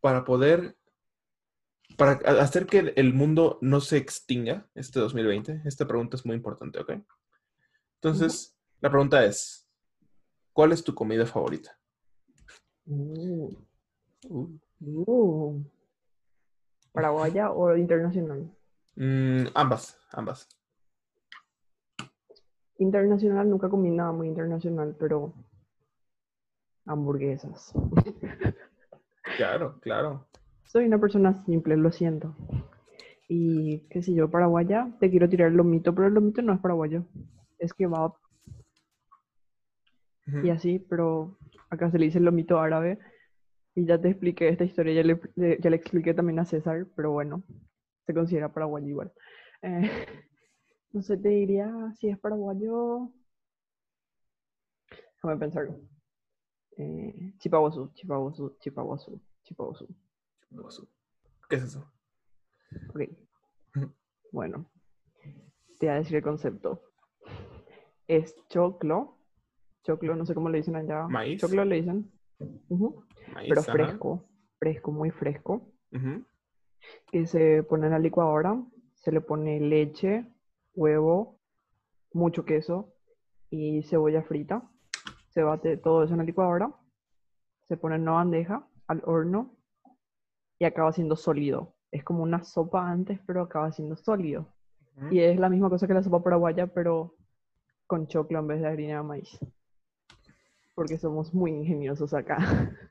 para poder, para hacer que el- el mundo no se extinga este 2020, esta pregunta es muy importante, ¿ok? Entonces, la pregunta es, ¿cuál es tu comida favorita? Uh, uh. ¿Paraguaya o internacional? Mm, ambas, ambas. Internacional nunca comí nada muy internacional, pero hamburguesas. Claro, claro. Soy una persona simple, lo siento. Y qué sé yo, paraguaya, te quiero tirar el lomito, pero el lomito no es paraguayo. Es kebab Y así, pero acá se le dice el lomito árabe. Y ya te expliqué esta historia, ya le, ya le expliqué también a César, pero bueno, se considera paraguayo igual. Eh, <laughs> no sé, te diría si es paraguayo. Déjame pensar. Eh, Chipaguazú, Chipaguazú, Chipaguazú, Chipaguazú. ¿Qué es eso? Ok. Bueno, te voy a decir el concepto. Es choclo. Choclo, no sé cómo le dicen allá. Maíz. Choclo le dicen. Ujú. Maíz, Pero ajá. fresco, fresco, muy fresco. Ujú. Que se pone en la licuadora. Se le pone leche, huevo, mucho queso y cebolla frita. Se bate todo eso en la licuadora. Se pone en una bandeja al horno y acaba siendo sólido. Es como una sopa antes, pero acaba siendo sólido. Ujú. Y es la misma cosa que la sopa paraguaya, pero con choclo en vez de harina de maíz. Porque somos muy ingeniosos acá. <laughs>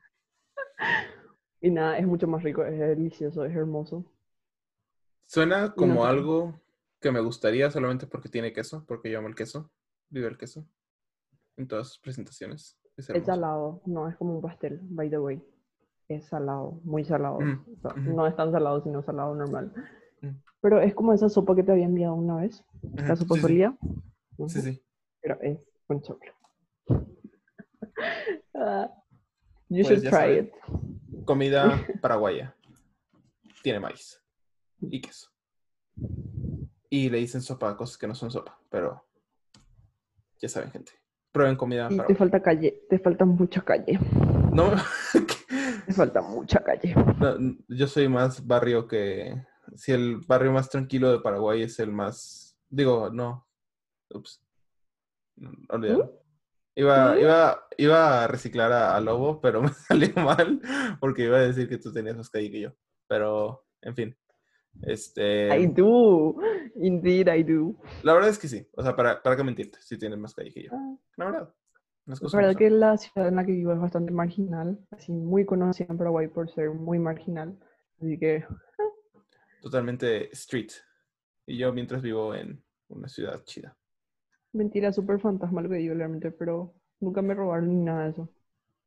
y nada, es mucho más rico, es delicioso, es hermoso. Suena como algo que me gustaría solamente porque tiene queso, porque yo amo el queso. Vive el queso. En todas sus presentaciones. Es salado, no es como un pastel, by the way. Es salado, muy salado. Mm, O sea, ujú. No es tan salado, sino salado normal. Mm. Pero es como esa sopa que te había enviado una vez, la sopa sí, sí. sólida. Sí, sí. Pero es con choclo. Ah, you Pues should try saben. it. Comida <laughs> paraguaya. Tiene maíz y queso. Y le dicen sopa a cosas que no son sopa, pero ya saben, gente. Prueben comida Y te paraguaya. falta calle, te falta mucha calle. No, <laughs> Te falta mucha calle. no, yo soy más barrio que... Si el barrio más tranquilo de Paraguay es el más... Digo, no. Ups. Olvídalo. Iba, iba, iba a reciclar a, a Lobo, pero <laughs> me salió mal porque iba a decir que tú tenías más calle que yo. Pero, en fin. Este, I do. Indeed, I do. la verdad es que sí. O sea, para, para qué mentirte, si tienes más calle que yo. Ah, La verdad. La verdad como que son. la ciudad en la que vivo es bastante marginal, así muy conocida en Paraguay por ser muy marginal. Así que Totalmente street. Y yo mientras vivo en una ciudad chida. Mentira, súper fantasma lo que digo realmente, pero nunca me robaron ni nada de eso.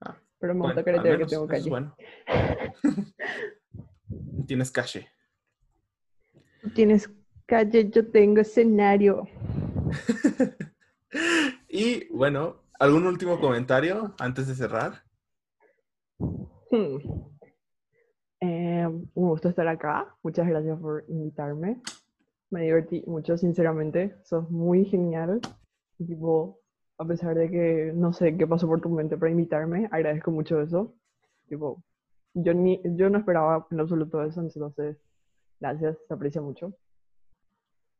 Ah, Pero me Bueno, gusta al caretear que tengo calle. bueno. <laughs> Tienes calle. Tú tienes calle, yo tengo escenario. <laughs> y bueno, ¿algún último comentario antes de cerrar? Hmm. Eh, un gusto estar acá. Muchas gracias por invitarme. Me divertí mucho, sinceramente. Sos muy genial. Y, Tipo, a pesar de que no sé qué pasó por tu mente para invitarme, agradezco mucho eso. Tipo, yo, ni, yo no esperaba en absoluto eso, entonces, gracias, se aprecia mucho.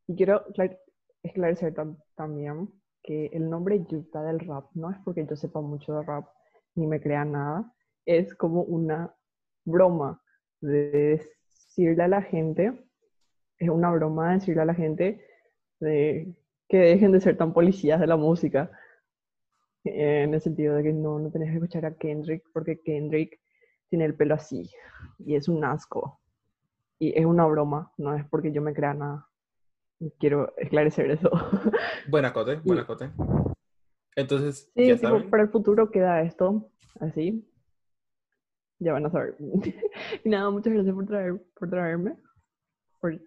Y quiero clar- esclarecer tam- también que el nombre Yuta del rap no es porque yo sepa mucho de rap ni me crea nada, es como una broma de decirle a la gente, es una broma de decirle a la gente de que dejen de ser tan policías de la música, en el sentido de que no, no tenés que escuchar a Kendrick porque Kendrick tiene el pelo así y es un asco. Y es una broma, no es porque yo me crea nada. Quiero esclarecer eso. <laughs> Buena cote, buena cote. Entonces, Sí, ya tipo, para el futuro queda esto así. Ya van a saber. <laughs> y nada, muchas gracias por, traer, por traerme. Por,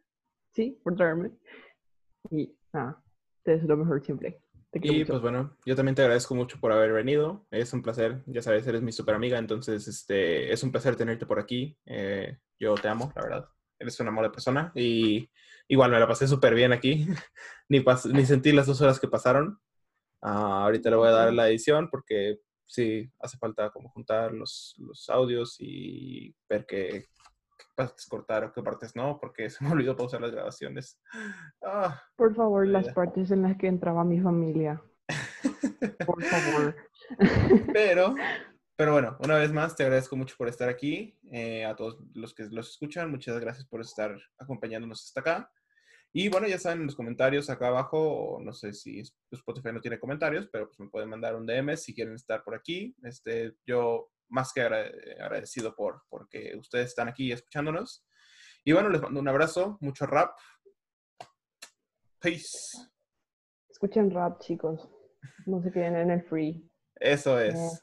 sí, por traerme. Y nada, te deseo lo mejor siempre. Te Y mucho. pues bueno, yo también te agradezco mucho por haber venido. Es un placer, ya sabes, eres mi super amiga, entonces este, es un placer tenerte por aquí. Eh, yo te amo, la verdad. Eres un amor de persona y igual me la pasé súper bien aquí. <laughs> ni, pas- ni sentí las dos horas que pasaron. Ah, ahorita le voy a dar la edición porque sí, hace falta como juntar los, los audios y ver qué partes cortar o qué partes no, porque <laughs> se me olvidó pausar las grabaciones. Ah, Por favor, las partes en las que entraba mi familia. <laughs> Por favor. Pero, <laughs> pero bueno, una vez más te agradezco mucho por estar aquí. eh, a todos los que los escuchan, muchas gracias por estar acompañándonos hasta acá. Y bueno, ya saben en los comentarios acá abajo, no sé si Spotify no tiene comentarios, pero pues me pueden mandar un DM si quieren estar por aquí. Este, yo más que agra- agradecido por porque ustedes están aquí escuchándonos. Y bueno, les mando un abrazo, mucho rap. Peace. Escuchen rap, chicos. No se queden en el free. Eso es. Adiós.